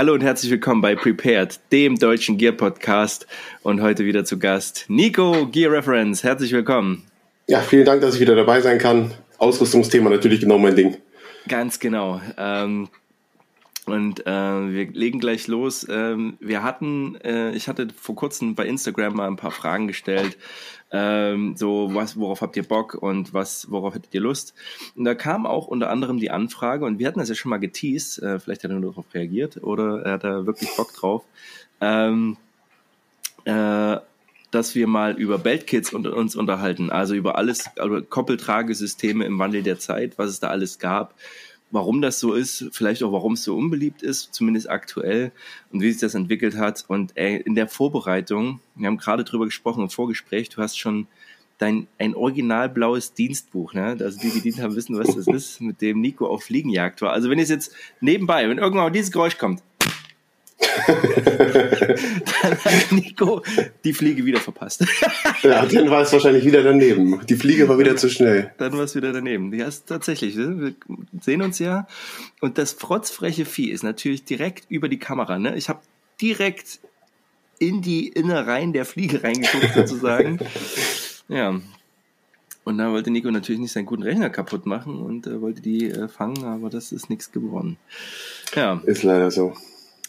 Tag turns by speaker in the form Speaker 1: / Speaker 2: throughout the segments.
Speaker 1: Hallo und herzlich willkommen bei Prepared, dem deutschen Gear Podcast. Und heute wieder zu Gast Nico Gear Reference. Herzlich willkommen.
Speaker 2: Ja, vielen Dank, dass ich wieder dabei sein kann. Ausrüstungsthema natürlich genau mein Ding.
Speaker 1: Ganz genau. Ähm, und äh, wir legen gleich los. Ähm, wir hatten, äh, ich hatte vor kurzem bei Instagram mal ein paar Fragen gestellt. Ähm, so, was, worauf habt ihr Bock und was, worauf hättet ihr Lust? Und da kam auch unter anderem die Anfrage, und wir hatten das ja schon mal geteased, äh, vielleicht hat er nur darauf reagiert oder er hat da wirklich Bock drauf, ähm, äh, dass wir mal über Beltkits und, uns unterhalten, also über alles, also Koppeltragesysteme im Wandel der Zeit, was es da alles gab warum das so ist, vielleicht auch warum es so unbeliebt ist, zumindest aktuell und wie sich das entwickelt hat. Und ey, in der Vorbereitung, wir haben gerade drüber gesprochen im Vorgespräch, du hast schon dein ein original blaues Dienstbuch, ne? Also die gedient haben, wissen, was das ist, mit dem Nico auf Fliegenjagd war. Also wenn es jetzt nebenbei, wenn irgendwann dieses Geräusch kommt, dann hat Nico die Fliege wieder verpasst.
Speaker 2: ja, dann war es wahrscheinlich wieder daneben. Die Fliege war wieder zu schnell.
Speaker 1: Dann war es wieder daneben. Ja, ist tatsächlich. Ne? Wir sehen uns ja. Und das frotzfreche Vieh ist natürlich direkt über die Kamera. Ne? Ich habe direkt in die Innereien der Fliege reingeguckt, sozusagen. ja. Und da wollte Nico natürlich nicht seinen guten Rechner kaputt machen und äh, wollte die äh, fangen, aber das ist nichts geworden.
Speaker 2: Ja. Ist leider so.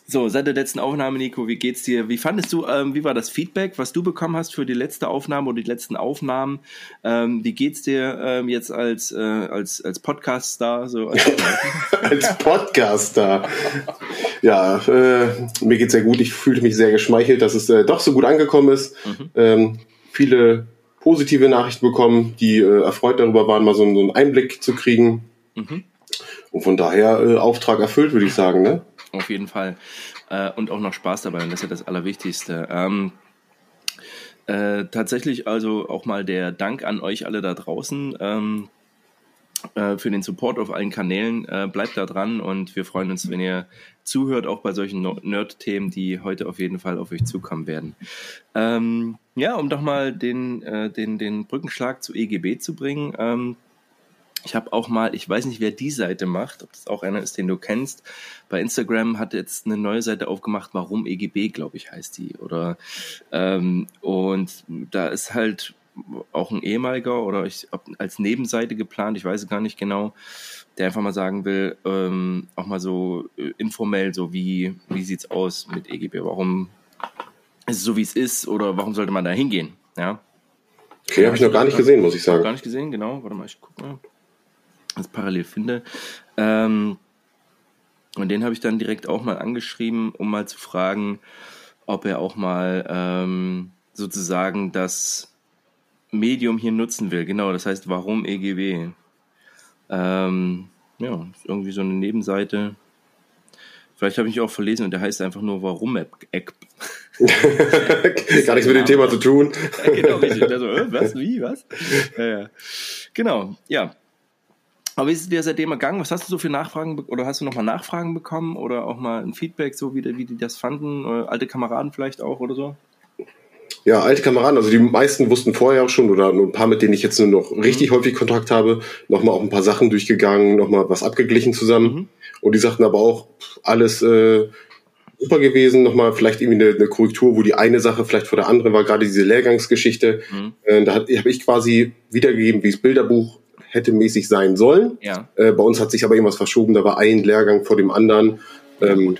Speaker 1: So, seit der letzten Aufnahme, Nico, wie geht's dir? Wie fandest du, ähm, wie war das Feedback, was du bekommen hast für die letzte Aufnahme oder die letzten Aufnahmen? Ähm, wie geht's dir ähm, jetzt als, äh, als, als Podcast-Star? So als,
Speaker 2: als Podcast-Star. ja, äh, mir geht's sehr gut. Ich fühlte mich sehr geschmeichelt, dass es äh, doch so gut angekommen ist. Mhm. Ähm, viele positive Nachrichten bekommen, die äh, erfreut darüber waren, mal so, so einen Einblick zu kriegen. Mhm. Und von daher äh, Auftrag erfüllt, würde ich sagen, ne?
Speaker 1: Auf jeden Fall. Äh, und auch noch Spaß dabei, und das ist ja das Allerwichtigste. Ähm, äh, tatsächlich also auch mal der Dank an euch alle da draußen ähm, äh, für den Support auf allen Kanälen. Äh, bleibt da dran und wir freuen uns, wenn ihr zuhört, auch bei solchen Nerd-Themen, die heute auf jeden Fall auf euch zukommen werden. Ähm, ja, um doch mal den, äh, den, den Brückenschlag zu EGB zu bringen. Ich habe auch mal, ich weiß nicht, wer die Seite macht, ob das auch einer ist, den du kennst. Bei Instagram hat jetzt eine neue Seite aufgemacht, warum EGB, glaube ich, heißt die. Oder ähm, und da ist halt auch ein ehemaliger oder ich als Nebenseite geplant, ich weiß es gar nicht genau, der einfach mal sagen will, ähm, auch mal so äh, informell, so wie wie sieht's aus mit EGB? Warum ist es so wie es ist oder warum sollte man da hingehen? Ja.
Speaker 2: Okay, habe ich noch gar nicht gesehen, muss ich sagen.
Speaker 1: Gar nicht gesehen, genau. Warte mal, ich guck mal das parallel finde. Ähm, und den habe ich dann direkt auch mal angeschrieben, um mal zu fragen, ob er auch mal ähm, sozusagen das Medium hier nutzen will. Genau, das heißt, warum EGW? Ähm, ja, irgendwie so eine Nebenseite. Vielleicht habe ich mich auch verlesen und der heißt einfach nur Warum App.
Speaker 2: Gar nichts mit dem Thema zu tun.
Speaker 1: ja, genau, richtig. Also, äh, was, wie, was? Ja, ja. Genau, ja. Aber wie ist es dir seitdem ergangen? Was hast du so für Nachfragen oder hast du nochmal Nachfragen bekommen oder auch mal ein Feedback, so wie, wie die das fanden? Oder alte Kameraden vielleicht auch oder so?
Speaker 2: Ja, alte Kameraden, also die meisten wussten vorher auch schon oder nur ein paar, mit denen ich jetzt nur noch mhm. richtig häufig Kontakt habe, nochmal auch ein paar Sachen durchgegangen, nochmal was abgeglichen zusammen. Mhm. Und die sagten aber auch, alles äh, super gewesen, nochmal vielleicht irgendwie eine, eine, Korrektur, wo die eine Sache vielleicht vor der anderen war, gerade diese Lehrgangsgeschichte. Mhm. Äh, da habe ich quasi wiedergegeben, wie das Bilderbuch hätte mäßig sein sollen. Ja. Äh, bei uns hat sich aber irgendwas verschoben, da war ein Lehrgang vor dem anderen. Ähm,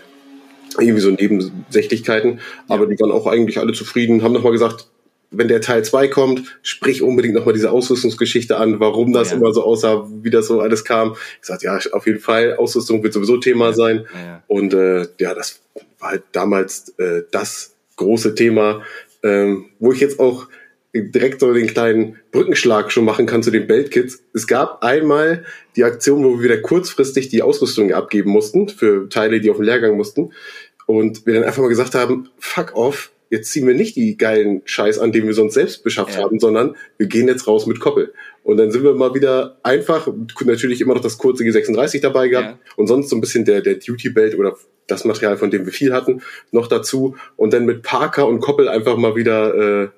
Speaker 2: irgendwie so Nebensächlichkeiten. Aber die waren auch eigentlich alle zufrieden, haben nochmal gesagt, wenn der Teil 2 kommt, sprich unbedingt nochmal diese Ausrüstungsgeschichte an, warum das ja. immer so aussah, wie das so alles kam. Ich sagte, ja, auf jeden Fall, Ausrüstung wird sowieso Thema ja. sein. Ja. Und äh, ja, das war halt damals äh, das große Thema, ähm, wo ich jetzt auch direkt so den kleinen Brückenschlag schon machen kann zu den Beltkits. Es gab einmal die Aktion, wo wir wieder kurzfristig die Ausrüstung abgeben mussten für Teile, die auf den Lehrgang mussten. Und wir dann einfach mal gesagt haben, fuck off, jetzt ziehen wir nicht die geilen Scheiß an, den wir sonst selbst beschafft ja. haben, sondern wir gehen jetzt raus mit Koppel. Und dann sind wir mal wieder einfach, natürlich immer noch das kurze G36 dabei gehabt ja. und sonst so ein bisschen der, der Duty Belt oder das Material, von dem wir viel hatten, noch dazu. Und dann mit Parker und Koppel einfach mal wieder äh, äh,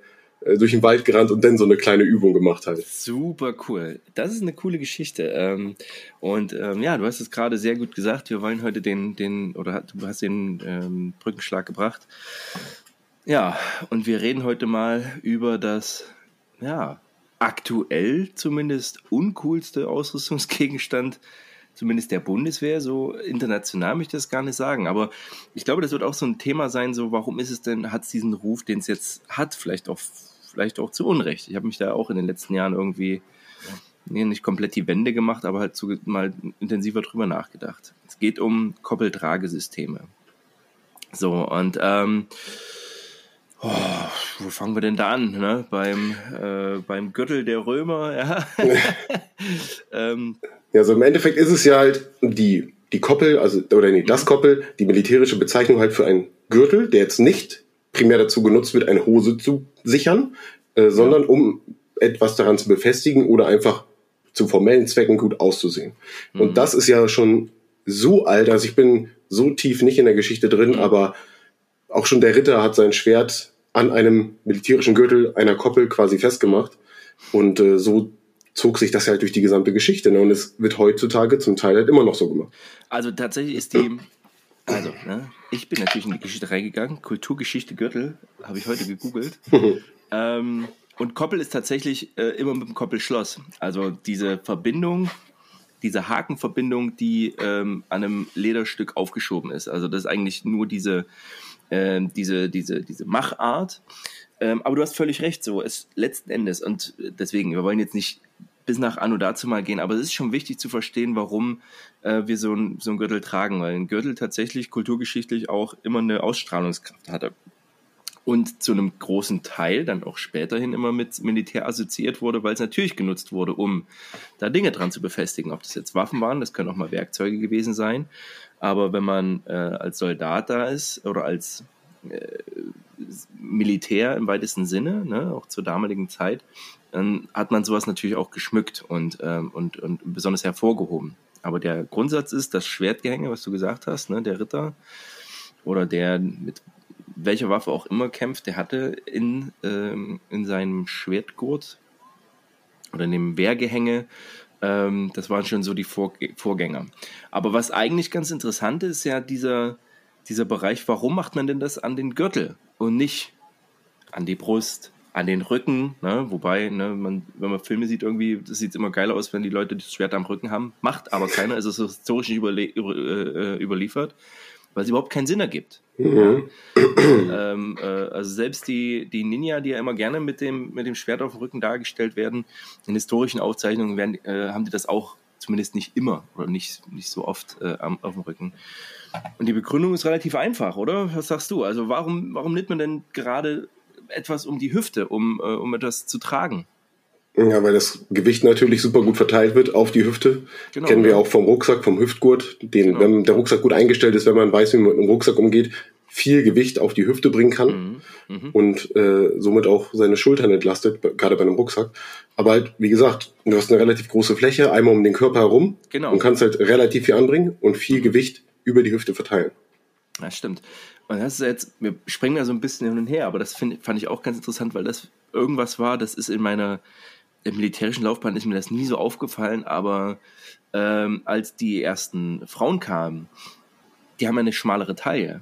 Speaker 2: durch den Wald gerannt und dann so eine kleine Übung gemacht halt.
Speaker 1: Super cool. Das ist eine coole Geschichte. Ähm, und ähm, ja, du hast es gerade sehr gut gesagt. Wir wollen heute den, den oder du hast den ähm, Brückenschlag gebracht. Ja, und wir reden heute mal über das, ja, aktuell zumindest uncoolste Ausrüstungsgegenstand zumindest der Bundeswehr, so international möchte ich das gar nicht sagen. Aber ich glaube, das wird auch so ein Thema sein, so warum ist es denn, hat es diesen Ruf, den es jetzt hat, vielleicht auch, vielleicht auch zu Unrecht. Ich habe mich da auch in den letzten Jahren irgendwie nee, nicht komplett die Wende gemacht, aber halt zu, mal intensiver drüber nachgedacht. Es geht um Koppeltragesysteme. So, und ähm, Oh, wo fangen wir denn da an? Ne? Beim, äh, beim Gürtel der Römer, ja.
Speaker 2: ähm, ja, also im Endeffekt ist es ja halt die, die Koppel, also, oder nee, das Koppel, die militärische Bezeichnung halt für einen Gürtel, der jetzt nicht primär dazu genutzt wird, eine Hose zu sichern, äh, sondern ja. um etwas daran zu befestigen oder einfach zu formellen Zwecken gut auszusehen. Mhm. Und das ist ja schon so alt, also ich bin so tief nicht in der Geschichte drin, mhm. aber auch schon der Ritter hat sein Schwert an einem militärischen Gürtel einer Koppel quasi festgemacht. Und äh, so zog sich das halt durch die gesamte Geschichte. Ne? Und es wird heutzutage zum Teil halt immer noch so gemacht.
Speaker 1: Also tatsächlich ist die, also, ne, ich bin natürlich in die Geschichte reingegangen. Kulturgeschichte Gürtel habe ich heute gegoogelt. ähm, und Koppel ist tatsächlich äh, immer mit dem Koppelschloss. Also diese Verbindung, diese Hakenverbindung, die ähm, an einem Lederstück aufgeschoben ist. Also das ist eigentlich nur diese, äh, diese, diese, diese Machart. Ähm, aber du hast völlig recht, so es letzten Endes und deswegen, wir wollen jetzt nicht bis nach Anno dazu mal gehen. Aber es ist schon wichtig zu verstehen, warum äh, wir so ein, so ein Gürtel tragen, weil ein Gürtel tatsächlich kulturgeschichtlich auch immer eine Ausstrahlungskraft hatte. Und zu einem großen Teil dann auch späterhin immer mit Militär assoziiert wurde, weil es natürlich genutzt wurde, um da Dinge dran zu befestigen. Ob das jetzt Waffen waren, das können auch mal Werkzeuge gewesen sein. Aber wenn man äh, als Soldat da ist oder als äh, Militär im weitesten Sinne, ne, auch zur damaligen Zeit, dann hat man sowas natürlich auch geschmückt und, ähm, und, und besonders hervorgehoben. Aber der Grundsatz ist, das Schwertgehänge, was du gesagt hast, ne, der Ritter oder der mit welcher Waffe auch immer kämpft, der hatte in, ähm, in seinem Schwertgurt oder in dem Wehrgehänge, ähm, das waren schon so die Vor Vorgänger. Aber was eigentlich ganz interessant ist, ja dieser, dieser Bereich, warum macht man denn das an den Gürtel und nicht an die Brust, an den Rücken, ne? wobei, ne, man, wenn man Filme sieht, irgendwie, das sieht immer geiler aus, wenn die Leute das Schwert am Rücken haben. Macht aber keiner, ist es historisch nicht überle über, äh, überliefert, weil es überhaupt keinen Sinn ergibt. Mhm. Ja. ähm, äh, also selbst die, die Ninja, die ja immer gerne mit dem, mit dem Schwert auf dem Rücken dargestellt werden, in historischen Aufzeichnungen werden, äh, haben die das auch zumindest nicht immer oder nicht, nicht so oft äh, auf dem Rücken. Und die Begründung ist relativ einfach, oder? Was sagst du? Also warum, warum nimmt man denn gerade etwas um die Hüfte, um, äh, um etwas zu tragen?
Speaker 2: Ja, weil das Gewicht natürlich super gut verteilt wird auf die Hüfte. Genau, Kennen wir auch vom Rucksack, vom Hüftgurt, den, genau. wenn der Rucksack gut eingestellt ist, wenn man weiß, wie man mit einem Rucksack umgeht, viel Gewicht auf die Hüfte bringen kann mhm. Mhm. und äh, somit auch seine Schultern entlastet, gerade bei einem Rucksack. Aber halt, wie gesagt, du hast eine relativ große Fläche, einmal um den Körper herum genau. und kannst halt relativ viel anbringen und viel mhm. Gewicht über die Hüfte verteilen.
Speaker 1: Das stimmt. Und das ist jetzt, wir springen da so ein bisschen hin und her, aber das find, fand ich auch ganz interessant, weil das irgendwas war, das ist in meiner im militärischen Laufbahn ist mir das nie so aufgefallen, aber ähm, als die ersten Frauen kamen, die haben eine schmalere Taille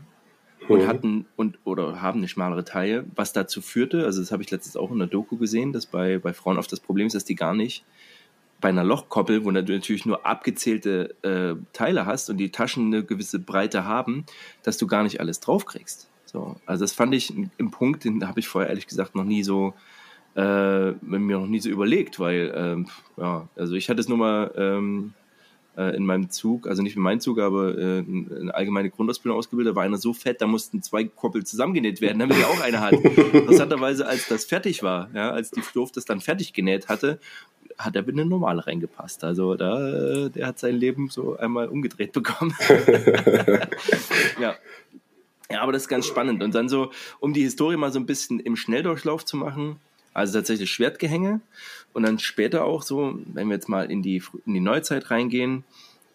Speaker 1: und mhm. hatten und oder haben eine schmalere Taille, was dazu führte, also das habe ich letztens auch in der Doku gesehen, dass bei, bei Frauen oft das Problem ist, dass die gar nicht bei einer Lochkoppel, wo du natürlich nur abgezählte äh, Teile hast und die Taschen eine gewisse Breite haben, dass du gar nicht alles draufkriegst. So, also das fand ich im Punkt, den habe ich vorher ehrlich gesagt noch nie so äh, mir noch nie so überlegt, weil ähm, ja, also ich hatte es nur mal ähm, äh, in meinem Zug, also nicht in meinem Zug, aber äh, eine allgemeine Grundausbildung ausgebildet, da war einer so fett, da mussten zwei Koppel zusammengenäht werden, damit er auch eine hat. Interessanterweise, als das fertig war, ja, als die Fluft das dann fertig genäht hatte, hat er in eine normale reingepasst. Also da, der hat sein Leben so einmal umgedreht bekommen. ja. Ja, aber das ist ganz spannend. Und dann so, um die Historie mal so ein bisschen im Schnelldurchlauf zu machen, also tatsächlich Schwertgehänge. Und dann später auch so, wenn wir jetzt mal in die, in die Neuzeit reingehen,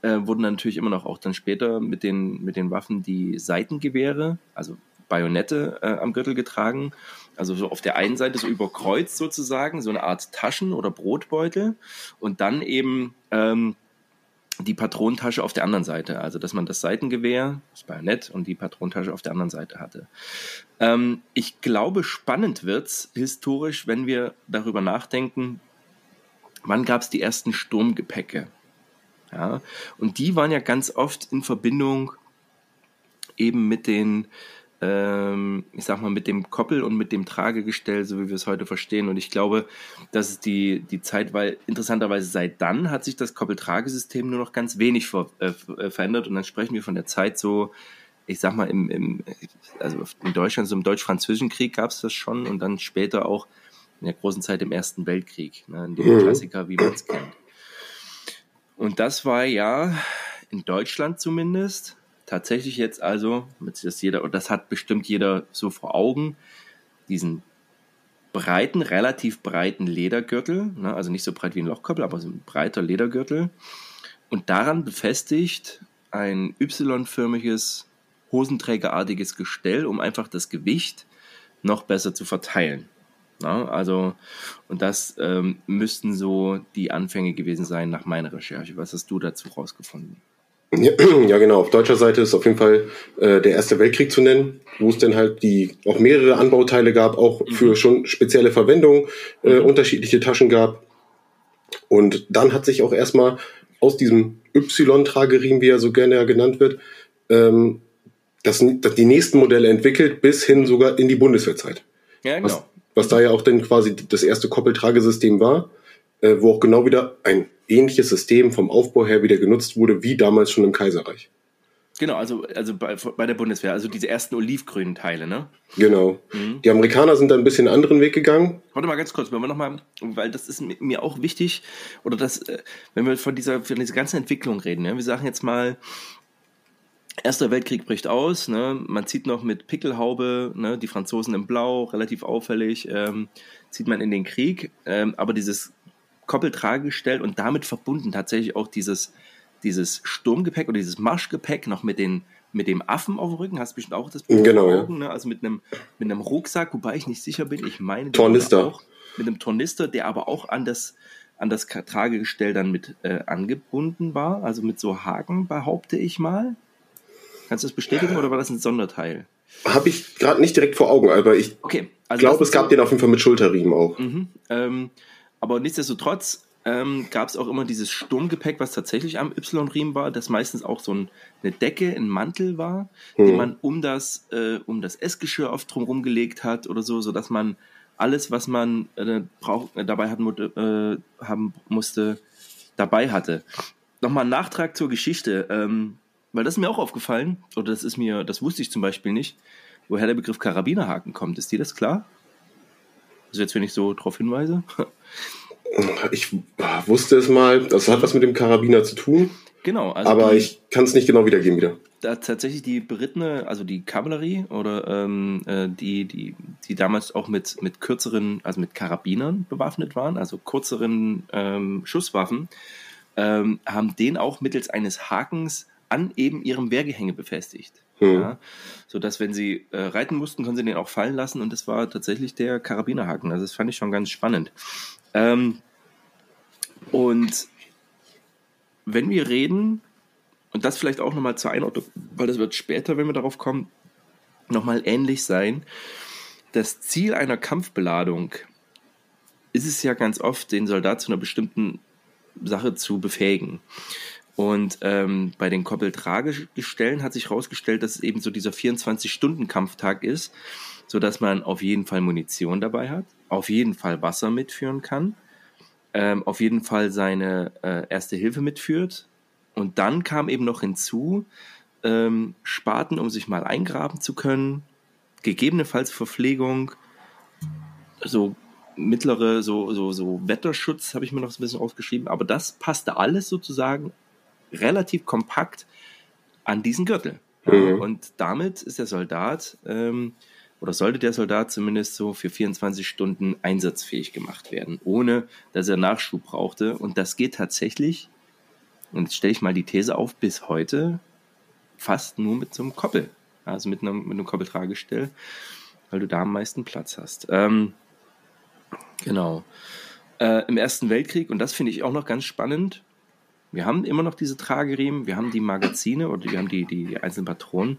Speaker 1: äh, wurden natürlich immer noch auch dann später mit den, mit den Waffen die Seitengewehre, also Bajonette äh, am Gürtel getragen. Also so auf der einen Seite so überkreuzt sozusagen, so eine Art Taschen oder Brotbeutel und dann eben ähm, die Patronentasche auf der anderen Seite, also dass man das Seitengewehr, das Bajonett und die Patronentasche auf der anderen Seite hatte. Ähm, ich glaube, spannend wird's historisch, wenn wir darüber nachdenken, wann gab es die ersten Sturmgepäcke. Ja, und die waren ja ganz oft in Verbindung eben mit den ähm, ich sag mal, mit dem Koppel und mit dem Tragegestell, so wie wir es heute verstehen. Und ich glaube, das ist die, die Zeit, weil interessanterweise seit dann hat sich das Koppeltragesystem nur noch ganz wenig ver, äh, äh verändert. Und dann sprechen wir von der Zeit so, ich sag mal, im, im also in Deutschland, so im Deutsch-Französischen Krieg gab es das schon und dann später auch in der großen Zeit im Ersten Weltkrieg, ne, in dem mhm. Klassiker, wie man es kennt. Und das war ja in Deutschland zumindest tatsächlich jetzt also, das jeder, und das hat bestimmt jeder so vor Augen, diesen breiten, relativ breiten Ledergürtel, ne, also nicht so breit wie ein Lochkoppel, aber so ein breiter Ledergürtel. Und daran befestigt ein Y-förmiges, hosenträgerartiges Gestell, um einfach das Gewicht noch besser zu verteilen. Na, also, und das ähm, müssten so die Anfänge gewesen sein nach meiner Recherche. Was hast du dazu rausgefunden?
Speaker 2: Ja, ja, genau. Auf deutscher Seite ist auf jeden Fall äh, der Erste Weltkrieg zu nennen, wo es dann halt die auch mehrere Anbauteile gab, auch mhm. für schon spezielle Verwendung, äh, mhm. unterschiedliche Taschen gab. Und dann hat sich auch erstmal aus diesem Y-Trageriemen, wie er so gerne ja genannt wird, ähm, das, das, die nächsten Modelle entwickelt, bis hin sogar in die Bundeswehrzeit. Ja, genau. Was, was da ja auch dann quasi das erste Koppeltragesystem war, äh, wo auch genau wieder ein ähnliches System vom Aufbau her wieder genutzt wurde, wie damals schon im Kaiserreich.
Speaker 1: Genau, also, also bei, bei der Bundeswehr, also diese ersten olivgrünen Teile, ne?
Speaker 2: Genau. Mhm. Die Amerikaner sind da ein bisschen einen anderen Weg gegangen.
Speaker 1: Warte mal ganz kurz, wenn wir nochmal, weil das ist mir auch wichtig, oder das, äh, wenn wir von dieser, von dieser ganzen Entwicklung reden, ne? wir sagen jetzt mal, Erster Weltkrieg bricht aus, ne? man zieht noch mit Pickelhaube, ne? die Franzosen im Blau, relativ auffällig, ähm, zieht man in den Krieg, ähm, aber dieses Koppeltragegestell und damit verbunden tatsächlich auch dieses, dieses Sturmgepäck oder dieses Marschgepäck noch mit, den, mit dem Affen auf dem Rücken. Hast du bestimmt auch das
Speaker 2: Bild genau,
Speaker 1: ja. ne? Also mit einem, mit einem Rucksack, wobei ich nicht sicher bin. Ich meine,
Speaker 2: Tornister.
Speaker 1: Auch, mit einem Tornister, der aber auch an das, an das Tragegestell dann mit äh, angebunden war. Also mit so Haken, behaupte ich mal. Kannst du das bestätigen oder war das ein Sonderteil?
Speaker 2: Habe ich gerade nicht direkt vor Augen, aber ich okay, also glaube, es gab so, den auf jeden Fall mit Schulterriemen auch.
Speaker 1: Mhm, ähm, aber nichtsdestotrotz ähm, gab es auch immer dieses Sturmgepäck, was tatsächlich am Y-Riemen war, das meistens auch so ein, eine Decke, ein Mantel war, hm. den man um das, äh, um das Essgeschirr oft drumherum gelegt hat oder so, sodass man alles, was man äh, brauch, dabei hat, äh, haben musste, dabei hatte. Nochmal ein Nachtrag zur Geschichte, ähm, weil das ist mir auch aufgefallen, oder das ist mir, das wusste ich zum Beispiel nicht, woher der Begriff Karabinerhaken kommt. Ist dir das klar? Also jetzt, wenn ich so darauf hinweise.
Speaker 2: Ich wusste es mal, das hat was mit dem Karabiner zu tun.
Speaker 1: Genau.
Speaker 2: Also aber die, ich kann es nicht genau wiedergeben wieder.
Speaker 1: Da tatsächlich die berittene, also die Kavallerie oder ähm, äh, die, die, die damals auch mit, mit kürzeren, also mit Karabinern bewaffnet waren, also kürzeren ähm, Schusswaffen, ähm, haben den auch mittels eines Hakens an eben ihrem Wehrgehänge befestigt. Hm. Ja, so dass wenn sie äh, reiten mussten, konnten sie den auch fallen lassen und das war tatsächlich der Karabinerhaken. Also das fand ich schon ganz spannend. Ähm, und wenn wir reden, und das vielleicht auch nochmal zur Einordnung, weil das wird später, wenn wir darauf kommen, nochmal ähnlich sein. Das Ziel einer Kampfbeladung ist es ja ganz oft, den Soldat zu einer bestimmten Sache zu befähigen. Und ähm, bei den Koppeltragestellen hat sich herausgestellt, dass es eben so dieser 24-Stunden-Kampftag ist, sodass man auf jeden Fall Munition dabei hat, auf jeden Fall Wasser mitführen kann, ähm, auf jeden Fall seine äh, erste Hilfe mitführt. Und dann kam eben noch hinzu, ähm, Spaten, um sich mal eingraben zu können, gegebenenfalls Verpflegung, so mittlere, so, so, so Wetterschutz habe ich mir noch so ein bisschen aufgeschrieben, aber das passte alles sozusagen relativ kompakt an diesen Gürtel. Mhm. Und damit ist der Soldat ähm, oder sollte der Soldat zumindest so für 24 Stunden einsatzfähig gemacht werden, ohne dass er Nachschub brauchte. Und das geht tatsächlich, und jetzt stelle ich mal die These auf, bis heute fast nur mit so einem Koppel, also mit einem, mit einem Koppeltragestell. weil du da am meisten Platz hast. Ähm, genau. Äh, Im Ersten Weltkrieg, und das finde ich auch noch ganz spannend, wir haben immer noch diese Trageriemen, wir haben die Magazine oder wir haben die, die einzelnen Patronen.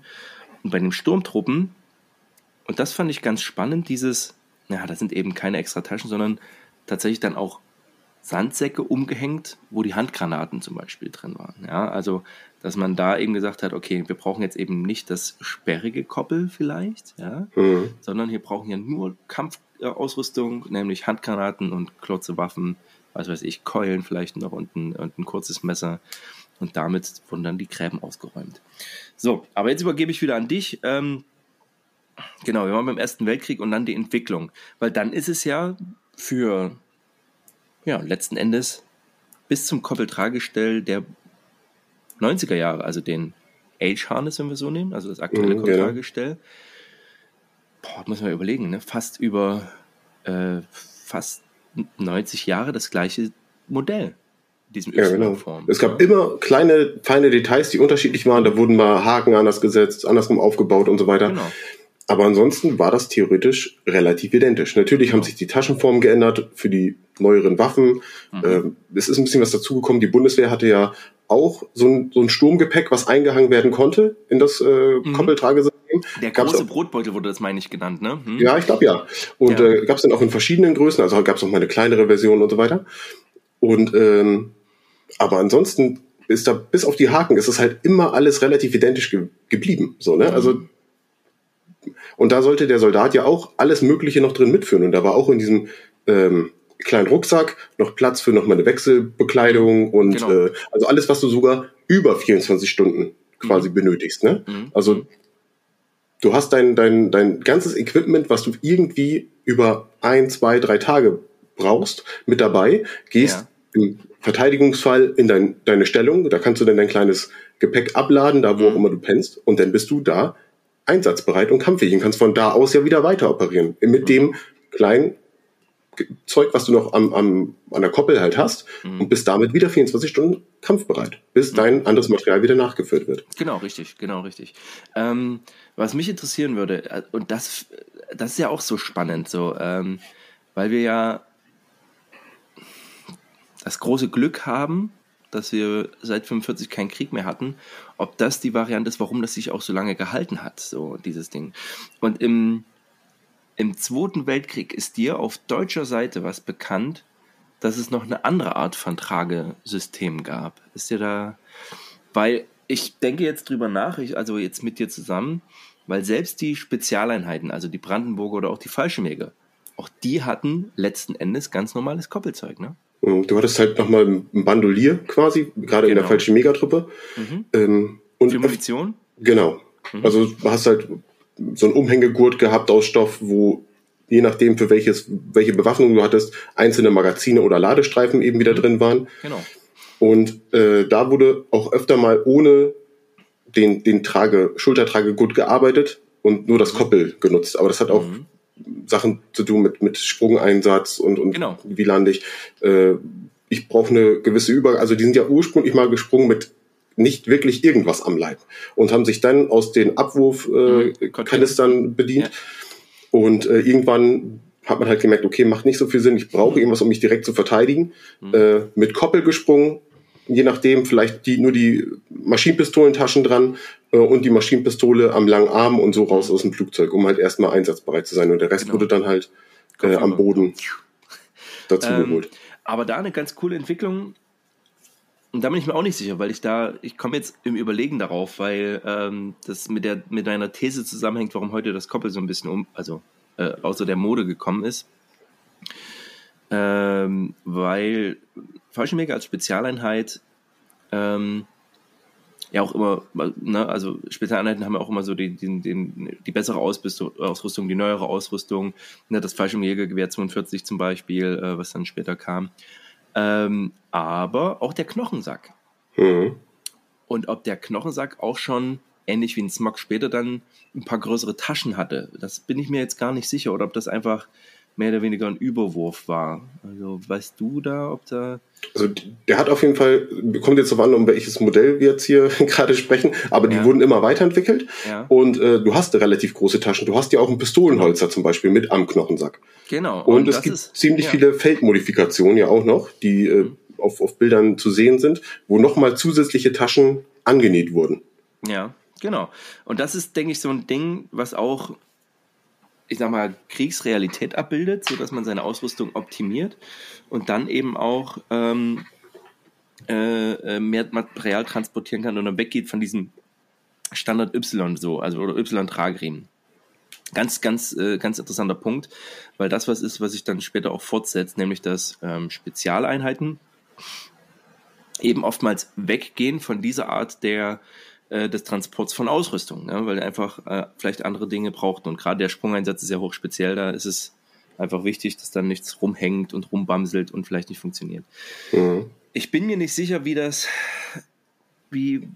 Speaker 1: Und bei den Sturmtruppen, und das fand ich ganz spannend, dieses, ja, da sind eben keine extra Taschen, sondern tatsächlich dann auch Sandsäcke umgehängt, wo die Handgranaten zum Beispiel drin waren. Ja, also, dass man da eben gesagt hat, okay, wir brauchen jetzt eben nicht das sperrige Koppel vielleicht, ja, mhm. sondern hier brauchen ja nur Kampfausrüstung, nämlich Handgranaten und klotze Waffen, was weiß ich, Keulen vielleicht noch und ein, und ein kurzes Messer. Und damit wurden dann die Gräben ausgeräumt. So, aber jetzt übergebe ich wieder an dich. Ähm, genau, wir waren beim Ersten Weltkrieg und dann die Entwicklung. Weil dann ist es ja für ja, letzten Endes bis zum Koppeltragestell der 90er Jahre, also den Age-Harness, wenn wir so nehmen, also das aktuelle mhm, Koppeltragestell. Boah, muss man überlegen, ne? fast über äh, fast 90 Jahre das gleiche Modell.
Speaker 2: Diesem ja, genau. Es gab immer kleine, feine Details, die unterschiedlich waren. Da wurden mal Haken anders gesetzt, andersrum aufgebaut und so weiter. Genau. Aber ansonsten war das theoretisch relativ identisch. Natürlich genau. haben sich die Taschenformen geändert für die neueren Waffen. Mhm. Ähm, es ist ein bisschen was dazugekommen. Die Bundeswehr hatte ja auch so ein, so ein Sturmgepäck, was eingehangen werden konnte in das äh, mhm. Koppeltragesystem.
Speaker 1: Der große auch, Brotbeutel wurde das, meine ich, genannt, ne?
Speaker 2: Hm? Ja, ich glaube ja. Und ja. äh, gab es dann auch in verschiedenen Größen, also gab es auch mal eine kleinere Version und so weiter. Und ähm, aber ansonsten ist da bis auf die Haken ist es halt immer alles relativ identisch ge geblieben. So, ne? Also. Und da sollte der Soldat ja auch alles Mögliche noch drin mitführen. Und da war auch in diesem ähm, kleinen Rucksack noch Platz für nochmal eine Wechselbekleidung und genau. äh, also alles, was du sogar über 24 Stunden quasi mhm. benötigst. Ne? Mhm. Also du hast dein, dein, dein ganzes Equipment, was du irgendwie über ein, zwei, drei Tage brauchst, mit dabei, gehst ja. im Verteidigungsfall in dein, deine Stellung, da kannst du dann dein kleines Gepäck abladen, da wo mhm. auch immer du pennst, und dann bist du da einsatzbereit und kampffähig und kannst von da aus ja wieder weiter operieren. Mit mhm. dem kleinen Zeug, was du noch am, am, an der Koppel halt hast mhm. und bist damit wieder 24 Stunden kampfbereit, bis mhm. dein anderes Material wieder nachgeführt wird.
Speaker 1: Genau, richtig, genau, richtig. Ähm, was mich interessieren würde, äh, und das, das ist ja auch so spannend, so, ähm, weil wir ja das große Glück haben, dass wir seit 45 keinen Krieg mehr hatten, ob das die Variante ist, warum das sich auch so lange gehalten hat, so dieses Ding. Und im, im Zweiten Weltkrieg ist dir auf deutscher Seite was bekannt, dass es noch eine andere Art von Tragesystem gab. Ist dir da, weil ich denke jetzt drüber nach, ich, also jetzt mit dir zusammen, weil selbst die Spezialeinheiten, also die Brandenburger oder auch die Fallschirmjäger, auch die hatten letzten Endes ganz normales Koppelzeug, ne?
Speaker 2: Du hattest halt nochmal ein Bandolier quasi, gerade genau. in der genau. falschen Megatruppe.
Speaker 1: Mhm. Ähm, und Für Munition?
Speaker 2: Genau. Mhm. Also hast halt so ein Umhängegurt gehabt aus Stoff, wo je nachdem für welches, welche Bewaffnung du hattest, einzelne Magazine oder Ladestreifen eben wieder mhm. drin waren.
Speaker 1: Genau.
Speaker 2: Und äh, da wurde auch öfter mal ohne den, den Trage, Schultertragegurt gearbeitet und nur das mhm. Koppel genutzt. Aber das hat auch mhm. Sachen zu tun mit, mit Sprungeinsatz und, und
Speaker 1: genau.
Speaker 2: wie lande ich. Äh, ich brauche eine gewisse Über... Also die sind ja ursprünglich mal gesprungen mit nicht wirklich irgendwas am Leib und haben sich dann aus den Abwurfkanistern äh, mhm. bedient. Ja. Und äh, irgendwann hat man halt gemerkt, okay, macht nicht so viel Sinn, ich brauche mhm. irgendwas, um mich direkt zu verteidigen. Mhm. Äh, mit Koppel gesprungen, je nachdem, vielleicht die, nur die Maschinenpistolentaschen dran äh, und die Maschinenpistole am langen Arm und so raus aus dem Flugzeug, um halt erstmal einsatzbereit zu sein. Und der Rest genau. wurde dann halt äh, am Boden dazu ähm, geholt.
Speaker 1: Aber da eine ganz coole Entwicklung, und da bin ich mir auch nicht sicher, weil ich da, ich komme jetzt im Überlegen darauf, weil ähm, das mit der mit deiner These zusammenhängt, warum heute das Koppel so ein bisschen um, also äh, außer der Mode gekommen ist. Ähm, weil Fallschirmjäger als Spezialeinheit ähm, ja auch immer, ne, also Spezialeinheiten haben ja auch immer so die, die, die, die bessere Ausrüstung, die neuere Ausrüstung, ne, das Fallschirmjägergewehr 42 zum Beispiel, äh, was dann später kam. Ähm, aber auch der Knochensack. Mhm. Und ob der Knochensack auch schon, ähnlich wie ein Smog später dann, ein paar größere Taschen hatte, das bin ich mir jetzt gar nicht sicher. Oder ob das einfach mehr oder weniger ein Überwurf war. Also weißt du da, ob da.
Speaker 2: Also der hat auf jeden Fall, kommt jetzt auf an, um welches Modell wir jetzt hier gerade sprechen, aber ja. die wurden immer weiterentwickelt ja. und äh, du hast relativ große Taschen. Du hast ja auch einen Pistolenholzer zum Beispiel mit am Knochensack.
Speaker 1: Genau.
Speaker 2: Und, und es gibt ist, ziemlich ja. viele Feldmodifikationen ja auch noch, die äh, mhm. auf, auf Bildern zu sehen sind, wo nochmal zusätzliche Taschen angenäht wurden.
Speaker 1: Ja, genau. Und das ist, denke ich, so ein Ding, was auch ich sag mal, Kriegsrealität abbildet, sodass man seine Ausrüstung optimiert und dann eben auch ähm, äh, äh, mehr Material transportieren kann und dann weggeht von diesem Standard Y so, also oder Y-Tragriemen. Ganz, ganz, äh, ganz interessanter Punkt, weil das was ist, was sich dann später auch fortsetzt, nämlich dass ähm, Spezialeinheiten eben oftmals weggehen von dieser Art der äh, des Transports von Ausrüstung, ne? weil er einfach äh, vielleicht andere Dinge braucht. Und gerade der Sprungeinsatz ist ja hoch speziell, da ist es einfach wichtig, dass dann nichts rumhängt und rumbamselt und vielleicht nicht funktioniert. Mhm. Ich bin mir nicht sicher, wie das, wie, wir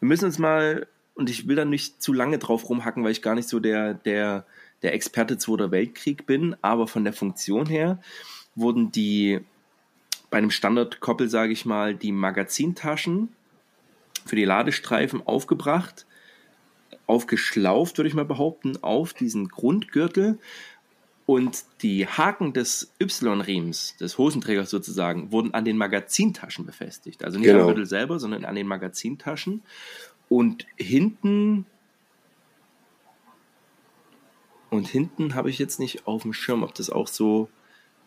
Speaker 1: müssen uns mal, und ich will da nicht zu lange drauf rumhacken, weil ich gar nicht so der, der, der Experte Zweiter Weltkrieg bin, aber von der Funktion her wurden die, bei einem Standardkoppel, sage ich mal, die Magazintaschen für die Ladestreifen aufgebracht, aufgeschlauft, würde ich mal behaupten, auf diesen Grundgürtel. Und die Haken des Y-Riems, des Hosenträgers sozusagen, wurden an den Magazintaschen befestigt. Also nicht genau. am Gürtel selber, sondern an den Magazintaschen. Und hinten und hinten habe ich jetzt nicht auf dem Schirm, ob das auch so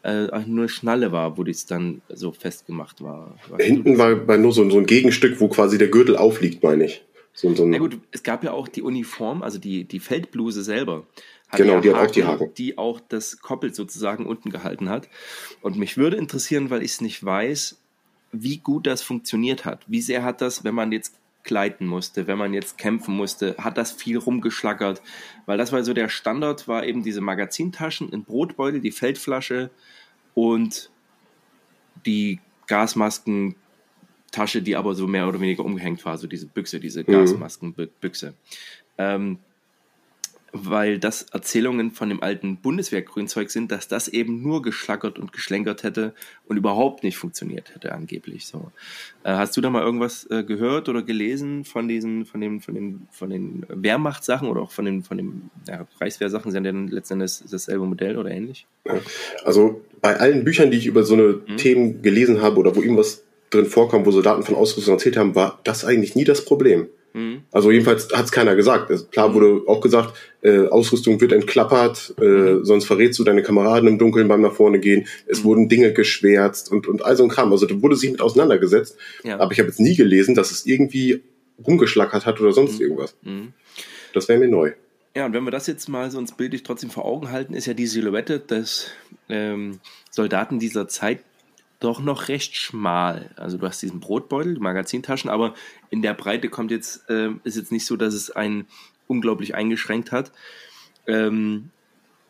Speaker 1: äh, nur Schnalle war, wo das dann so festgemacht war.
Speaker 2: Hinten war, war nur so, so ein Gegenstück, wo quasi der Gürtel aufliegt, meine ich. So,
Speaker 1: so Na gut, es gab ja auch die Uniform, also die, die Feldbluse selber.
Speaker 2: Genau, ja die Haken, hat auch die Haken.
Speaker 1: Die auch das Koppel sozusagen unten gehalten hat. Und mich würde interessieren, weil ich es nicht weiß, wie gut das funktioniert hat. Wie sehr hat das, wenn man jetzt gleiten musste, wenn man jetzt kämpfen musste, hat das viel rumgeschlackert. Weil das war so der Standard, war eben diese Magazintaschen, ein Brotbeutel, die Feldflasche und die Gasmaskentasche, die aber so mehr oder weniger umgehängt war, so diese Büchse, diese mhm. Gasmaskenbüchse. Ähm, weil das Erzählungen von dem alten Bundeswehrgrünzeug sind, dass das eben nur geschlackert und geschlenkert hätte und überhaupt nicht funktioniert hätte angeblich. So, äh, hast du da mal irgendwas äh, gehört oder gelesen von diesen, von den, von den, von den Wehrmachtssachen oder auch von den, von den ja, Reichswehrsachen? Sind denn letzten Endes dasselbe Modell oder ähnlich?
Speaker 2: Also bei allen Büchern, die ich über so eine mhm. Themen gelesen habe oder wo irgendwas drin vorkam, wo Soldaten von Ausrüstung erzählt haben, war das eigentlich nie das Problem. Mhm. Also jedenfalls hat es keiner gesagt. Klar wurde auch gesagt, äh, Ausrüstung wird entklappert, äh, mhm. sonst verrätst du deine Kameraden im Dunkeln beim nach vorne gehen. Es mhm. wurden Dinge geschwärzt und, und all so ein Kram. Also da wurde sich mit auseinandergesetzt. Ja. Aber ich habe jetzt nie gelesen, dass es irgendwie rumgeschlackert hat oder sonst mhm. irgendwas. Das wäre mir neu.
Speaker 1: Ja, und wenn wir das jetzt mal so uns bildlich trotzdem vor Augen halten, ist ja die Silhouette des ähm, Soldaten dieser Zeit doch noch recht schmal. Also du hast diesen Brotbeutel, die Magazintaschen, aber in der Breite kommt jetzt, äh, ist jetzt nicht so, dass es einen unglaublich eingeschränkt hat. Ähm,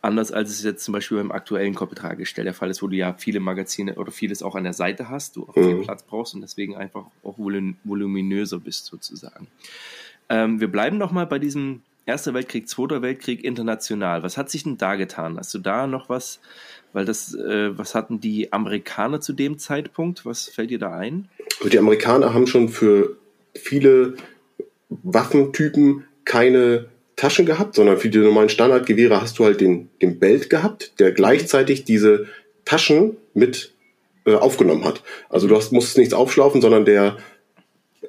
Speaker 1: anders als es jetzt zum Beispiel beim aktuellen Koppetragestell der Fall ist, wo du ja viele Magazine oder vieles auch an der Seite hast, du auch viel mhm. Platz brauchst und deswegen einfach auch voluminöser bist sozusagen. Ähm, wir bleiben nochmal bei diesem Erster Weltkrieg, Zweiter Weltkrieg international. Was hat sich denn da getan? Hast du da noch was weil das, äh, was hatten die Amerikaner zu dem Zeitpunkt? Was fällt dir da ein?
Speaker 2: Also die Amerikaner haben schon für viele Waffentypen keine Taschen gehabt, sondern für die normalen Standardgewehre hast du halt den, den Belt gehabt, der gleichzeitig diese Taschen mit äh, aufgenommen hat. Also du hast, musstest nichts aufschlaufen, sondern der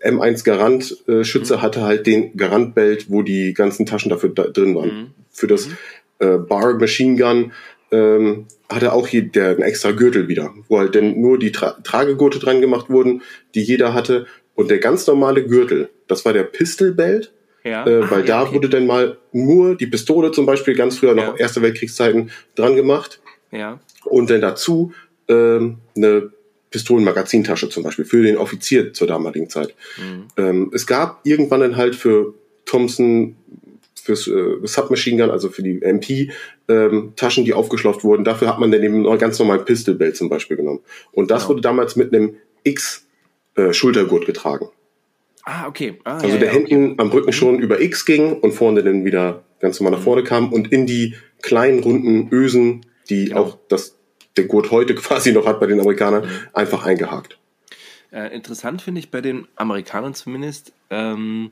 Speaker 2: M1 Garant äh, Schütze mhm. hatte halt den Garant Belt, wo die ganzen Taschen dafür da, drin waren. Mhm. Für das mhm. äh, Bar Machine Gun ähm, hatte auch hier der, einen extra Gürtel wieder, wo halt denn nur die Tra Tragegurte dran gemacht wurden, die jeder hatte. Und der ganz normale Gürtel, das war der Pistol Belt, ja. äh, weil ah, da okay. wurde dann mal nur die Pistole zum Beispiel ganz früher noch ja. Erste Weltkriegszeiten dran gemacht.
Speaker 1: Ja.
Speaker 2: Und dann dazu ähm, eine Pistolenmagazintasche zum Beispiel für den Offizier zur damaligen Zeit. Mhm. Ähm, es gab irgendwann dann halt für Thompson fürs äh, Submachine Gun, also für die MP, ähm, Taschen, die aufgeschlauft wurden. Dafür hat man dann eben ganz normal Pistol Belt zum Beispiel genommen. Und das genau. wurde damals mit einem X äh, Schultergurt getragen.
Speaker 1: Ah, okay. Ah,
Speaker 2: also ja, der ja, hinten okay. am Rücken schon über X ging und vorne dann wieder ganz normal nach vorne kam und in die kleinen runden Ösen die genau. auch das, der Gurt heute quasi noch hat bei den Amerikanern, mhm. einfach eingehakt.
Speaker 1: Äh, interessant finde ich bei den Amerikanern zumindest, ähm,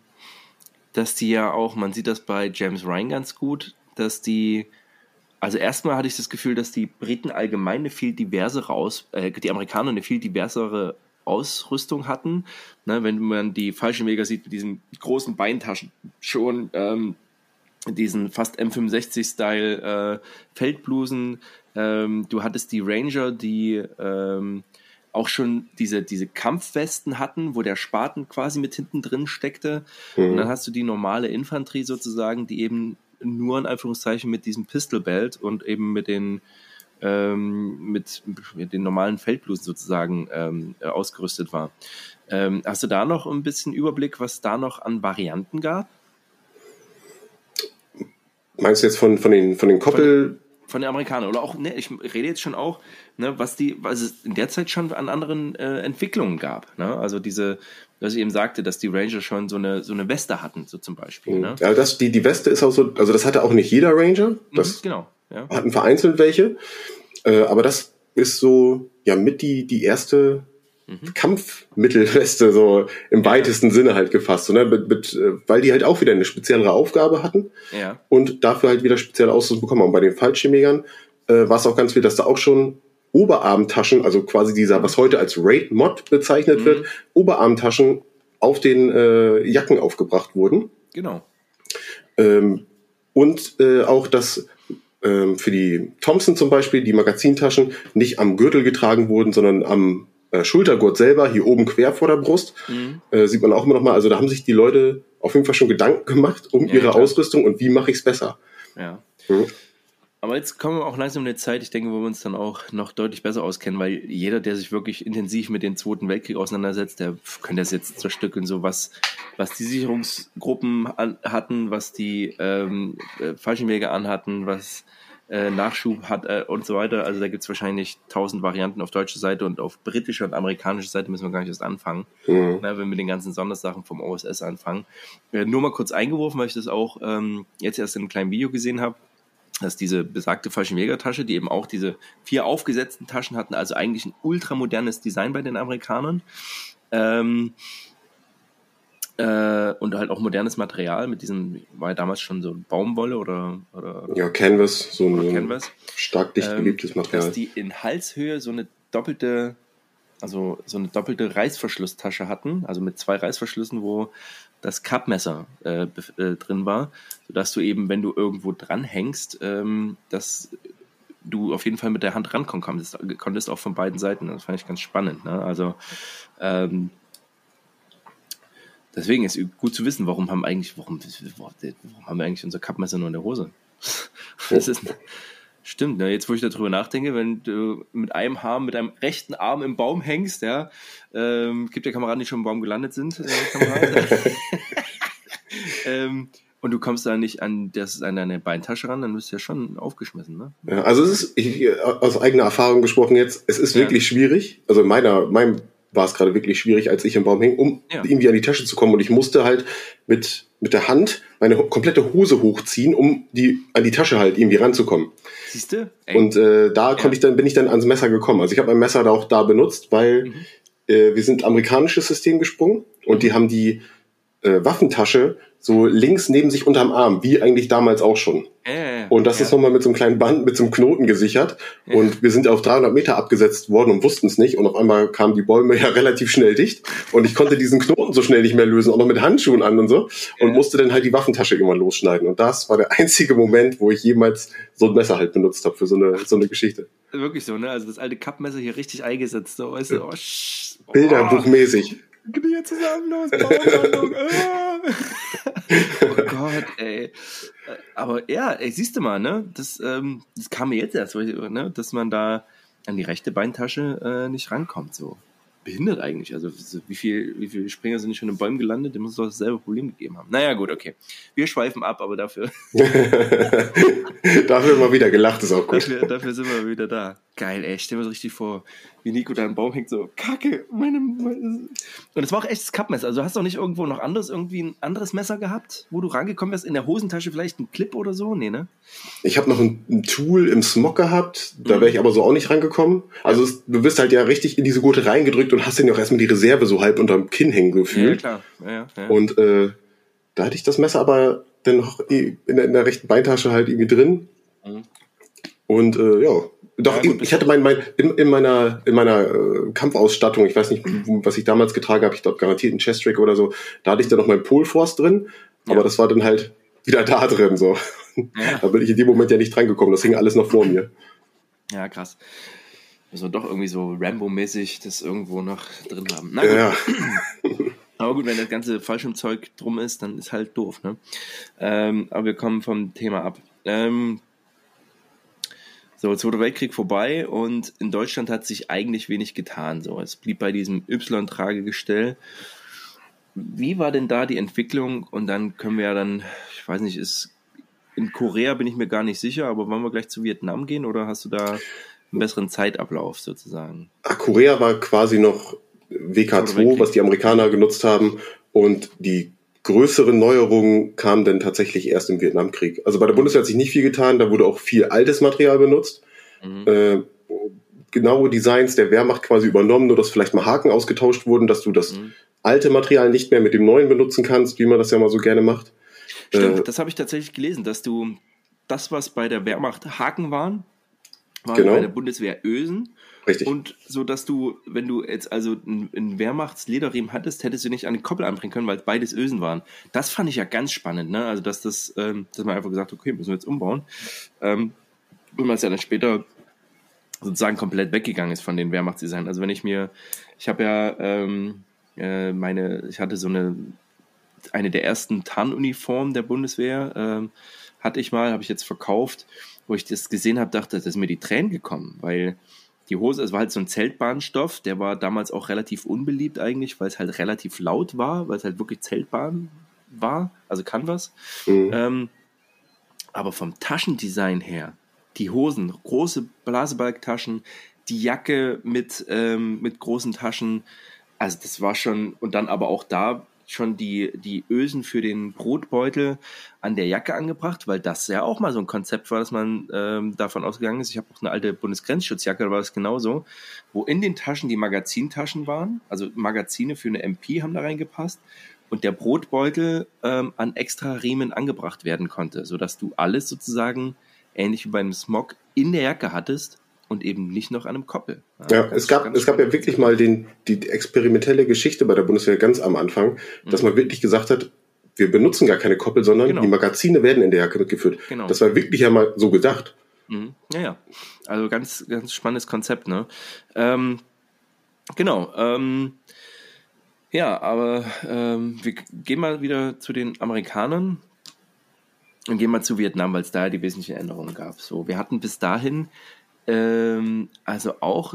Speaker 1: dass die ja auch, man sieht das bei James Ryan ganz gut, dass die, also erstmal hatte ich das Gefühl, dass die Briten allgemein eine viel diversere aus, äh, die Amerikaner eine viel diversere Ausrüstung hatten. Ne, wenn man die Fallschirmjäger sieht mit diesen großen Beintaschen schon, ähm, diesen fast M65-Style äh, Feldblusen. Ähm, du hattest die Ranger, die ähm, auch schon diese, diese Kampfwesten hatten, wo der Spaten quasi mit hinten drin steckte. Mhm. Und dann hast du die normale Infanterie sozusagen, die eben nur in Anführungszeichen mit diesem Pistol Belt und eben mit den ähm, mit, mit, den normalen Feldblusen sozusagen ähm, äh, ausgerüstet war. Ähm, hast du da noch ein bisschen Überblick, was da noch an Varianten gab?
Speaker 2: Meinst du jetzt von, von den, von den Koppel...
Speaker 1: Von, den Amerikanern oder auch, ne, ich rede jetzt schon auch, ne, was die, was es in der Zeit schon an anderen äh, Entwicklungen gab. Ne? Also diese, was ich eben sagte, dass die Ranger schon so eine, so eine Weste hatten, so zum Beispiel. Ne?
Speaker 2: Ja, das, die, die Weste ist auch so, also das hatte auch nicht jeder Ranger. Das mhm, genau. Ja. Hatten vereinzelt welche. Äh, aber das ist so, ja, mit die, die erste mhm. Kampfmittelweste, so im weitesten Sinne halt gefasst, so, ne? mit, mit, äh, weil die halt auch wieder eine speziellere Aufgabe hatten ja. und dafür halt wieder spezielle Ausrüstung bekommen. Und bei den Fallschirmjägern äh, war es auch ganz viel, dass da auch schon Oberarmtaschen, also quasi dieser, was heute als Raid-Mod bezeichnet mhm. wird, Oberarmtaschen auf den äh, Jacken aufgebracht wurden.
Speaker 1: Genau.
Speaker 2: Ähm, und äh, auch das ähm, für die Thompson zum Beispiel, die Magazintaschen, nicht am Gürtel getragen wurden, sondern am äh, Schultergurt selber, hier oben quer vor der Brust. Mhm. Äh, sieht man auch immer noch mal. Also da haben sich die Leute auf jeden Fall schon Gedanken gemacht um ja, ihre klar. Ausrüstung und wie mache ich es besser.
Speaker 1: Ja. Mhm. Aber jetzt kommen wir auch langsam in eine Zeit, ich denke, wo wir uns dann auch noch deutlich besser auskennen, weil jeder, der sich wirklich intensiv mit dem Zweiten Weltkrieg auseinandersetzt, der könnte das jetzt zerstückeln, so was, was die Sicherungsgruppen an, hatten, was die ähm, äh, Fallschirmjäger anhatten, was äh, Nachschub hat äh, und so weiter. Also da gibt es wahrscheinlich tausend Varianten auf deutscher Seite und auf britischer und amerikanischer Seite müssen wir gar nicht erst anfangen, mhm. Na, wenn wir den ganzen Sondersachen vom OSS anfangen. Äh, nur mal kurz eingeworfen, weil ich das auch ähm, jetzt erst in einem kleinen Video gesehen habe dass diese besagte Fallschirmjägertasche, die eben auch diese vier aufgesetzten Taschen hatten, also eigentlich ein ultramodernes Design bei den Amerikanern. Ähm, äh, und halt auch modernes Material mit diesem, war ja damals schon so Baumwolle oder, oder
Speaker 2: Ja, Canvas, so ein Canvas. stark dicht geliebtes ähm, Material.
Speaker 1: Dass die in Halshöhe so eine doppelte, also so eine doppelte Reißverschlusstasche hatten, also mit zwei Reißverschlüssen, wo das Cup-Messer äh, äh, drin war, sodass du eben, wenn du irgendwo dranhängst, ähm, dass du auf jeden Fall mit der Hand rankommen konntest, konntest auch von beiden Seiten. Das fand ich ganz spannend. Ne? Also ähm, deswegen ist gut zu wissen, warum haben eigentlich, warum, warum haben wir eigentlich unser Cup-Messer nur in der Hose? Das ist, Stimmt, ne? jetzt wo ich darüber nachdenke, wenn du mit einem Arm, mit einem rechten Arm im Baum hängst, ja, ähm, gibt ja Kameraden, die schon im Baum gelandet sind, äh, ähm, und du kommst da nicht an, das, an deine Beintasche ran, dann bist du ja schon aufgeschmissen, ne?
Speaker 2: Ja, also es ist, ich, aus eigener Erfahrung gesprochen jetzt, es ist ja. wirklich schwierig, also in meiner, meinem war es gerade wirklich schwierig, als ich im Baum hing, um ja. irgendwie an die Tasche zu kommen. Und ich musste halt mit, mit der Hand meine komplette Hose hochziehen, um die, an die Tasche halt irgendwie ranzukommen.
Speaker 1: Siehst du?
Speaker 2: Und äh, da ja. konnte ich dann, bin ich dann ans Messer gekommen. Also ich habe mein Messer da auch da benutzt, weil mhm. äh, wir sind amerikanisches System gesprungen und mhm. die haben die äh, Waffentasche so links neben sich unterm Arm, wie eigentlich damals auch schon. Äh, und das ja. ist nochmal mit so einem kleinen Band, mit so einem Knoten gesichert. Ja. Und wir sind auf 300 Meter abgesetzt worden und wussten es nicht. Und auf einmal kamen die Bäume ja relativ schnell dicht. Und ich konnte diesen Knoten so schnell nicht mehr lösen, auch noch mit Handschuhen an und so. Und ja. musste dann halt die Waffentasche immer losschneiden. Und das war der einzige Moment, wo ich jemals so ein Messer halt benutzt habe für so eine, so eine Geschichte.
Speaker 1: Wirklich so, ne? Also das alte Kappmesser hier richtig eingesetzt. So, weißt du, oh,
Speaker 2: oh. Bilderbuchmäßig.
Speaker 1: Knie zusammen, los. Ah. oh Gott, ey. Aber ja, ey, siehst du mal, ne? Das, ähm, das kam mir jetzt erst, ne? dass man da an die rechte Beintasche äh, nicht rankommt. So behindert eigentlich. Also wie viel, wie viele Springer sind nicht schon in Bäumen gelandet? Dem muss es doch dasselbe Problem gegeben haben. Naja, gut, okay. Wir schweifen ab, aber dafür.
Speaker 2: dafür mal wieder gelacht ist auch gut.
Speaker 1: Dafür, dafür sind wir wieder da. Geil, ey. Stell mir so richtig vor, wie Nico da im Baum hängt, so, Kacke, meine, meine. Und es war auch echtes Cup-Messer. Also hast du auch nicht irgendwo noch anderes, irgendwie ein anderes Messer gehabt, wo du rangekommen wärst? In der Hosentasche vielleicht ein Clip oder so? Nee, ne?
Speaker 2: Ich habe noch ein, ein, Tool im Smog gehabt, da wäre ich aber so auch nicht rangekommen. Also es, du wirst halt ja richtig in diese Gurte reingedrückt und hast dann ja auch erstmal die Reserve so halb unterm Kinn hängen gefühlt. Ja, klar. Ja, ja. Und äh, da hatte ich das Messer aber dann noch in der, in der rechten Beintasche halt irgendwie drin. Mhm. Und äh, ja, doch, ja, ich hatte mein, mein in, in meiner in meiner äh, Kampfausstattung, ich weiß nicht, was ich damals getragen habe, ich glaube garantiert ein Chestrick oder so, da hatte ich dann noch mein Polforce drin, aber ja. das war dann halt wieder da drin so. Ja. da bin ich in dem Moment ja nicht dran gekommen, das hing alles noch vor mir.
Speaker 1: Ja, krass. Müssen wir doch irgendwie so Rambo-mäßig das irgendwo noch drin haben. Na, ja. Aber gut, wenn das ganze Fallschirmzeug drum ist, dann ist halt doof, ne? Ähm, aber wir kommen vom Thema ab. Ähm, so, Zweiter Weltkrieg vorbei und in Deutschland hat sich eigentlich wenig getan. So, es blieb bei diesem Y-Tragegestell. Wie war denn da die Entwicklung? Und dann können wir ja dann, ich weiß nicht, ist in Korea bin ich mir gar nicht sicher, aber wollen wir gleich zu Vietnam gehen oder hast du da einen besseren Zeitablauf sozusagen?
Speaker 2: Ach, Korea war quasi noch WK2, was die Amerikaner genutzt haben und die größere Neuerungen kamen dann tatsächlich erst im Vietnamkrieg. Also bei der Bundeswehr hat sich nicht viel getan, da wurde auch viel altes Material benutzt. Mhm. Äh, genaue Designs der Wehrmacht quasi übernommen, nur dass vielleicht mal Haken ausgetauscht wurden, dass du das mhm. alte Material nicht mehr mit dem neuen benutzen kannst, wie man das ja mal so gerne macht.
Speaker 1: Stimmt, äh, das habe ich tatsächlich gelesen, dass du das, was bei der Wehrmacht Haken waren, waren genau. bei der Bundeswehr Ösen
Speaker 2: Richtig.
Speaker 1: Und so, dass du, wenn du jetzt also einen Wehrmachtslederriemen hattest, hättest du nicht an die Koppel anbringen können, weil es beides Ösen waren. Das fand ich ja ganz spannend, ne? Also, dass das, ähm, dass man einfach gesagt hat, okay, müssen wir jetzt umbauen. Ähm, und man es ja dann später sozusagen komplett weggegangen ist von den Wehrmachtsdesign. Also wenn ich mir, ich habe ja ähm, äh, meine, ich hatte so eine, eine der ersten Tarnuniformen der Bundeswehr, ähm, hatte ich mal, habe ich jetzt verkauft, wo ich das gesehen habe, dachte, das ist mir die Tränen gekommen, weil die Hose, es war halt so ein Zeltbahnstoff, der war damals auch relativ unbeliebt eigentlich, weil es halt relativ laut war, weil es halt wirklich Zeltbahn war, also Canvas. Mhm. Ähm, aber vom Taschendesign her, die Hosen, große Blasebalgtaschen, die Jacke mit, ähm, mit großen Taschen, also das war schon, und dann aber auch da schon die, die Ösen für den Brotbeutel an der Jacke angebracht, weil das ja auch mal so ein Konzept war, dass man ähm, davon ausgegangen ist. Ich habe auch eine alte Bundesgrenzschutzjacke, da war es genauso, wo in den Taschen die Magazintaschen waren, also Magazine für eine MP haben da reingepasst und der Brotbeutel ähm, an extra Riemen angebracht werden konnte, sodass du alles sozusagen ähnlich wie bei einem Smog in der Jacke hattest und eben nicht noch an einem Koppel.
Speaker 2: Ja, ja es gab, es gab ja wirklich mal den, die experimentelle Geschichte bei der Bundeswehr ganz am Anfang, dass mhm. man wirklich gesagt hat, wir benutzen gar keine Koppel, sondern genau. die Magazine werden in der Jacke mitgeführt. Genau. Das war wirklich ja mal so gedacht.
Speaker 1: Mhm. Ja, ja. Also ganz, ganz spannendes Konzept, ne? Ähm, genau. Ähm, ja, aber ähm, wir gehen mal wieder zu den Amerikanern und gehen mal zu Vietnam, weil es da die wesentlichen Änderungen gab. So, wir hatten bis dahin ähm, also auch,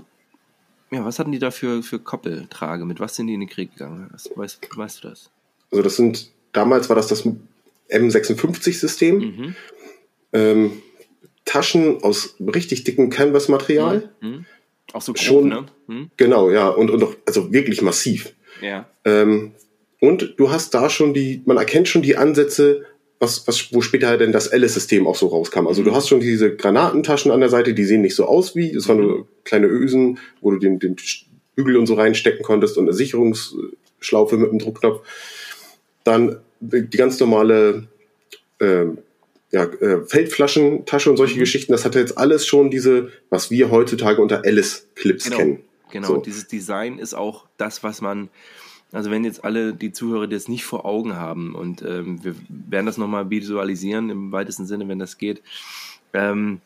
Speaker 1: ja, was hatten die da für, für Koppeltrage? Mit was sind die in den Krieg gegangen? Was, weißt, weißt du das?
Speaker 2: Also das sind, damals war das das M56-System. Mhm. Ähm, Taschen aus richtig dickem Canvas-Material. Mhm. mhm.
Speaker 1: Auch so grob, Schon, ne?
Speaker 2: Mhm. Genau, ja, und, und auch, also wirklich massiv.
Speaker 1: Ja.
Speaker 2: Ähm, und du hast da schon die, man erkennt schon die Ansätze was, was, wo später denn das Alice-System auch so rauskam. Also du mhm. hast schon diese Granatentaschen an der Seite, die sehen nicht so aus wie, das waren nur mhm. kleine Ösen, wo du den, den Bügel und so reinstecken konntest und eine Sicherungsschlaufe mit einem Druckknopf. Dann die ganz normale äh, ja, äh, Feldflaschentasche und solche mhm. Geschichten, das hatte jetzt alles schon diese, was wir heutzutage unter Alice-Clips
Speaker 1: genau.
Speaker 2: kennen.
Speaker 1: Genau, so. dieses Design ist auch das, was man also wenn jetzt alle die Zuhörer das nicht vor Augen haben und ähm, wir werden das nochmal visualisieren im weitesten Sinne, wenn das geht. Ähm,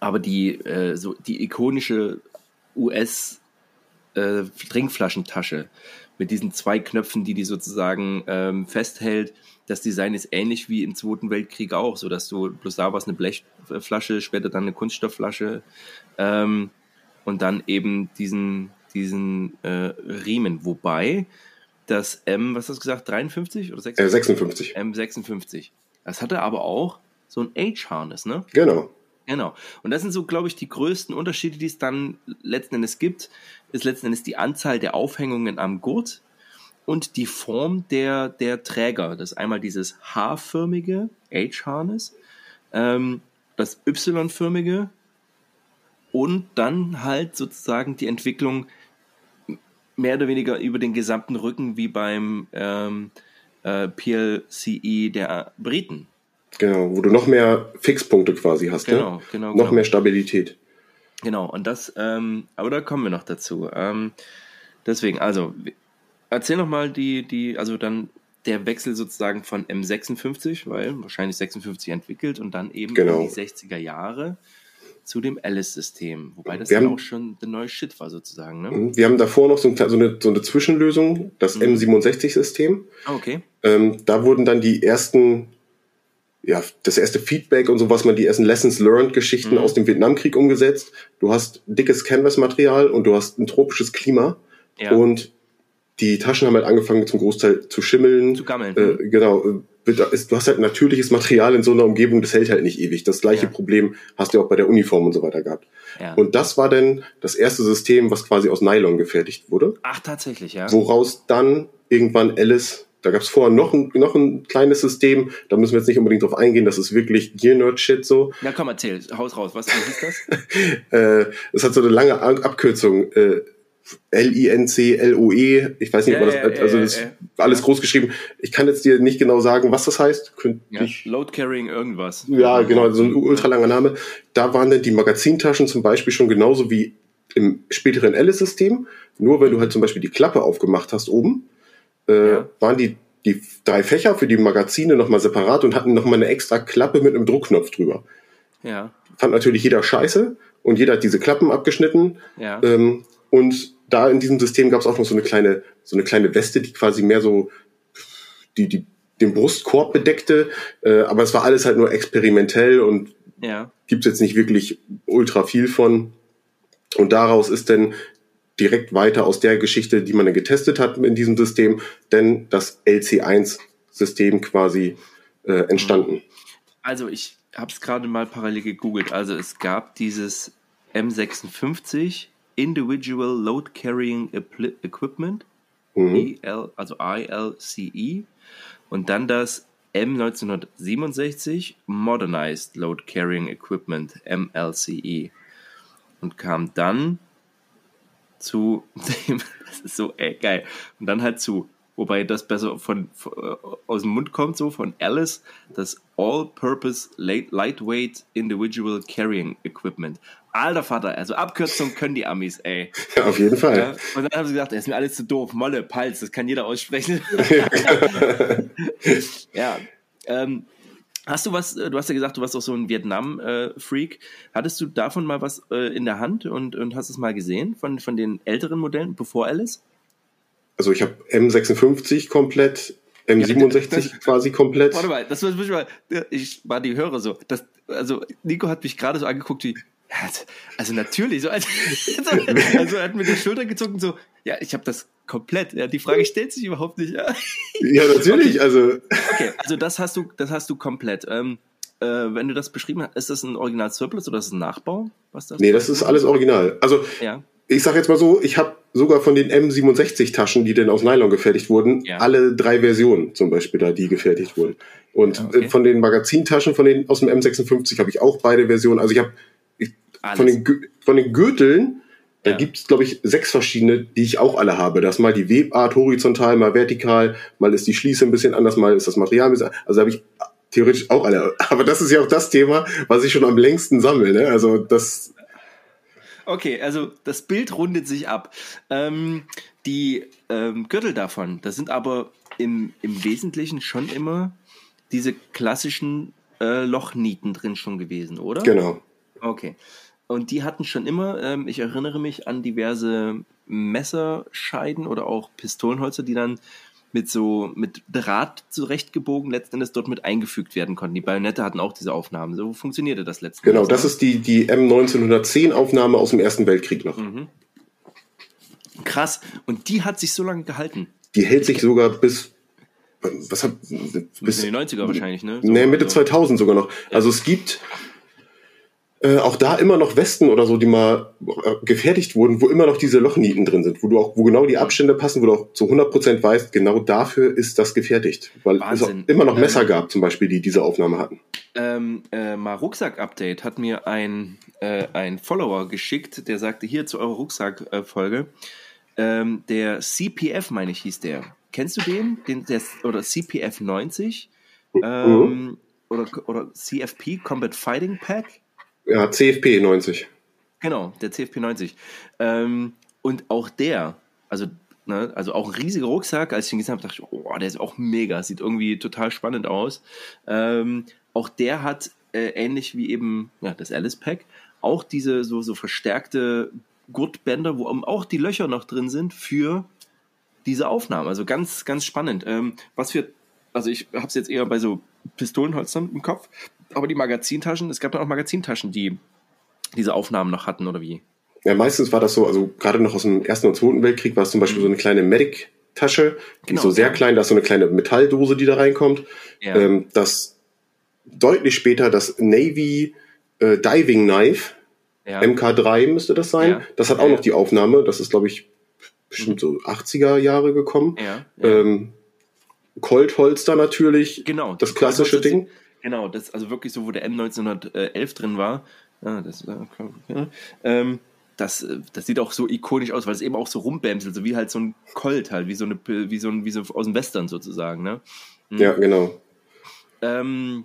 Speaker 1: aber die, äh, so die ikonische US äh, Trinkflaschentasche mit diesen zwei Knöpfen, die die sozusagen ähm, festhält, das Design ist ähnlich wie im Zweiten Weltkrieg auch, so dass du bloß da war es eine Blechflasche, später dann eine Kunststoffflasche ähm, und dann eben diesen diesen äh, Riemen. Wobei das M, was hast du gesagt, 53 oder
Speaker 2: 56? Äh, 56.
Speaker 1: M56. Das hatte aber auch so ein H-Harness, ne?
Speaker 2: Genau.
Speaker 1: Genau. Und das sind so, glaube ich, die größten Unterschiede, die es dann letzten Endes gibt, ist letzten Endes die Anzahl der Aufhängungen am Gurt und die Form der, der Träger. Das ist einmal dieses H-förmige H-Harness, ähm, das Y-förmige und dann halt sozusagen die Entwicklung mehr oder weniger über den gesamten Rücken wie beim ähm, äh, PLCE der Briten.
Speaker 2: Genau, wo du noch mehr Fixpunkte quasi hast,
Speaker 1: genau,
Speaker 2: ne?
Speaker 1: Genau,
Speaker 2: Noch
Speaker 1: genau.
Speaker 2: mehr Stabilität.
Speaker 1: Genau, und das, ähm, aber da kommen wir noch dazu. Ähm, deswegen, also, erzähl noch mal die, die, also dann der Wechsel sozusagen von M56, weil wahrscheinlich 56 entwickelt und dann eben
Speaker 2: Genau.
Speaker 1: in die 60er Jahre zu dem Alice-System. Wobei das
Speaker 2: Wir haben-
Speaker 1: auch schon der neue Shit war sozusagen, ne?
Speaker 2: Wir haben davor noch so, ein, so, eine, so eine Zwischenlösung, das
Speaker 1: Mhm.
Speaker 2: M67-System.
Speaker 1: Ah, okay.
Speaker 2: Ähm, da wurden dann die ersten, ja, das erste Feedback und so, was man die ersten Lessons Learned Geschichten
Speaker 1: Mhm.
Speaker 2: aus dem Vietnamkrieg umgesetzt. Du hast dickes Canvas-Material und du hast ein tropisches Klima
Speaker 1: Ja.
Speaker 2: und die Taschen haben halt angefangen zum Großteil zu schimmeln.
Speaker 1: Zu gammeln.
Speaker 2: Äh, genau. äh, ist- Du hast halt natürliches Material in so einer Umgebung, das hält halt nicht ewig. Das gleiche
Speaker 1: Ja.
Speaker 2: Problem hast du auch bei der Uniform und so weiter gehabt.
Speaker 1: ja.
Speaker 2: Und das war dann das erste System, was quasi aus Nylon gefertigt wurde
Speaker 1: Ach, tatsächlich, ja.
Speaker 2: woraus dann irgendwann Alice, da gab es vorher noch ein, noch ein kleines System, da müssen wir jetzt nicht unbedingt drauf eingehen, das ist wirklich Gear-Nerd-Shit so.
Speaker 1: Ja, komm, erzähl, haus raus. Was hieß das?
Speaker 2: Äh, es hat so eine lange Ab- Abkürzung, äh, L-I-N-C-L-O-E, ich weiß nicht,
Speaker 1: Ja,
Speaker 2: ob man
Speaker 1: ja,
Speaker 2: das, also
Speaker 1: ja,
Speaker 2: das ist
Speaker 1: ja.
Speaker 2: alles groß geschrieben. Ich kann jetzt dir nicht genau sagen, was das heißt. Könnte
Speaker 1: Ja,
Speaker 2: ich
Speaker 1: Load Carrying irgendwas.
Speaker 2: Ja, genau, so ein ultralanger Name. Da waren dann die Magazintaschen zum Beispiel schon genauso wie im späteren Alice-System. Nur wenn du halt zum Beispiel die Klappe aufgemacht hast oben, äh,
Speaker 1: Ja.
Speaker 2: waren die, die drei Fächer für die Magazine nochmal separat und hatten nochmal eine extra Klappe mit einem Druckknopf drüber.
Speaker 1: Ja,
Speaker 2: Fand natürlich jeder scheiße und jeder hat diese Klappen abgeschnitten.
Speaker 1: ja.
Speaker 2: Ähm, und da in diesem System gab es auch noch so eine kleine, so eine kleine Weste, die quasi mehr so die, die, den Brustkorb bedeckte. Äh, aber es war alles halt nur experimentell und
Speaker 1: ja.
Speaker 2: gibt's jetzt nicht wirklich ultra viel von. Und daraus ist dann direkt weiter aus der Geschichte, die man dann getestet hat in diesem System, denn das LC1-System quasi äh, entstanden.
Speaker 1: Also ich habe es gerade mal parallel gegoogelt. Also es gab dieses M56 Individual Load Carrying Equipment,
Speaker 2: Mhm.
Speaker 1: EL, also ILCE, und dann das M1967 Modernized Load Carrying Equipment, MLCE, und kam dann zu dem, das ist so ey, geil, und dann halt zu, wobei das besser von, von äh, aus dem Mund kommt, so von Alice, das All-Purpose Light- Lightweight Individual Carrying Equipment. Alter Vater, also Abkürzung können die Amis, ey.
Speaker 2: Ja, auf jeden Fall.
Speaker 1: Ja, und dann haben sie gesagt, das ist mir alles zu doof. Molle, Palz, das kann jeder aussprechen. ja. Ähm, hast du was, äh, du hast ja gesagt, du warst auch so ein Vietnam-Freak. Hattest du davon mal was äh, in der Hand und, und hast es mal gesehen von, von den älteren Modellen, bevor Alice?
Speaker 2: Also ich habe M56 komplett, M67
Speaker 1: das-
Speaker 2: quasi komplett.
Speaker 1: Warte mal, das muss ich mal, ich war die Hörer so. Das, also, Nico hat mich gerade so angeguckt wie, ja, also natürlich, so als, also er hat mit der Schulter gezogen, so, ja, ich habe das komplett, ja, die Frage stellt sich überhaupt nicht, ja.
Speaker 2: Ja, natürlich. Also
Speaker 1: Okay, also das hast du, das hast du komplett. Ähm, äh, wenn du das beschrieben hast, ist das ein Original Surplus oder ist das ein Nachbau? Was das?
Speaker 2: nee, das ist alles original. Also
Speaker 1: Ja.
Speaker 2: Ich sag jetzt mal so, ich habe sogar von den M67 Taschen, die denn aus Nylon gefertigt wurden,
Speaker 1: Ja.
Speaker 2: alle drei Versionen zum Beispiel da, die gefertigt wurden. Und
Speaker 1: okay.
Speaker 2: äh, von den Magazintaschen von den aus dem M56 habe ich auch beide Versionen. Also ich habe von den von den Gürteln, da
Speaker 1: Ja.
Speaker 2: gibt's glaube ich sechs verschiedene, die ich auch alle habe. Das ist mal die Webart horizontal, mal vertikal, mal ist die Schließe ein bisschen anders, mal ist das Material ein bisschen, also habe ich theoretisch auch alle. Aber das ist ja auch das Thema, was ich schon am längsten sammle. Ne? Also das
Speaker 1: Okay, also das Bild rundet sich ab. Ähm, die ähm, Gürtel davon, das sind aber im, im Wesentlichen schon immer diese klassischen äh, Lochnieten drin schon gewesen, oder?
Speaker 2: genau.
Speaker 1: Okay. Und die hatten schon immer, ähm, ich erinnere mich an diverse Messerscheiden oder auch Pistolenholzer, die dann mit so mit Draht zurechtgebogen letzten Endes dort mit eingefügt werden konnten. Die Bayonette hatten auch diese Aufnahmen. So funktionierte das letzten
Speaker 2: Genau,
Speaker 1: Endes.
Speaker 2: das ist die, die M1910 Aufnahme aus dem Ersten Weltkrieg noch.
Speaker 1: Mhm. krass. Und die hat sich so lange gehalten.
Speaker 2: Die hält sich sogar bis, was hat,
Speaker 1: Bis in die 90er wahrscheinlich, ne?
Speaker 2: nee, Mitte
Speaker 1: also-
Speaker 2: 2000 sogar noch. Also es gibt, äh, auch da immer noch Westen oder so, die mal äh, gefertigt wurden, wo immer noch diese Lochnieten drin sind, wo du auch, wo genau die Abstände passen, wo du auch zu 100% weißt, genau dafür ist das gefertigt. Weil Wahnsinn. es auch immer noch Messer ähm, gab, zum Beispiel, die diese Aufnahme hatten.
Speaker 1: Ähm, äh, mal Rucksack-Update hat mir ein, äh, ein Follower geschickt, der sagte, hier zu eurer Rucksack-Folge, ähm, der CPF, meine ich, hieß der. Kennst du den? den der, oder CPF 90? Mhm. Ähm, oder, oder CFP, Combat Fighting Pack?
Speaker 2: Ja, CFP 90.
Speaker 1: Genau, der CFP 90. Ähm, und auch der, also, ne, also auch ein riesiger Rucksack, als ich ihn gesehen habe, dachte ich, oh, der ist auch mega, sieht irgendwie total spannend aus. Ähm, auch der hat äh, ähnlich wie eben ja, das Alice Pack auch diese so, so verstärkte Gurtbänder, wo auch die Löcher noch drin sind für diese Aufnahme. Also ganz, ganz spannend. Ähm, was für, also ich habe es jetzt eher bei so Pistolenholstern im Kopf, aber die Magazintaschen, es gab dann auch Magazintaschen, die diese Aufnahmen noch hatten, oder wie?
Speaker 2: Ja, meistens war das so, also gerade noch aus dem Ersten und Zweiten Weltkrieg war es zum Beispiel mhm. so eine kleine Medic-Tasche, die genau, ist so sehr ja. klein, da ist so eine kleine Metalldose, die da reinkommt. Ja. Ähm, das deutlich später das Navy äh, Diving Knife, ja. MK3 müsste das sein. Das hat auch noch die Aufnahme, das ist, glaube ich, bestimmt mhm. so 80er Jahre gekommen. Ja, Ähm, Colt Holster natürlich,
Speaker 1: genau,
Speaker 2: das klassische Ding.
Speaker 1: Genau, das also wirklich so, wo der M1911 drin war. Ja, das, äh, ähm, das, das sieht auch so ikonisch aus, weil es eben auch so rumbämselt, so wie halt so ein Colt halt, wie so eine, wie so ein, wie so aus dem Western sozusagen, ne?
Speaker 2: Mhm. Ja, genau.
Speaker 1: Ähm,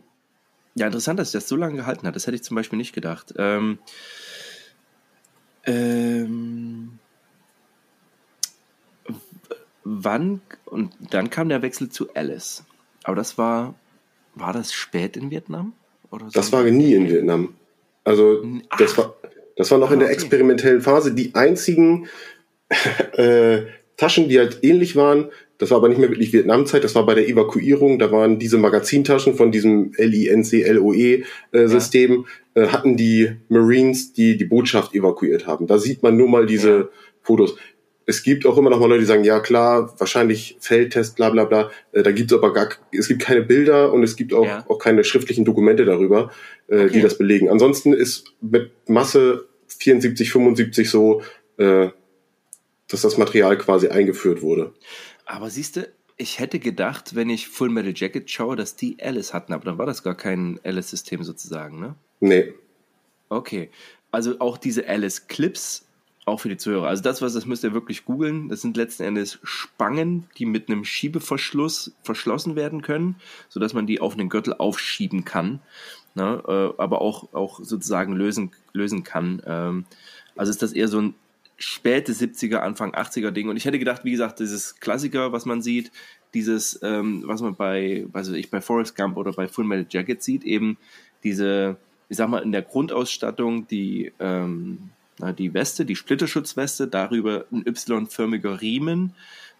Speaker 1: ja, interessant, dass sich das so lange gehalten hat. Das hätte ich zum Beispiel nicht gedacht. Ähm, ähm, wann und dann kam der Wechsel zu Alice. Aber das war war das spät in Vietnam?
Speaker 2: Oder? Das war nie in Vietnam. Also Ach. das war, das war noch ah, in der okay. experimentellen Phase. Die einzigen äh, Taschen, die halt ähnlich waren, das war aber nicht mehr wirklich Vietnamzeit, das war bei der Evakuierung, da waren diese Magazintaschen von diesem LINC-LOE-System, äh, äh, hatten die Marines, die die Botschaft evakuiert haben. Da sieht man nur mal diese ja. Fotos es gibt auch immer noch mal Leute, die sagen, ja klar, wahrscheinlich Feldtest, bla bla bla. Äh, da gibt es aber gar, es gibt keine Bilder und es gibt auch, ja. auch keine schriftlichen Dokumente darüber, äh, okay. die das belegen. Ansonsten ist mit Masse 74, 75 so, äh, dass das Material quasi eingeführt wurde.
Speaker 1: Aber siehst du, ich hätte gedacht, wenn ich Full Metal Jacket schaue, dass die Alice hatten, aber dann war das gar kein Alice-System sozusagen, ne?
Speaker 2: Nee.
Speaker 1: Okay. Also auch diese Alice Clips auch für die Zuhörer. Also das, was das müsst ihr wirklich googeln. Das sind letzten Endes Spangen, die mit einem Schiebeverschluss verschlossen werden können, sodass man die auf einen Gürtel aufschieben kann, ne? äh, aber auch, auch sozusagen lösen, lösen kann. Ähm, also ist das eher so ein späte 70er, Anfang 80er Ding. Und ich hätte gedacht, wie gesagt, dieses Klassiker, was man sieht, dieses, ähm, was man bei, weiß ich, bei Forrest Gump oder bei Full Metal Jacket sieht, eben diese, ich sag mal, in der Grundausstattung die ähm, die Weste, die Splitterschutzweste, darüber ein Y-förmiger Riemen,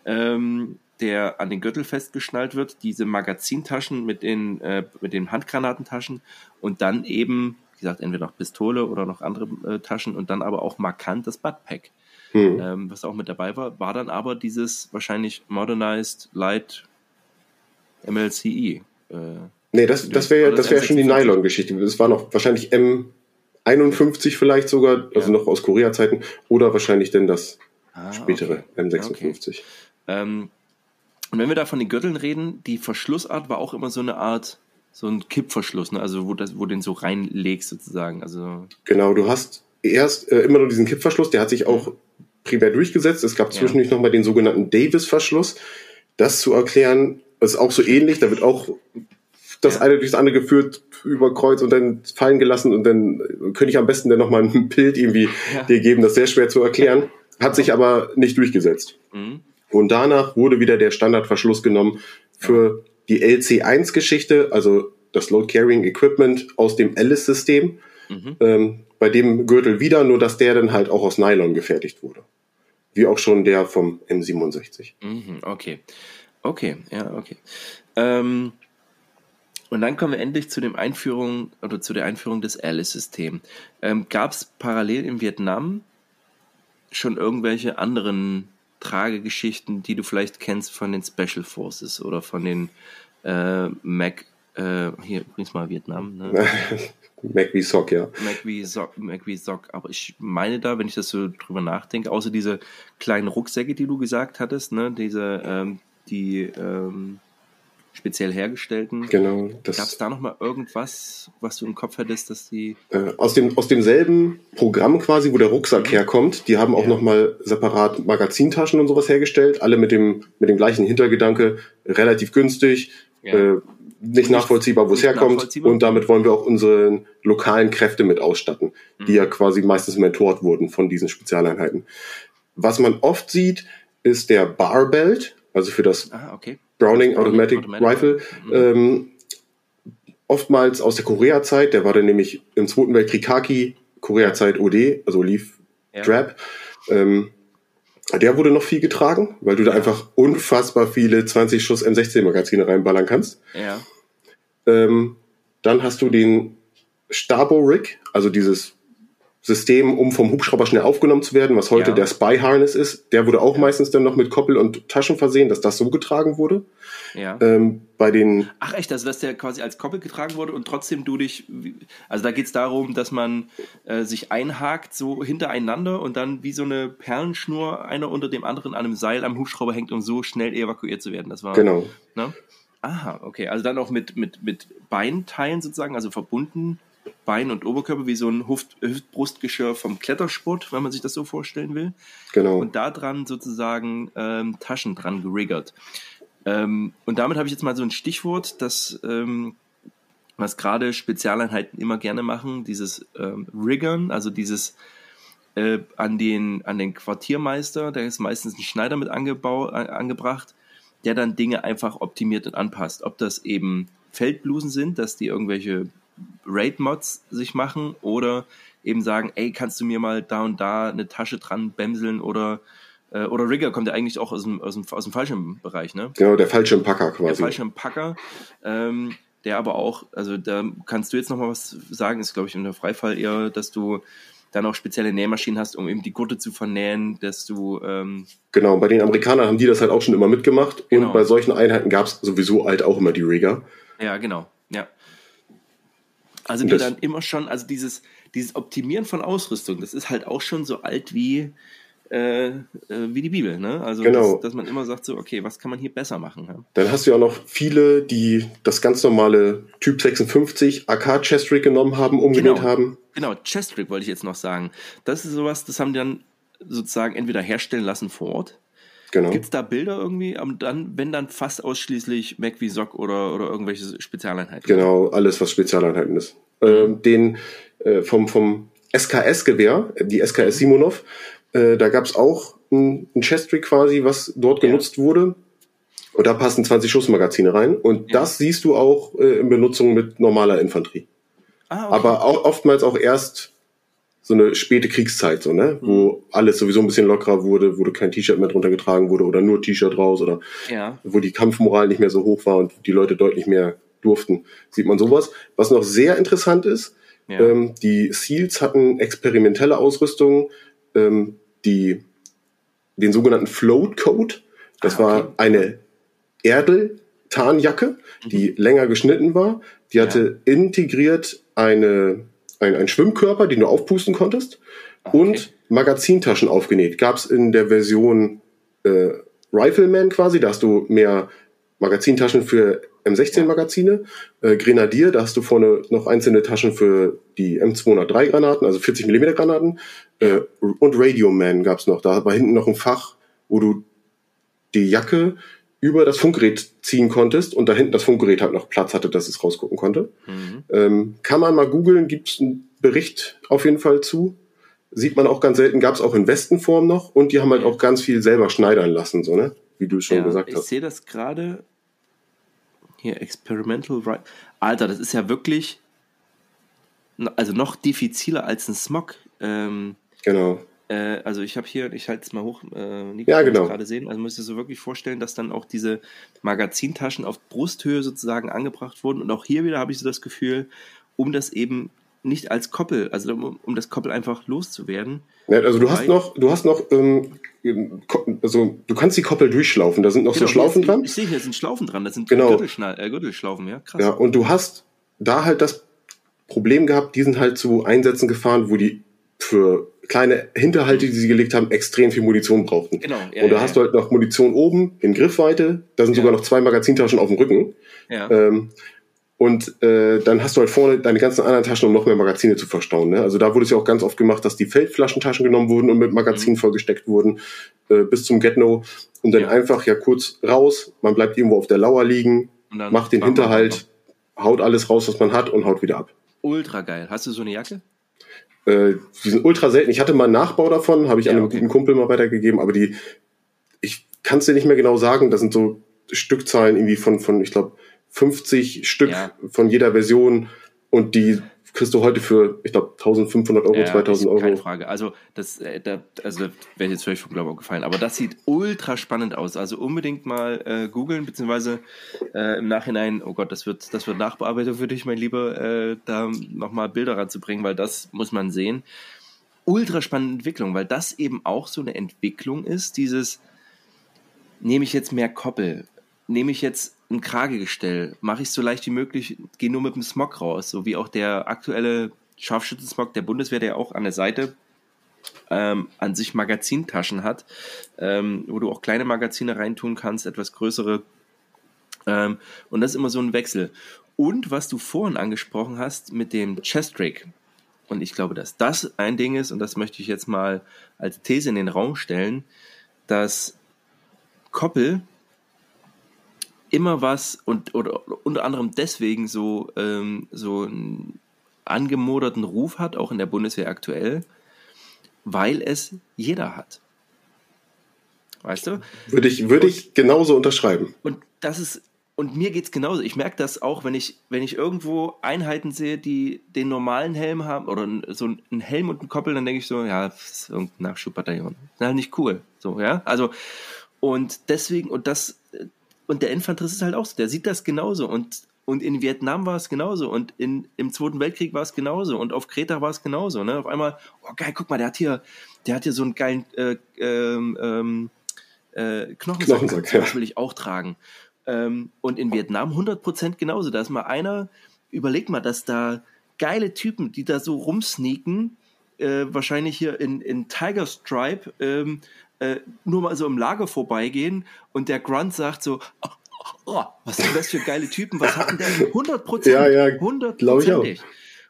Speaker 1: ähm, der an den Gürtel festgeschnallt wird, diese Magazintaschen mit den, äh, mit den Handgranatentaschen und dann eben, wie gesagt, entweder noch Pistole oder noch andere äh, Taschen und dann aber auch markant das Buttpack. Hm. Ähm, was auch mit dabei war, war dann aber dieses wahrscheinlich Modernized Light MLCE.
Speaker 2: Äh, nee, das, das wäre das wär schon die Nylon-Geschichte. Das war noch wahrscheinlich M, 51 vielleicht sogar, also ja. noch aus Korea-Zeiten, oder wahrscheinlich denn das ah, spätere okay. M56. Okay.
Speaker 1: Ähm, und wenn wir da von den Gürteln reden, die Verschlussart war auch immer so eine Art, so ein Kippverschluss, ne? also wo, das, wo den so reinlegst sozusagen. Also
Speaker 2: genau, du hast erst äh, immer nur diesen Kippverschluss, der hat sich auch primär durchgesetzt. Es gab zwischendurch ja. nochmal den sogenannten Davis-Verschluss. Das zu erklären, ist auch so ähnlich, da wird auch das ja. eine durchs andere geführt, über Kreuz und dann fallen gelassen und dann könnte ich am besten dann nochmal ein Bild irgendwie ja. dir geben, das ist sehr schwer zu erklären. Hat sich aber nicht durchgesetzt. Mhm. Und danach wurde wieder der Standardverschluss genommen für die LC1-Geschichte, also das Load Carrying Equipment aus dem Alice-System, mhm. ähm, bei dem Gürtel wieder, nur dass der dann halt auch aus Nylon gefertigt wurde. Wie auch schon der vom M67.
Speaker 1: Mhm, okay. Okay, ja, okay. Ähm, und dann kommen wir endlich zu dem Einführung oder zu der Einführung des Alice-Systems. Ähm, Gab es parallel in Vietnam schon irgendwelche anderen Tragegeschichten, die du vielleicht kennst von den Special Forces oder von den äh, Mac Äh, hier übrigens mal Vietnam. Ne?
Speaker 2: MacV Sock, ja.
Speaker 1: MacV Sock, Sock. Aber ich meine da, wenn ich das so drüber nachdenke, außer diese kleinen Rucksäcke, die du gesagt hattest, ne, diese, ähm, die ähm, speziell hergestellten.
Speaker 2: Genau.
Speaker 1: Gab es da noch mal irgendwas, was du im Kopf hättest, dass die
Speaker 2: äh, aus dem aus demselben Programm quasi, wo der Rucksack mhm. herkommt, die haben auch ja. noch mal separat Magazintaschen und sowas hergestellt, alle mit dem mit dem gleichen Hintergedanke, relativ günstig. Ja. Äh, nicht nachvollziehbar, wo es herkommt. Und damit wollen wir auch unsere lokalen Kräfte mit ausstatten, mhm. die ja quasi meistens mentort wurden von diesen Spezialeinheiten. Was man oft sieht, ist der Barbelt, also für das
Speaker 1: ah, okay.
Speaker 2: Browning, Automatic, Automatic, Rifle. Mhm. Ähm, oftmals aus der Korea-Zeit, der war dann nämlich im Zweiten Weltkrieg Kaki, Korea-Zeit OD, also Olive ja. Drab. Ähm, der wurde noch viel getragen, weil du da einfach unfassbar viele 20 Schuss M16-Magazine reinballern kannst.
Speaker 1: Ja.
Speaker 2: Ähm, dann hast du den Stabo-Rig, also dieses System, um vom Hubschrauber schnell aufgenommen zu werden, was heute ja. der Spy Harness ist. Der wurde auch ja. meistens dann noch mit Koppel und Taschen versehen, dass das so getragen wurde.
Speaker 1: Ja.
Speaker 2: Ähm, bei den
Speaker 1: Ach echt, also dass der quasi als Koppel getragen wurde und trotzdem du dich, also da geht es darum, dass man äh, sich einhakt so hintereinander und dann wie so eine Perlenschnur einer unter dem anderen an einem Seil am Hubschrauber hängt, um so schnell evakuiert zu werden. Das war
Speaker 2: genau.
Speaker 1: Ne? Aha, okay. Also dann auch mit, mit, mit Beinteilen sozusagen, also verbunden Bein und Oberkörper wie so ein Hüft Hüftbrustgeschirr vom Klettersport, wenn man sich das so vorstellen will.
Speaker 2: Genau.
Speaker 1: Und da dran sozusagen ähm, Taschen dran geriggert. Ähm, und damit habe ich jetzt mal so ein Stichwort, das ähm, was gerade Spezialeinheiten immer gerne machen, dieses ähm, Riggern, also dieses äh, an den an den Quartiermeister, da ist meistens ein Schneider mit angebau, äh, angebracht, der dann Dinge einfach optimiert und anpasst. Ob das eben Feldblusen sind, dass die irgendwelche Raid-Mods sich machen oder eben sagen, ey, kannst du mir mal da und da eine Tasche dran bämseln oder äh, oder Rigger kommt ja eigentlich auch aus dem, aus dem, aus dem Fallschirmbereich, ne?
Speaker 2: Genau, der Fallschirmpacker quasi. Der
Speaker 1: Fallschirmpacker, ähm, der aber auch, also da kannst du jetzt nochmal was sagen, ist glaube ich in der Freifall eher, dass du dann auch spezielle Nähmaschinen hast, um eben die Gurte zu vernähen, dass du... Ähm
Speaker 2: genau, bei den Amerikanern haben die das halt auch schon immer mitgemacht genau. und bei solchen Einheiten gab es sowieso halt auch immer die Rigger.
Speaker 1: Ja, genau. Also wir dann immer schon, also dieses, dieses Optimieren von Ausrüstung, das ist halt auch schon so alt wie, äh, äh, wie die Bibel, ne? Also
Speaker 2: genau.
Speaker 1: dass, dass, man immer sagt so, okay, was kann man hier besser machen? Ja?
Speaker 2: Dann hast du ja auch noch viele, die das ganz normale Typ 56 AK Chestrig genommen haben, umgenäht
Speaker 1: genau.
Speaker 2: haben.
Speaker 1: Genau, Chestrig wollte ich jetzt noch sagen. Das ist sowas, das haben die dann sozusagen entweder herstellen lassen vor Ort.
Speaker 2: Genau.
Speaker 1: Gibt es da Bilder irgendwie? Dann, wenn dann fast ausschließlich Mac wie Sock oder, oder irgendwelche Spezialeinheiten?
Speaker 2: Genau, alles, was Spezialeinheiten ist. Ähm, den äh, vom, vom SKS-Gewehr, die SKS Simonov, äh, da gab es auch ein, ein Chestrig quasi, was dort ja. genutzt wurde. Und da passen 20 Schussmagazine rein. Und ja. das siehst du auch äh, in Benutzung mit normaler Infanterie. Ah, okay. Aber auch, oftmals auch erst so eine späte Kriegszeit, so, ne? Mhm. Wo alles sowieso ein bisschen lockerer wurde, wo kein T-Shirt mehr drunter getragen wurde oder nur T-Shirt raus oder
Speaker 1: ja.
Speaker 2: wo die Kampfmoral nicht mehr so hoch war und die Leute deutlich mehr durften. Sieht man sowas. Was noch sehr interessant ist, ja. ähm, die SEALs hatten experimentelle Ausrüstung, ähm, die den sogenannten Float Code. Das ah, okay. war eine Erdel-Tarnjacke, die mhm. länger geschnitten war. Die hatte ja. integriert eine ein, ein Schwimmkörper, den du aufpusten konntest ah, okay. und Magazintaschen aufgenäht. Gab es in der Version äh, Rifleman quasi, da hast du mehr Magazintaschen für M16-Magazine. Äh, Grenadier, da hast du vorne noch einzelne Taschen für die M203-Granaten, also 40 mm Granaten. Äh, und Radio Man gab es noch. Da war hinten noch ein Fach, wo du die Jacke über das Funkgerät ziehen konntest und da hinten das Funkgerät halt noch Platz hatte, dass es rausgucken konnte. Mhm. Ähm, kann man mal googeln, gibt es einen Bericht auf jeden Fall zu. Sieht man auch ganz selten, gab es auch in Westenform noch und die haben halt auch ganz viel selber schneidern lassen, so, ne? Wie du schon ja, gesagt
Speaker 1: ich
Speaker 2: hast.
Speaker 1: Ich sehe das gerade. Hier, Experimental Right. Alter, das ist ja wirklich. Also noch diffiziler als ein Smog. Ähm,
Speaker 2: genau.
Speaker 1: Äh, also ich habe hier, ich halte es mal hoch, äh,
Speaker 2: Nico ja, genau.
Speaker 1: gerade sehen, also müsstest du wirklich vorstellen, dass dann auch diese Magazintaschen auf Brusthöhe sozusagen angebracht wurden und auch hier wieder habe ich so das Gefühl, um das eben nicht als Koppel, also um, um das Koppel einfach loszuwerden.
Speaker 2: Ja, also du hast noch, du hast noch, ähm, also du kannst die Koppel durchschlaufen, da sind noch genau, so Schlaufen
Speaker 1: jetzt,
Speaker 2: dran.
Speaker 1: Ich, ich sehe hier sind Schlaufen dran, das sind
Speaker 2: genau.
Speaker 1: Äh, Gürtelschlaufen, ja,
Speaker 2: krass. Ja, und du hast da halt das Problem gehabt, die sind halt zu Einsätzen gefahren, wo die für kleine Hinterhalte, die sie gelegt haben, extrem viel Munition brauchten.
Speaker 1: Genau.
Speaker 2: Ja, und da ja, hast ja. du halt noch Munition oben in Griffweite, da sind sogar noch zwei Magazintaschen auf dem Rücken.
Speaker 1: Ja.
Speaker 2: Ähm, und äh, dann hast du halt vorne deine ganzen anderen Taschen, um noch mehr Magazine zu verstauen. Ne? Also da wurde es ja auch ganz oft gemacht, dass die Feldflaschentaschen genommen wurden und mit Magazinen mhm. vollgesteckt wurden äh, bis zum Get-No. Und dann einfach ja kurz raus, man bleibt irgendwo auf der Lauer liegen, macht den Hinterhalt, haut alles raus, was man hat und haut wieder ab.
Speaker 1: Ultra geil. Hast du so eine Jacke?
Speaker 2: Äh, die sind ultra selten. Ich hatte mal einen Nachbau davon, habe ich ja, an einem okay. guten Kumpel mal weitergegeben, aber die, ich kann es dir nicht mehr genau sagen, das sind so Stückzahlen irgendwie von, von ich glaube, 50 Stück ja. von jeder Version und die kriegst du heute für, ich glaube, 1500 Euro, ja, 2000 Euro.
Speaker 1: Keine Frage. Also, das, äh, da, also, wäre jetzt völlig vom Glauben gefallen. Aber das sieht ultra spannend aus. Also, unbedingt mal äh, googeln, beziehungsweise äh, im Nachhinein, oh Gott, das wird, das wird Nachbearbeitung für dich, mein Lieber, äh, da nochmal Bilder ranzubringen, weil das muss man sehen. Ultra spannende Entwicklung, weil das eben auch so eine Entwicklung ist, dieses, nehme ich jetzt mehr Koppel, nehme ich jetzt ein Kragegestell, mache ich es so leicht wie möglich, gehe nur mit dem Smog raus, so wie auch der aktuelle Scharfschützensmog der Bundeswehr, der auch an der Seite ähm, an sich Magazintaschen hat, ähm, wo du auch kleine Magazine reintun kannst, etwas größere. Ähm, und das ist immer so ein Wechsel. Und was du vorhin angesprochen hast mit dem Chest Rig. Und ich glaube, dass das ein Ding ist, und das möchte ich jetzt mal als These in den Raum stellen, dass Koppel immer was und oder unter anderem deswegen so, ähm, so einen angemoderten Ruf hat, auch in der Bundeswehr aktuell, weil es jeder hat. Weißt du?
Speaker 2: Würde ich, würde ich genauso unterschreiben.
Speaker 1: Und das ist, und mir geht es genauso. Ich merke das auch, wenn ich, wenn ich irgendwo Einheiten sehe, die den normalen Helm haben, oder so einen Helm und einen Koppel, dann denke ich so, ja, das ist irgendein Nachschubbataillon. Das ist halt nicht cool. So, ja. Also, und deswegen, und das, und der Infanterist ist halt auch so, der sieht das genauso. Und, und in Vietnam war es genauso. Und in, im Zweiten Weltkrieg war es genauso. Und auf Kreta war es genauso. Ne? Auf einmal, oh geil, guck mal, der hat hier, der hat hier so einen geilen äh, ähm, ähm äh, Knochensack. Knochensack ja. Das will ich auch tragen. Ähm, und in Vietnam 100% genauso. Da ist mal einer, überleg mal, dass da geile Typen, die da so rumsneaken, äh, wahrscheinlich hier in, in Tiger Stripe, ähm, äh, nur mal so im Lager vorbeigehen und der Grunt sagt so, oh, oh, was sind das für geile Typen, was hatten der? 100 Prozent,
Speaker 2: ja, ja,
Speaker 1: 100 Prozent.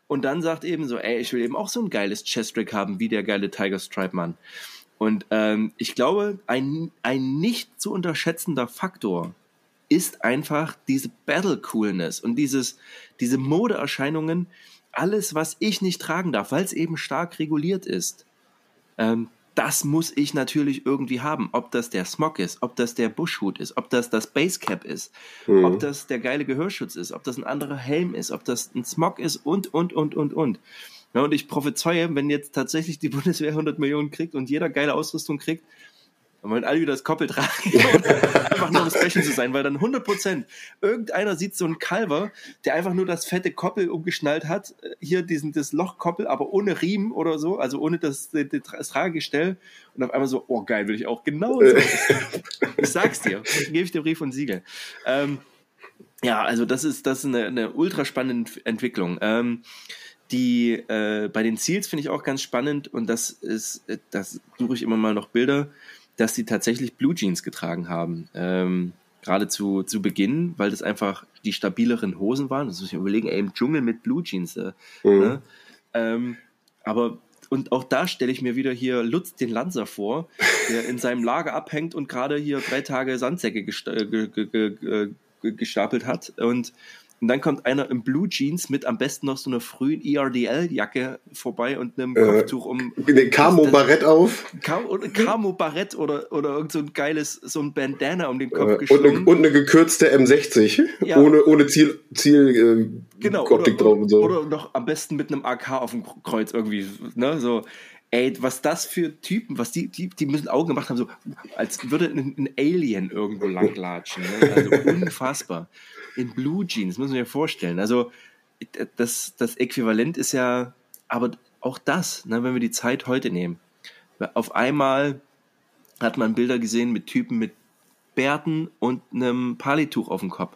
Speaker 1: Und dann sagt eben so, ey, ich will eben auch so ein geiles Chest-Rack haben, wie der geile Tiger Stripe-Mann. Und ähm, ich glaube, ein, ein nicht zu unterschätzender Faktor ist einfach diese Battle-Coolness und dieses, diese Modeerscheinungen, alles, was ich nicht tragen darf, weil es eben stark reguliert ist. Ähm, das muss ich natürlich irgendwie haben. Ob das der Smog ist, ob das der Bushhut ist, ob das das Basecap ist, mhm. ob das der geile Gehörschutz ist, ob das ein anderer Helm ist, ob das ein Smog ist und, und, und, und, und. Ja, und ich prophezeie, wenn jetzt tatsächlich die Bundeswehr 100 Millionen kriegt und jeder geile Ausrüstung kriegt, dann wollen alle wieder das Koppel tragen, einfach nur um Special zu sein, weil dann 100 Prozent. Irgendeiner sieht so einen Calver, der einfach nur das fette Koppel umgeschnallt hat, hier diesen, das Lochkoppel, aber ohne Riemen oder so, also ohne das, das, das Tragegestell. Und auf einmal so, oh geil, will ich auch genau so. ich sag's dir, gebe ich dir Brief und Siegel. Ähm, ja, also das ist, das ist eine, eine ultra spannende Entwicklung. Ähm, die äh, bei den Ziels finde ich auch ganz spannend. Und das ist, das suche ich immer mal noch Bilder dass sie tatsächlich Blue Jeans getragen haben. Ähm, gerade zu, zu Beginn, weil das einfach die stabileren Hosen waren. Das muss ich mir überlegen, ey, im Dschungel mit Blue Jeans. Äh, mhm. ne? ähm, aber und auch da stelle ich mir wieder hier Lutz den Lanzer vor, der in seinem Lager abhängt und gerade hier drei Tage Sandsäcke äh, gestapelt hat und und dann kommt einer im Blue Jeans mit am besten noch so einer frühen ERDL-Jacke vorbei und einem äh, Kopftuch um.
Speaker 2: Den Camo-Barett auf.
Speaker 1: Camo-Barett oder, oder irgend so ein geiles, so ein Bandana um den Kopf
Speaker 2: äh, geschlungen. Und eine, und eine gekürzte M60. Ja. Ohne, ohne Ziel, Ziel
Speaker 1: äh, genau, Optik oder, drauf und so. Oder noch am besten mit einem AK auf dem Kreuz irgendwie, ne, so. Ey, was das für Typen, was die, die, die müssen Augen gemacht haben, so als würde ein, ein Alien irgendwo langlatschen. Ne? Also unfassbar in Blue Jeans, muss man sich vorstellen. Also das, das Äquivalent ist ja, aber auch das, ne, wenn wir die Zeit heute nehmen. Auf einmal hat man Bilder gesehen mit Typen mit Bärten und einem Palituch auf dem Kopf.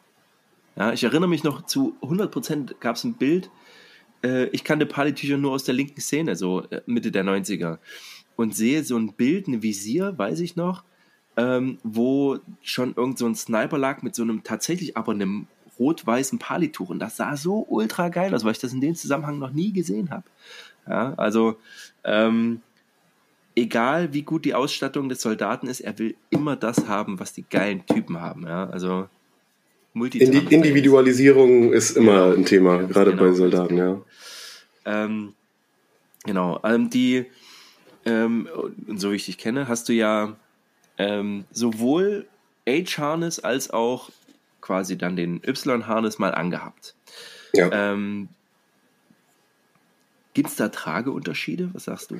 Speaker 1: Ja, ich erinnere mich noch zu 100 Prozent gab es ein Bild. Äh, ich kannte Palitücher nur aus der linken Szene, so äh, Mitte der 90er. Und sehe so ein Bild, ein Visier, weiß ich noch, ähm, wo schon irgend so ein Sniper lag mit so einem tatsächlich aber einem rot-weißen Palituch. Und das sah so ultra geil aus, weil ich das in dem Zusammenhang noch nie gesehen habe. Ja, also ähm, egal wie gut die Ausstattung des Soldaten ist, er will immer das haben, was die geilen Typen haben. Ja, also
Speaker 2: Indi Individualisierung ist immer ein Thema, gerade genau, bei Soldaten, ja.
Speaker 1: Ähm, genau, ähm, die, ähm, so wie ich dich kenne, hast du ja ähm, sowohl H-Harness als auch quasi dann den Y-Harness mal angehabt. Ja. Ähm, Gibt es da Trageunterschiede? Was sagst du?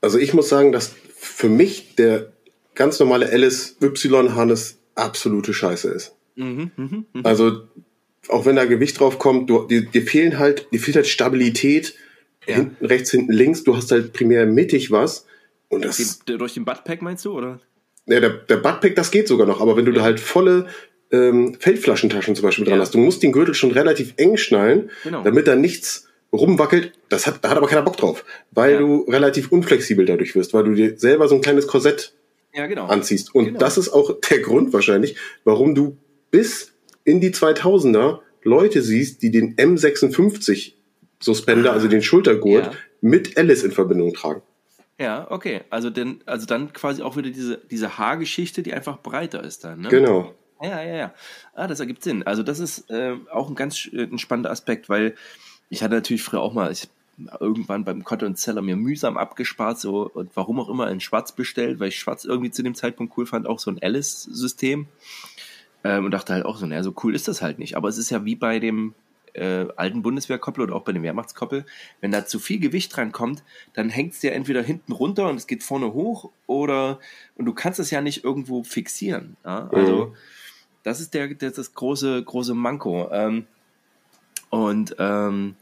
Speaker 2: Also ich muss sagen, dass für mich der ganz normale Alice Y-Harness absolute Scheiße ist. Mhm, mh, mh. Also auch wenn da Gewicht drauf kommt, du, dir, dir fehlen halt, dir fehlt halt Stabilität, ja. hinten rechts, hinten links, du hast halt primär mittig was. Und das,
Speaker 1: durch den Buttpack meinst du, oder?
Speaker 2: Ja, der, der Buttpack, das geht sogar noch, aber wenn du da halt volle ähm, Feldflaschentaschen zum Beispiel dran ja. hast, du musst den Gürtel schon relativ eng schnallen, genau. damit da nichts rumwackelt, das hat, da hat aber keiner Bock drauf, weil ja. du relativ unflexibel dadurch wirst, weil du dir selber so ein kleines Korsett ja, genau. anziehst. Und genau. das ist auch der Grund wahrscheinlich, warum du bis in die 2000er Leute siehst, die den M56 Suspender, ah, also den Schultergurt, mit Alice in Verbindung tragen.
Speaker 1: Ja, okay. Also, denn, also dann quasi auch wieder diese, diese Haargeschichte, die einfach breiter ist dann. Ne?
Speaker 2: Genau.
Speaker 1: Ja, ja, ja. Ah, das ergibt Sinn. Also das ist äh, auch ein ganz äh, ein spannender Aspekt, weil ich hatte natürlich früher auch mal, ich irgendwann beim Cotton Seller mir mühsam abgespart, so und warum auch immer in Schwarz bestellt, weil ich Schwarz irgendwie zu dem Zeitpunkt cool fand, auch so ein Alice-System. Ähm, und dachte halt auch so, naja, so cool ist das halt nicht. Aber es ist ja wie bei dem äh, alten Bundeswehrkoppel oder auch bei dem Wehrmachtskoppel, wenn da zu viel Gewicht dran kommt, dann hängt es dir entweder hinten runter und es geht vorne hoch oder und du kannst es ja nicht irgendwo fixieren. Ja? Also mhm. das ist der, der das große große Manko. Ähm, und ähm,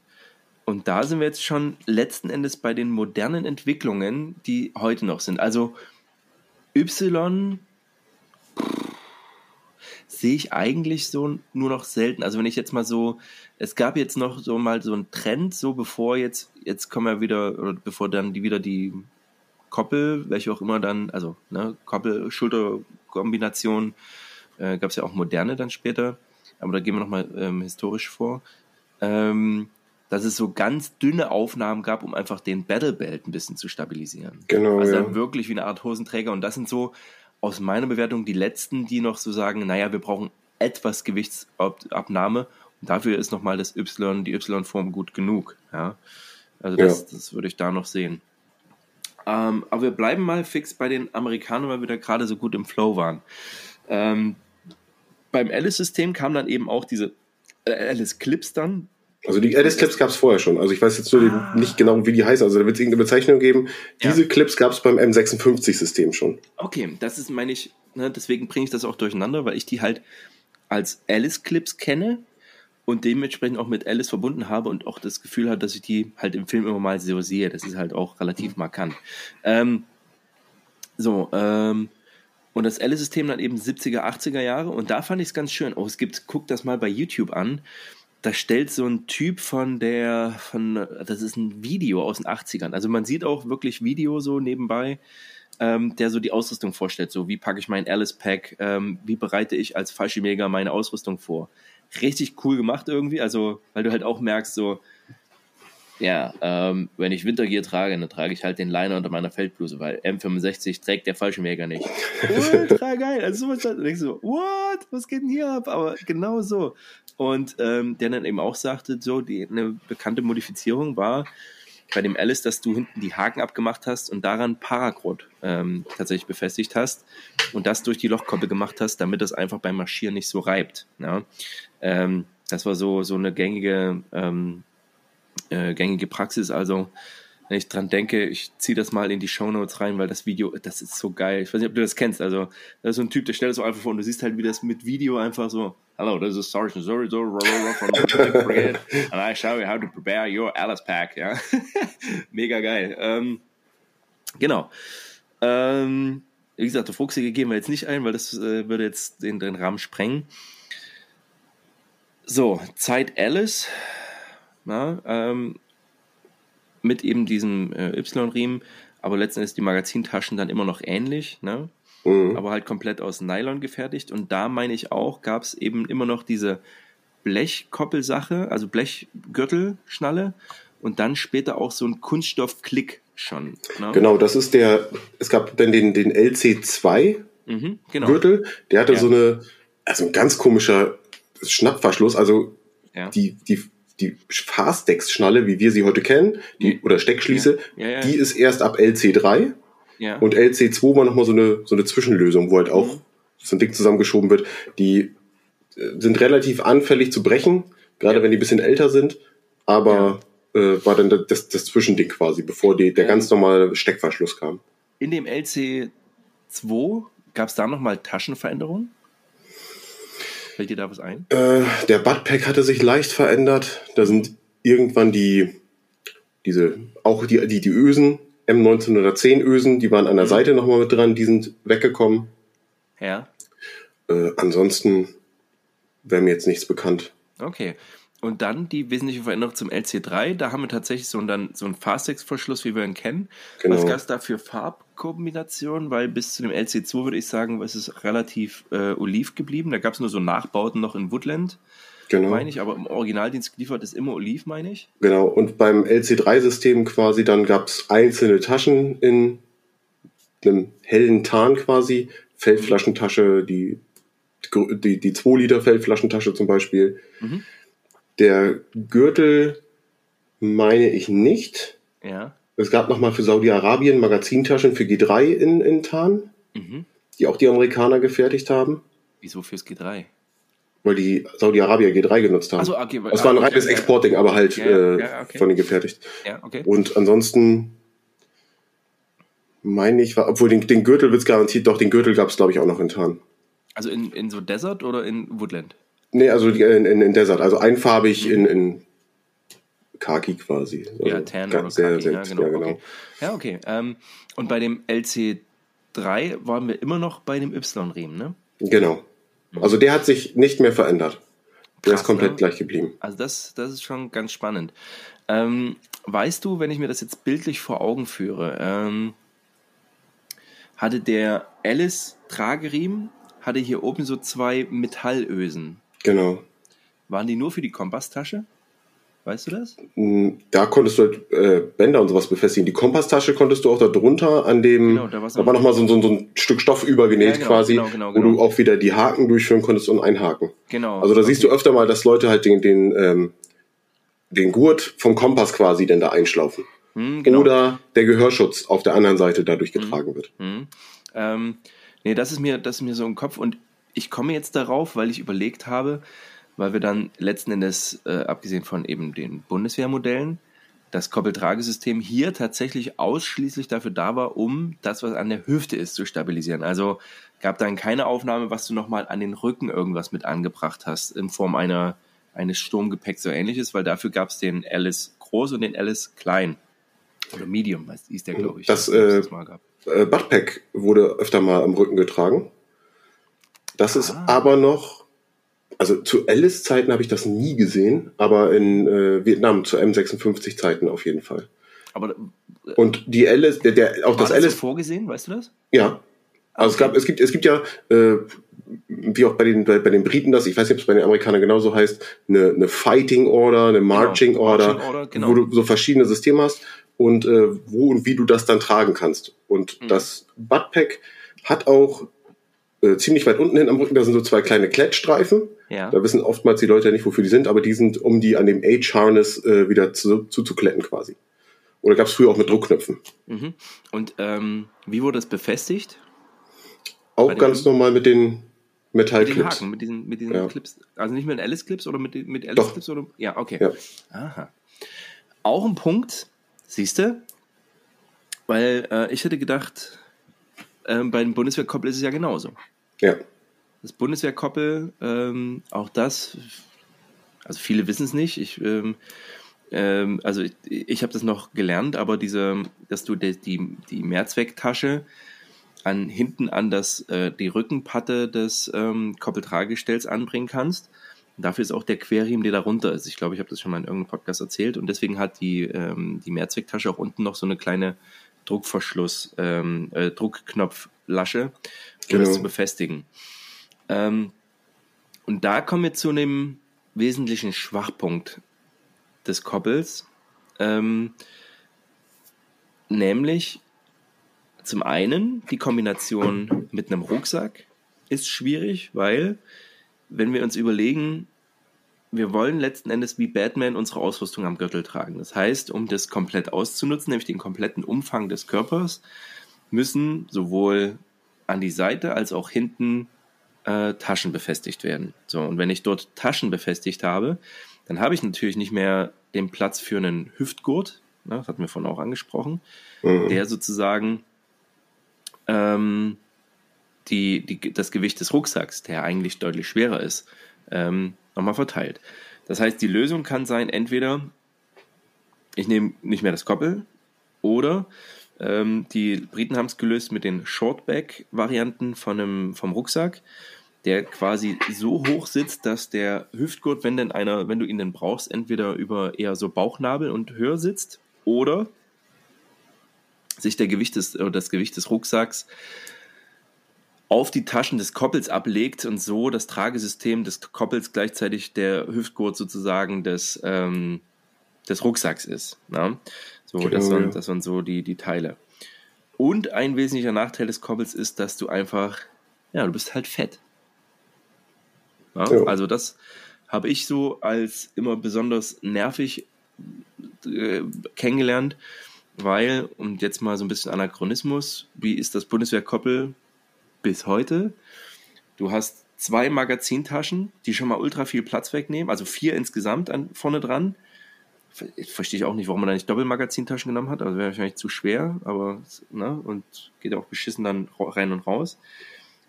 Speaker 1: und da sind wir jetzt schon letzten Endes bei den modernen Entwicklungen, die heute noch sind. Also Y sehe ich eigentlich so nur noch selten. Also wenn ich jetzt mal so, es gab jetzt noch so mal so einen Trend, so bevor jetzt, jetzt kommen wir wieder, oder bevor dann die wieder die Koppel, welche auch immer dann, also ne, Koppel-Schulter-Kombination, äh, gab es ja auch moderne dann später, aber da gehen wir nochmal ähm, historisch vor, ähm, dass es so ganz dünne Aufnahmen gab, um einfach den Battle Belt ein bisschen zu stabilisieren.
Speaker 2: Genau.
Speaker 1: Also
Speaker 2: ja.
Speaker 1: wirklich wie eine Art Hosenträger und das sind so, aus meiner Bewertung die letzten, die noch so sagen, naja, wir brauchen etwas Gewichtsabnahme und dafür ist nochmal das Y, die Y-Form gut genug. Ja? Also das, ja. das würde ich da noch sehen. Ähm, aber wir bleiben mal fix bei den Amerikanern, weil wir da gerade so gut im Flow waren. Ähm, beim Alice-System kam dann eben auch diese äh, Alice Clips dann,
Speaker 2: also die Alice Clips gab es vorher schon. Also ich weiß jetzt nur ah. nicht genau, wie die heißen. Also da wird es irgendeine Bezeichnung geben. Diese ja. Clips gab es beim M56-System schon.
Speaker 1: Okay, das ist, meine ich, ne, deswegen bringe ich das auch durcheinander, weil ich die halt als Alice Clips kenne und dementsprechend auch mit Alice verbunden habe und auch das Gefühl habe, dass ich die halt im Film immer mal so sehe. Das ist halt auch relativ markant. Ähm, so, ähm, und das Alice-System dann eben 70er, 80er Jahre und da fand ich es ganz schön. Oh, es gibt, guck das mal bei YouTube an da stellt so ein Typ von der, von, das ist ein Video aus den 80ern. Also man sieht auch wirklich Video so nebenbei, ähm, der so die Ausrüstung vorstellt. So, wie packe ich mein Alice Pack, ähm, wie bereite ich als Fallschirmjäger meine Ausrüstung vor. Richtig cool gemacht irgendwie, also, weil du halt auch merkst, so, ja, ähm, wenn ich Wintergear trage, dann trage ich halt den Liner unter meiner Feldbluse, weil M65 trägt der Fallschirmjäger nicht. Ultra geil. Also sowas dann denkst du, what? Was geht denn hier ab? Aber genau so. Und ähm, der dann eben auch sagte, so, die, eine bekannte Modifizierung war bei dem Alice, dass du hinten die Haken abgemacht hast und daran Paragrot ähm, tatsächlich befestigt hast und das durch die Lochkoppe gemacht hast, damit das einfach beim Marschieren nicht so reibt. Ja? Ähm, das war so, so eine gängige, ähm, äh, gängige Praxis. Also wenn ich dran denke, ich ziehe das mal in die Show Notes rein, weil das Video, das ist so geil. Ich weiß nicht, ob du das kennst. Also, da ist so ein Typ, der stellt das so einfach vor und du siehst halt, wie das mit Video einfach so, Hello, this is Sergeant Zorizo from the Brigade and I show you how to prepare your Alice Pack. Ja? Mega geil. Ähm, genau. Ähm, wie gesagt, der Fuchsige gehen wir jetzt nicht ein, weil das äh, würde jetzt den, den Rahmen sprengen. So, Zeit Alice. Na, ähm, mit eben diesem äh, Y-Riemen, aber letztendlich die Magazintaschen dann immer noch ähnlich, ne? Mhm. aber halt komplett aus Nylon gefertigt. Und da meine ich auch, gab es eben immer noch diese Blechkoppelsache, also Blechgürtelschnalle und dann später auch so ein Kunststoffklick schon.
Speaker 2: Ne? Genau, das ist der, es gab dann den, den LC2 mhm, genau. Gürtel, der hatte ja. so eine, also ein ganz komischer Schnappverschluss, also ja. die, die die Fastex-Schnalle, wie wir sie heute kennen, die, oder Steckschließe, ja. Ja, ja, die ist erst ab LC3. Und LC2 war nochmal so eine, so eine Zwischenlösung, wo halt auch mhm. so ein Ding zusammengeschoben wird. Die äh, sind relativ anfällig zu brechen, gerade wenn die ein bisschen älter sind, aber äh, war dann das, das Zwischending quasi, bevor die, der ganz normale Steckverschluss kam.
Speaker 1: In dem LC2 gab es da nochmal Taschenveränderungen? Fällt dir da was ein?
Speaker 2: Äh, der Buttpack hatte sich leicht verändert. Da sind irgendwann die, diese, auch die, die, die Ösen, M1910 Ösen, die waren an der mhm. Seite nochmal mit dran, die sind weggekommen.
Speaker 1: Ja.
Speaker 2: Äh, ansonsten wäre mir jetzt nichts bekannt.
Speaker 1: Okay. Und dann die wesentliche Veränderung zum LC3. Da haben wir tatsächlich so, einen, so einen Fastex-Verschluss, wie wir ihn kennen. Genau. Was gab es da für Farbkombinationen? Weil bis zu dem LC2 würde ich sagen, es ist relativ äh, oliv geblieben. Da gab es nur so Nachbauten noch in Woodland. Genau. Meine ich, aber im Originaldienst geliefert ist immer oliv, meine ich.
Speaker 2: Genau. Und beim LC3-System quasi, dann gab es einzelne Taschen in einem hellen Tarn quasi. Feldflaschentasche, die, die, die 2 Liter Feldflaschentasche zum Beispiel. Mhm der Gürtel meine ich nicht.
Speaker 1: Ja.
Speaker 2: Es gab nochmal für Saudi-Arabien Magazintaschen für G3 in, in Tarn, mhm. die auch die Amerikaner gefertigt haben.
Speaker 1: Wieso fürs G3?
Speaker 2: Weil die Saudi-Arabier G3 genutzt haben. Also, okay, das war ein reines okay, Exporting, aber halt ja, äh, ja, okay. von den gefertigt.
Speaker 1: Ja, okay.
Speaker 2: Und ansonsten meine ich, obwohl den, den Gürtel wird es garantiert, doch den Gürtel gab es glaube ich auch noch in Tarn.
Speaker 1: Also in, in so Desert oder in Woodland?
Speaker 2: Nee, also in, in, in Desert, also einfarbig in, in Kaki quasi.
Speaker 1: Also ja, Tan oder sehr, Kaki, sehr, ja, genau. Ja, genau. Okay. Ja, okay. Ähm, und bei dem LC3 waren wir immer noch bei dem Y-Riemen, ne?
Speaker 2: Genau. Mhm. Also der hat sich nicht mehr verändert. Der Krass, ist komplett ne? gleich geblieben.
Speaker 1: Also das, das ist schon ganz spannend. Ähm, weißt du, wenn ich mir das jetzt bildlich vor Augen führe, ähm, hatte der Alice Trageriemen, hatte hier oben so zwei Metallösen.
Speaker 2: Genau.
Speaker 1: Waren die nur für die Kompasstasche? Weißt du das?
Speaker 2: Mm, da konntest du halt äh, Bänder und sowas befestigen. Die Kompasstasche konntest du auch da drunter an dem, genau, da, da war nochmal so, so, so, ein Stück Stoff übergenäht ja, genau, quasi, genau, genau, wo du genau. auch wieder die Haken durchführen konntest und einhaken.
Speaker 1: Genau.
Speaker 2: Also da okay. siehst du öfter mal, dass Leute halt den, den, ähm, den Gurt vom Kompass quasi denn da einschlaufen. Hm, genau. Oder der Gehörschutz auf der anderen Seite dadurch hm. getragen hm. wird.
Speaker 1: Hm. Ähm, nee, das ist mir, das ist mir so im Kopf und ich komme jetzt darauf, weil ich überlegt habe, weil wir dann letzten Endes, äh, abgesehen von eben den Bundeswehrmodellen, das Koppeltragesystem hier tatsächlich ausschließlich dafür da war, um das, was an der Hüfte ist, zu stabilisieren. Also gab dann keine Aufnahme, was du nochmal an den Rücken irgendwas mit angebracht hast, in Form einer, eines Sturmgepäcks oder ähnliches, weil dafür gab es den Alice Groß und den Alice Klein. Oder Medium, hieß der, glaube ich.
Speaker 2: Das, äh, das mal gab. Äh, wurde öfter mal am Rücken getragen. Das ah. ist aber noch, also zu Alice-Zeiten habe ich das nie gesehen, aber in äh, Vietnam zu M56-Zeiten auf jeden Fall.
Speaker 1: Aber
Speaker 2: äh, und die Alice, der, der auch das, das Alice
Speaker 1: so vorgesehen, weißt du das?
Speaker 2: Ja. Also okay. es gab, es gibt, es gibt ja, äh, wie auch bei den, bei, bei den Briten das, ich weiß nicht, ob es bei den Amerikanern genauso heißt, eine, eine Fighting Order, eine genau. Marching genau. Order, Marching Order genau. wo du so verschiedene Systeme hast und äh, wo und wie du das dann tragen kannst. Und mhm. das Buttpack hat auch äh, ziemlich weit unten hin am Rücken, da sind so zwei kleine Klettstreifen. Ja. Da wissen oftmals die Leute ja nicht, wofür die sind, aber die sind, um die an dem Age-Harness äh, wieder zu, zuzukletten quasi. Oder gab es früher auch mit Druckknöpfen.
Speaker 1: Mhm. Und ähm, wie wurde das befestigt?
Speaker 2: Auch ganz normal mit den Metallclips. Mit den
Speaker 1: Haken, mit diesen, mit diesen ja. Clips. Also nicht mit Alice-Clips oder mit, mit Alice-Clips? Oder? Ja, okay. Ja. Aha. Auch ein Punkt, siehst du, Weil äh, ich hätte gedacht, äh, bei dem Bundeswehrkoppel ist es ja genauso.
Speaker 2: Ja.
Speaker 1: Das Bundeswehrkoppel, ähm, auch das, also viele wissen es nicht. Ich, ähm, ähm, also ich, ich habe das noch gelernt, aber diese, dass du die, die, die Mehrzwecktasche an hinten an das äh, die Rückenpatte des ähm, Koppeltragestells anbringen kannst. Und dafür ist auch der Querriemen, der darunter ist. Ich glaube, ich habe das schon mal in irgendeinem Podcast erzählt. Und deswegen hat die, ähm, die Mehrzwecktasche auch unten noch so eine kleine Druckverschluss, ähm, äh, Druckknopflasche, um genau. das zu befestigen. Ähm, und da kommen wir zu einem wesentlichen Schwachpunkt des Koppels, ähm, nämlich zum einen die Kombination mit einem Rucksack ist schwierig, weil wenn wir uns überlegen, wir wollen letzten Endes wie Batman unsere Ausrüstung am Gürtel tragen. Das heißt, um das komplett auszunutzen, nämlich den kompletten Umfang des Körpers, müssen sowohl an die Seite als auch hinten äh, Taschen befestigt werden. So, und wenn ich dort Taschen befestigt habe, dann habe ich natürlich nicht mehr den Platz für einen Hüftgurt, ne, das hatten wir vorhin auch angesprochen, mhm. der sozusagen ähm, die, die, das Gewicht des Rucksacks, der eigentlich deutlich schwerer ist, ähm, nochmal verteilt. Das heißt, die Lösung kann sein, entweder ich nehme nicht mehr das Koppel oder ähm, die Briten haben es gelöst mit den Shortback-Varianten vom Rucksack, der quasi so hoch sitzt, dass der Hüftgurt, wenn denn einer, wenn du ihn denn brauchst, entweder über eher so Bauchnabel und höher sitzt oder sich der Gewicht des, das Gewicht des Rucksacks auf die Taschen des Koppels ablegt und so das Tragesystem des Koppels gleichzeitig der Hüftgurt sozusagen des, ähm, des Rucksacks ist. Ne? So, genau, das, waren, das waren so die, die Teile. Und ein wesentlicher Nachteil des Koppels ist, dass du einfach, ja, du bist halt fett. Ja? Ja. Also das habe ich so als immer besonders nervig äh, kennengelernt, weil, und jetzt mal so ein bisschen Anachronismus, wie ist das Bundeswehrkoppel bis heute. Du hast zwei Magazintaschen, die schon mal ultra viel Platz wegnehmen, also vier insgesamt an, vorne dran. Verstehe ich auch nicht, warum man da nicht Doppelmagazintaschen genommen hat, also wäre wahrscheinlich zu schwer, aber ne, und geht auch beschissen dann rein und raus.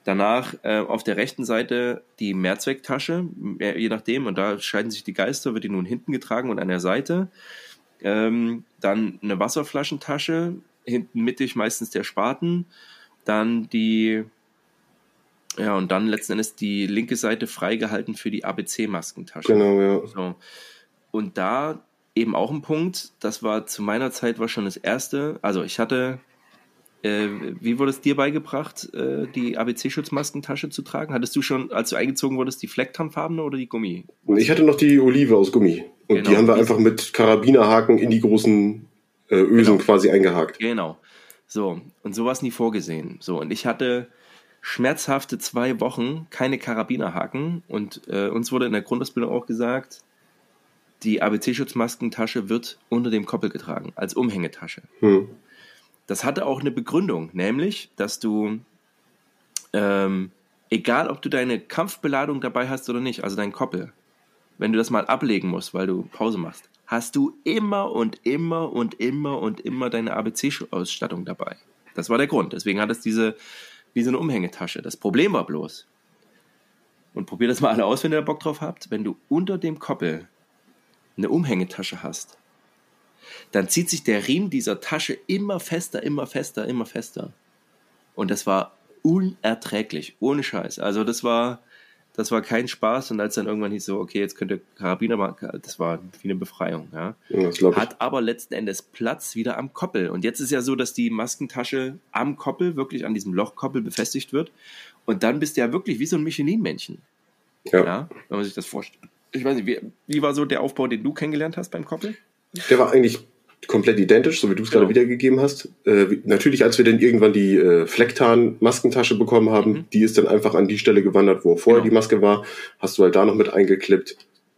Speaker 1: Danach äh, auf der rechten Seite die Mehrzwecktasche, je nachdem, und da scheiden sich die Geister, wird die nun hinten getragen und an der Seite. Ähm, dann eine Wasserflaschentasche, hinten mittig meistens der Spaten. Dann die ja, und dann letzten Endes die linke Seite freigehalten für die ABC-Maskentasche.
Speaker 2: Genau, ja.
Speaker 1: So. Und da eben auch ein Punkt, das war zu meiner Zeit war schon das erste, also ich hatte, äh, wie wurde es dir beigebracht, äh, die ABC-Schutzmaskentasche zu tragen? Hattest du schon, als du eingezogen wurdest, die Flecktarnfarbene oder die Gummi?
Speaker 2: Ich hatte noch die Olive aus Gummi. Und genau, die haben wir einfach mit Karabinerhaken in die großen äh, Ösen genau. quasi eingehakt.
Speaker 1: Genau. So, und sowas nie vorgesehen. So, und ich hatte schmerzhafte zwei Wochen keine Karabinerhaken und äh, uns wurde in der Grundausbildung auch gesagt, die ABC-Schutzmaskentasche wird unter dem Koppel getragen, als Umhängetasche. Hm. Das hatte auch eine Begründung, nämlich, dass du, ähm, egal ob du deine Kampfbeladung dabei hast oder nicht, also dein Koppel, wenn du das mal ablegen musst, weil du Pause machst, hast du immer und immer und immer und immer deine ABC-Ausstattung dabei. Das war der Grund. Deswegen hat es diese wie so eine Umhängetasche. Das Problem war bloß, und probiert das mal alle aus, wenn ihr da Bock drauf habt, wenn du unter dem Koppel eine Umhängetasche hast, dann zieht sich der Riemen dieser Tasche immer fester, immer fester, immer fester. Und das war unerträglich, ohne Scheiß. Also das war, das war kein Spaß und als dann irgendwann hieß so, okay, jetzt könnte Karabiner machen, das war wie eine Befreiung. Ja. ja Hat aber letzten Endes Platz wieder am Koppel. Und jetzt ist ja so, dass die Maskentasche am Koppel, wirklich an diesem Lochkoppel befestigt wird. Und dann bist du ja wirklich wie so ein Michelin-Männchen. Ja. ja. Wenn man sich das vorstellt. Ich weiß nicht, wie, wie war so der Aufbau, den du kennengelernt hast beim Koppel?
Speaker 2: Der war eigentlich komplett identisch, so wie du es genau. gerade wiedergegeben hast. Äh, natürlich, als wir dann irgendwann die äh, Flecktarn-Maskentasche bekommen haben, mhm. die ist dann einfach an die Stelle gewandert, wo vorher genau. die Maske war. Hast du halt da noch mit eingeklippt.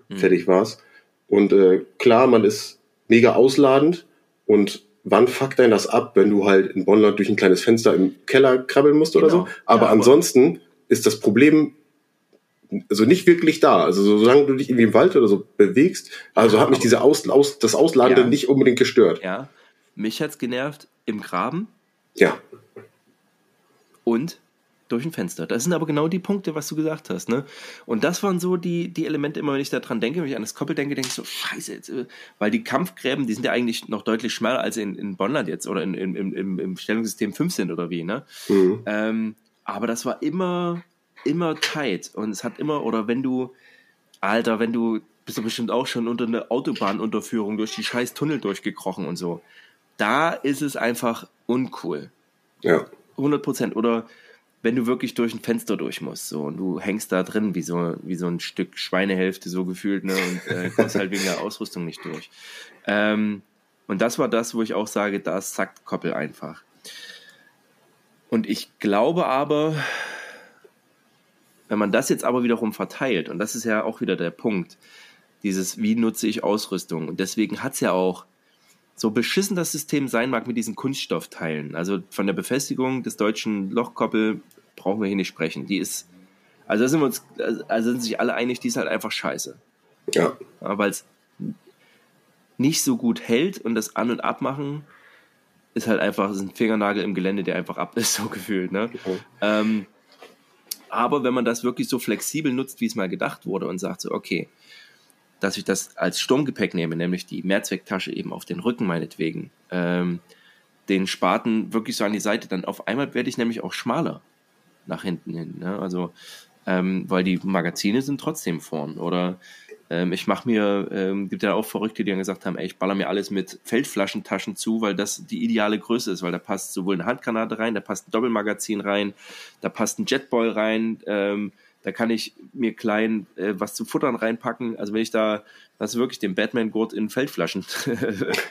Speaker 2: Mhm. Fertig war's. Und äh, klar, man ist mega ausladend. Und wann fuckt denn das ab, wenn du halt in Bonnland durch ein kleines Fenster im Keller krabbeln musst genau. oder so? Aber ja, ansonsten ist das Problem also nicht wirklich da. Also solange du dich irgendwie im Wald oder so bewegst, also hat mich diese Aus, Aus, das Ausladende ja. nicht unbedingt gestört.
Speaker 1: Ja, mich hat's genervt, im Graben.
Speaker 2: Ja.
Speaker 1: Und durch ein Fenster. Das sind aber genau die Punkte, was du gesagt hast. Ne? Und das waren so die, die Elemente, immer wenn ich daran denke, wenn ich an das Koppel denke, denke ich so, scheiße, jetzt, äh, weil die Kampfgräben, die sind ja eigentlich noch deutlich schmaler als in, in Bonnland jetzt oder in, in, im, im Stellungssystem 5 sind oder wie. Ne? Mhm. Ähm, aber das war immer, immer tight. Und es hat immer, oder wenn du, Alter, wenn du, bist du bestimmt auch schon unter eine Autobahnunterführung durch die scheiß Tunnel durchgekrochen und so. Da ist es einfach uncool.
Speaker 2: Ja.
Speaker 1: 100 Prozent. Oder wenn du wirklich durch ein Fenster durch musst, so, und du hängst da drin wie so, wie so ein Stück Schweinehälfte so gefühlt, ne, und äh, kommst halt wegen der Ausrüstung nicht durch. Ähm, und das war das, wo ich auch sage, da sackt Koppel einfach. Und ich glaube aber, wenn man das jetzt aber wiederum verteilt, und das ist ja auch wieder der Punkt, dieses, wie nutze ich Ausrüstung? Und deswegen hat es ja auch so beschissen das System sein mag mit diesen Kunststoffteilen, also von der Befestigung des deutschen Lochkoppel brauchen wir hier nicht sprechen. Die ist, also sind wir uns, also sind sich alle einig, die ist halt einfach scheiße.
Speaker 2: Ja.
Speaker 1: ja Weil es nicht so gut hält und das An- und Abmachen ist halt einfach ist ein Fingernagel im Gelände, der einfach ab ist, so gefühlt. Ne? Mhm. Ähm, aber wenn man das wirklich so flexibel nutzt, wie es mal gedacht wurde und sagt so, okay, dass ich das als Sturmgepäck nehme, nämlich die Mehrzwecktasche eben auf den Rücken meinetwegen, ähm, den Spaten wirklich so an die Seite, dann auf einmal werde ich nämlich auch schmaler nach hinten hin. Ne? Also, ähm, weil die Magazine sind trotzdem vorn. Oder ähm, ich mache mir, ähm, gibt ja auch Verrückte, die dann gesagt haben, ey, ich baller mir alles mit Feldflaschentaschen zu, weil das die ideale Größe ist, weil da passt sowohl eine Handgranate rein, da passt ein Doppelmagazin rein, da passt ein Jetboy rein, ähm, da kann ich mir klein äh, was zu futtern reinpacken. Also wenn ich da, das ist wirklich den Batman-Gurt in Feldflaschen,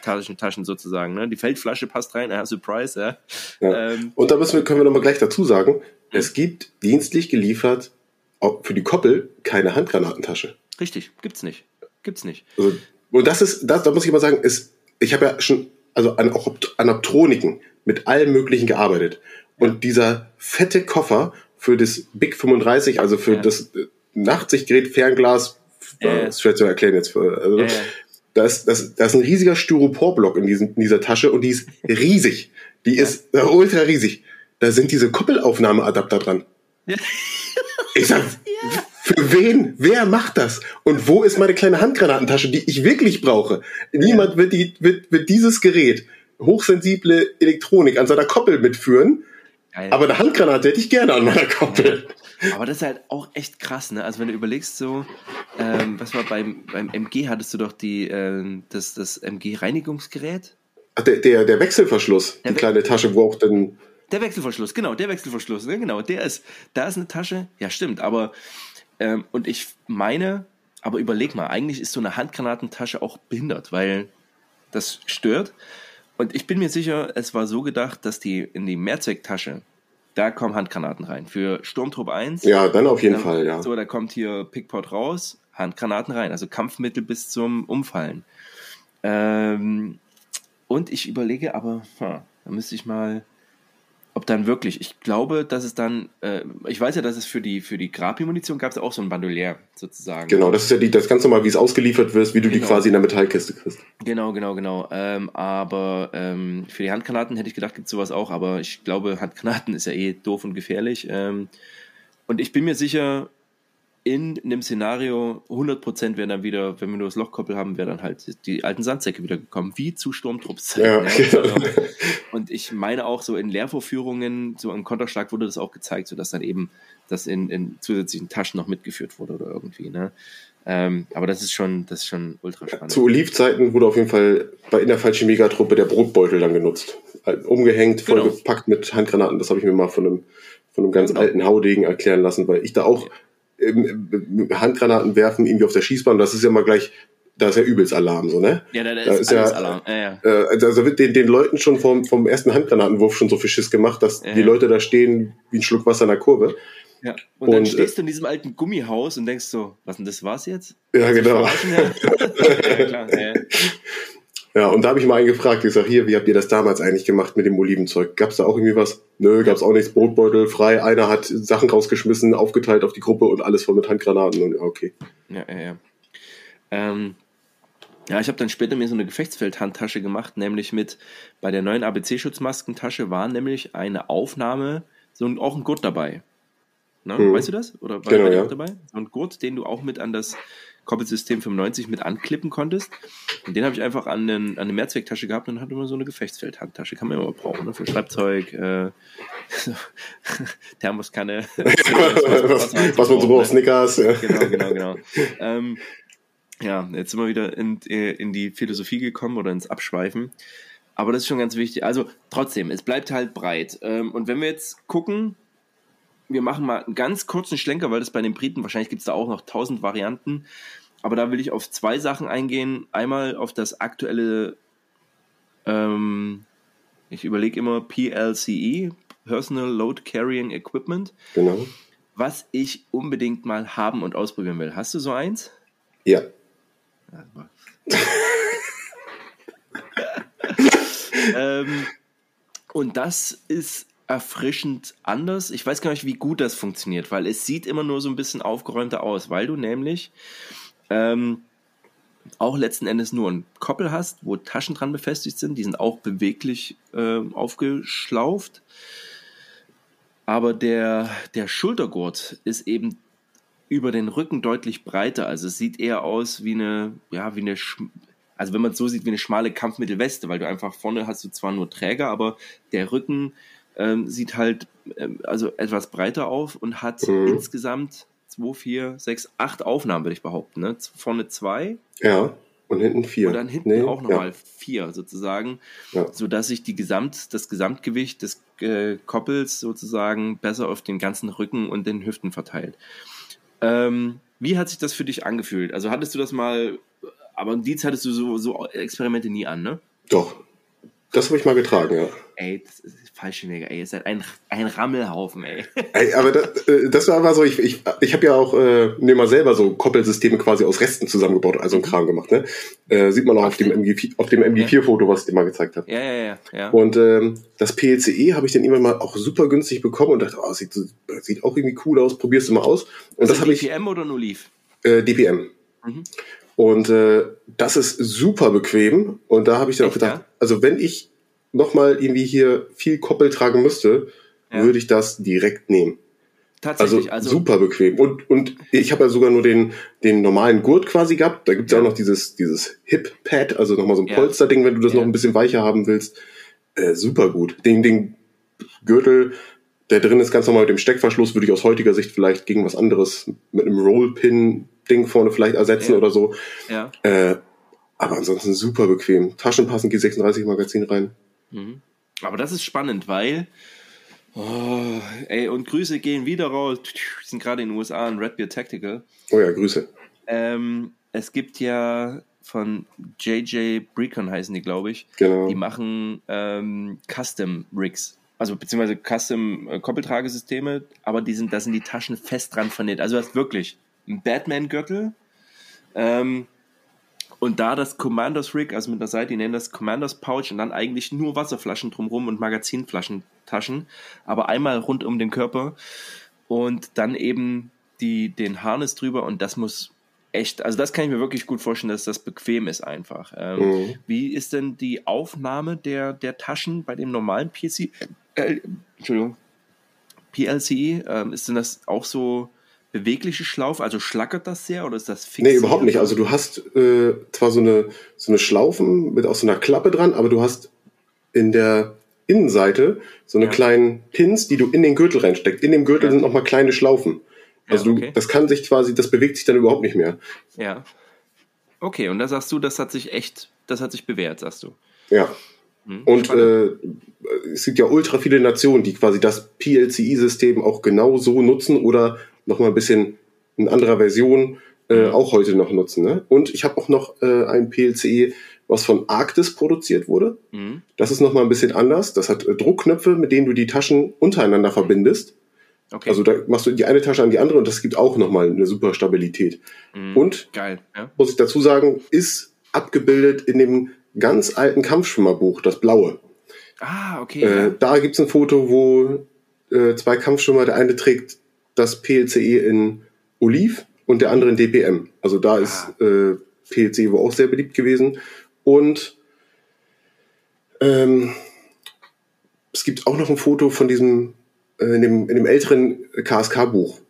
Speaker 1: Taschen, Taschen sozusagen. Ne? Die Feldflasche passt rein, ja, Surprise, ja.
Speaker 2: ja. Ähm, Und da müssen wir, können wir nochmal gleich dazu sagen, es gibt dienstlich geliefert für die Koppel keine Handgranatentasche.
Speaker 1: Richtig, gibt's nicht. Gibt's nicht.
Speaker 2: Also, und das ist, das, da muss ich mal sagen, ist, ich habe ja schon, also an, auch an Optroniken mit allem Möglichen gearbeitet. Und dieser fette Koffer für das Big 35, also für ja. das Nachtsichtgerät, Fernglas, äh. ist schwer zu erklären jetzt. Also, ja, ja. Da, ist, das, da ist ein riesiger Styroporblock in, diesem, in dieser Tasche und die ist riesig. Die ist ultra riesig. Da sind diese Kuppelaufnahmeadapter dran. Ja. Ich sag, für wen? Wer macht das? Und wo ist meine kleine Handgranatentasche, die ich wirklich brauche? Niemand wird, die, wird, wird dieses Gerät, hochsensible Elektronik, an seiner Koppel mitführen Geil. Aber eine Handgranate hätte ich gerne an meiner Koppel.
Speaker 1: Aber das ist halt auch echt krass, ne? Also wenn du überlegst, so, ähm, was war beim, beim MG, hattest du doch die, äh, das, das MG-Reinigungsgerät?
Speaker 2: Ach, der, der, der Wechselverschluss, der die We kleine Tasche, wo auch dann.
Speaker 1: Der Wechselverschluss, genau, der Wechselverschluss, ne? genau, der ist, da ist eine Tasche, ja stimmt, aber, ähm, und ich meine, aber überleg mal, eigentlich ist so eine Handgranatentasche auch behindert, weil das stört. Und ich bin mir sicher, es war so gedacht, dass die in die Mehrzwecktasche, da kommen Handgranaten rein. Für Sturmtrupp 1.
Speaker 2: Ja, dann auf jeden dann, Fall, ja.
Speaker 1: So, da kommt hier Pickpot raus, Handgranaten rein, also Kampfmittel bis zum Umfallen. Ähm, und ich überlege aber, hm, da müsste ich mal ob dann wirklich, ich glaube, dass es dann, äh, ich weiß ja, dass es für die, für die Grapi-Munition gab es auch so ein Bandolier sozusagen.
Speaker 2: Genau, das ist ja die, das ganz normal, wie es ausgeliefert wird, wie du genau. die quasi in der Metallkiste kriegst.
Speaker 1: Genau, genau, genau. Ähm, aber ähm, für die Handgranaten hätte ich gedacht, gibt es sowas auch, aber ich glaube, Handgranaten ist ja eh doof und gefährlich. Ähm, und ich bin mir sicher, in einem Szenario 100% wären dann wieder, wenn wir nur das Lochkoppel haben, wären dann halt die alten Sandsäcke wieder gekommen, wie zu Sturmtruppszeiten. Ja, ja. Genau. Und ich meine auch so in Lehrvorführungen, so im Konterschlag wurde das auch gezeigt, sodass dann eben das in, in zusätzlichen Taschen noch mitgeführt wurde oder irgendwie. Ne? Ähm, aber das ist schon, das ist schon ultra spannend.
Speaker 2: Zu Olivzeiten wurde auf jeden Fall bei in der falschen Megatruppe der Brotbeutel dann genutzt. Umgehängt, vollgepackt genau. mit Handgranaten. Das habe ich mir mal von einem, von einem ganz genau. alten Haudegen erklären lassen, weil ich da auch Handgranaten werfen, irgendwie auf der Schießbahn, das ist ja mal gleich, da ist ja übelst Alarm, so, ne?
Speaker 1: Ja, da, da, da ist, ist ja, Alarm. Ja, ja.
Speaker 2: Äh, also wird den, den Leuten schon vom, vom ersten Handgranatenwurf schon so viel Schiss gemacht, dass ja, die Leute da stehen wie ein Schluck Wasser in der Kurve.
Speaker 1: Ja. Und, und dann stehst du in diesem alten Gummihaus und denkst so, was denn das war's jetzt?
Speaker 2: Ja, genau. ja, klar, ja. Ja, und da habe ich mal einen gefragt, ich sage, hier, wie habt ihr das damals eigentlich gemacht mit dem Olivenzeug? Gab es da auch irgendwie was? Nö, gab es auch nichts, Brotbeutel frei, einer hat Sachen rausgeschmissen, aufgeteilt auf die Gruppe und alles voll mit Handgranaten und okay.
Speaker 1: Ja, ja, ja. Ähm, Ja, ich habe dann später mir so eine Gefechtsfeldhandtasche gemacht, nämlich mit bei der neuen ABC-Schutzmaskentasche war nämlich eine Aufnahme, so ein, auch ein Gurt dabei. Ne? Mhm. Weißt du das? Oder war genau, ja. auch dabei? So ein Gurt, den du auch mit an das Koppelsystem 95 mit anklippen konntest. Und den habe ich einfach an, den, an eine Mehrzwecktasche gehabt und hatte immer so eine Gefechtsfeldhandtasche. Kann man immer brauchen, ne? für Schreibzeug, äh, Thermoskanne.
Speaker 2: was, was, man so braucht, Snickers. Ja.
Speaker 1: Genau, genau, genau. Ähm, ja, jetzt sind wir wieder in, in die Philosophie gekommen oder ins Abschweifen. Aber das ist schon ganz wichtig. Also trotzdem, es bleibt halt breit. Ähm, und wenn wir jetzt gucken, wir machen mal einen ganz kurzen Schlenker, weil das bei den Briten, wahrscheinlich gibt es da auch noch tausend Varianten. Aber da will ich auf zwei Sachen eingehen. Einmal auf das aktuelle, ähm, ich überlege immer PLCE, Personal Load Carrying Equipment.
Speaker 2: Genau.
Speaker 1: Was ich unbedingt mal haben und ausprobieren will. Hast du so eins?
Speaker 2: Ja.
Speaker 1: ähm, und das ist erfrischend anders. Ich weiß gar nicht, wie gut das funktioniert, weil es sieht immer nur so ein bisschen aufgeräumter aus, weil du nämlich ähm, auch letzten Endes nur einen Koppel hast, wo Taschen dran befestigt sind. Die sind auch beweglich äh, aufgeschlauft. Aber der, der Schultergurt ist eben über den Rücken deutlich breiter. Also es sieht eher aus wie eine, ja, wie eine, also wenn man es so sieht, wie eine schmale Kampfmittelweste, weil du einfach vorne hast du zwar nur Träger, aber der Rücken ähm, sieht halt ähm, also etwas breiter auf und hat mhm. insgesamt zwei, vier, sechs, acht Aufnahmen, würde ich behaupten. Ne? Vorne zwei.
Speaker 2: Ja. Und hinten vier. Und
Speaker 1: dann hinten nee, auch nochmal ja. vier sozusagen, ja. sodass sich die Gesamt, das Gesamtgewicht des äh, Koppels sozusagen besser auf den ganzen Rücken und den Hüften verteilt. Ähm, wie hat sich das für dich angefühlt? Also hattest du das mal, aber im Dienst hattest du so, so Experimente nie an, ne?
Speaker 2: Doch. Das habe ich mal getragen, ja.
Speaker 1: Ey, das ist falsch, mega, ey, ihr seid ein, ein Rammelhaufen, ey.
Speaker 2: Ey, aber das, äh, das war aber so, ich, ich, ich habe ja auch äh, mir mal selber so Koppelsysteme quasi aus Resten zusammengebaut, also ein mhm. Kram gemacht, ne? Äh, sieht man auch auf dem, MG, auf dem MG4-Foto, was ich dir mal gezeigt habe.
Speaker 1: Ja, ja, ja, ja.
Speaker 2: Und ähm, das PLCE habe ich dann immer mal auch super günstig bekommen und dachte, oh, sieht, sieht auch irgendwie cool aus, probierst du mal aus. Und also das habe ich.
Speaker 1: DPM oder nur Leaf?
Speaker 2: Äh, DPM. Mhm. Und äh, das ist super bequem. Und da habe ich dann Echt, auch gedacht, ja? also wenn ich nochmal irgendwie hier viel Koppel tragen müsste, ja. würde ich das direkt nehmen.
Speaker 1: Tatsächlich,
Speaker 2: also, also super bequem. Und, und ich habe ja sogar nur den, den normalen Gurt quasi gehabt. Da gibt's ja auch noch dieses, dieses Hip-Pad, also nochmal so ein ja. Polster-Ding, wenn du das ja. noch ein bisschen weicher haben willst. Äh, super gut. Den, den Gürtel, der drin ist ganz normal mit dem Steckverschluss, würde ich aus heutiger Sicht vielleicht gegen was anderes mit einem Rollpin-Ding vorne vielleicht ersetzen ja. oder so.
Speaker 1: Ja.
Speaker 2: Äh, aber ansonsten super bequem. Taschen passen G36 Magazin rein.
Speaker 1: Mhm. Aber das ist spannend, weil. Oh, ey, und Grüße gehen wieder raus. Wir sind gerade in den USA in Red Beer Tactical.
Speaker 2: Oh ja, Grüße.
Speaker 1: Ähm, es gibt ja von JJ Brecon heißen die, glaube ich.
Speaker 2: Genau.
Speaker 1: Die machen ähm, Custom Rigs. Also beziehungsweise Custom äh, Koppeltragesysteme, aber die sind, da sind die Taschen fest dran vernäht. Also das ist wirklich ein Batman-Gürtel, ähm, und da das Commanders Rig, also mit der Seite, die nennen das Commanders Pouch und dann eigentlich nur Wasserflaschen drumherum und Magazinflaschentaschen, aber einmal rund um den Körper und dann eben die, den Harness drüber und das muss echt, also das kann ich mir wirklich gut vorstellen, dass das bequem ist einfach. Ähm, mhm. Wie ist denn die Aufnahme der, der Taschen bei dem normalen PC, äh, Entschuldigung, PLCE? Ähm, ist denn das auch so bewegliche Schlaufe? Also schlackert das sehr oder ist das
Speaker 2: fix? Nee, überhaupt nicht. Also du hast äh, zwar so eine, so eine Schlaufen mit auch so einer Klappe dran, aber du hast in der Innenseite so eine ja. kleinen Pins, die du in den Gürtel reinsteckst. In dem Gürtel ja. sind nochmal kleine Schlaufen. Also ja, okay. du, das kann sich quasi, das bewegt sich dann überhaupt nicht mehr.
Speaker 1: Ja. Okay, und da sagst du, das hat sich echt, das hat sich bewährt, sagst du.
Speaker 2: Ja. Hm, und äh, es gibt ja ultra viele Nationen, die quasi das PLCI-System auch genau so nutzen oder noch mal ein bisschen in anderer Version äh, mhm. auch heute noch nutzen. Ne? Und ich habe auch noch äh, ein PLCE, was von Arktis produziert wurde. Mhm. Das ist noch mal ein bisschen anders. Das hat äh, Druckknöpfe, mit denen du die Taschen untereinander mhm. verbindest. Okay. Also da machst du die eine Tasche an die andere und das gibt auch noch mal eine super Stabilität.
Speaker 1: Mhm.
Speaker 2: Und
Speaker 1: Geil, ja.
Speaker 2: muss ich dazu sagen, ist abgebildet in dem ganz alten Kampfschwimmerbuch, das blaue.
Speaker 1: Ah, okay.
Speaker 2: Äh, ja. Da gibt's ein Foto, wo äh, zwei Kampfschwimmer, der eine trägt das PLCE in Oliv und der andere in DPM. Also da ist ah. äh, PLC wohl auch sehr beliebt gewesen. Und ähm, es gibt auch noch ein Foto von diesem, äh, in, dem, in dem älteren KSK-Buch.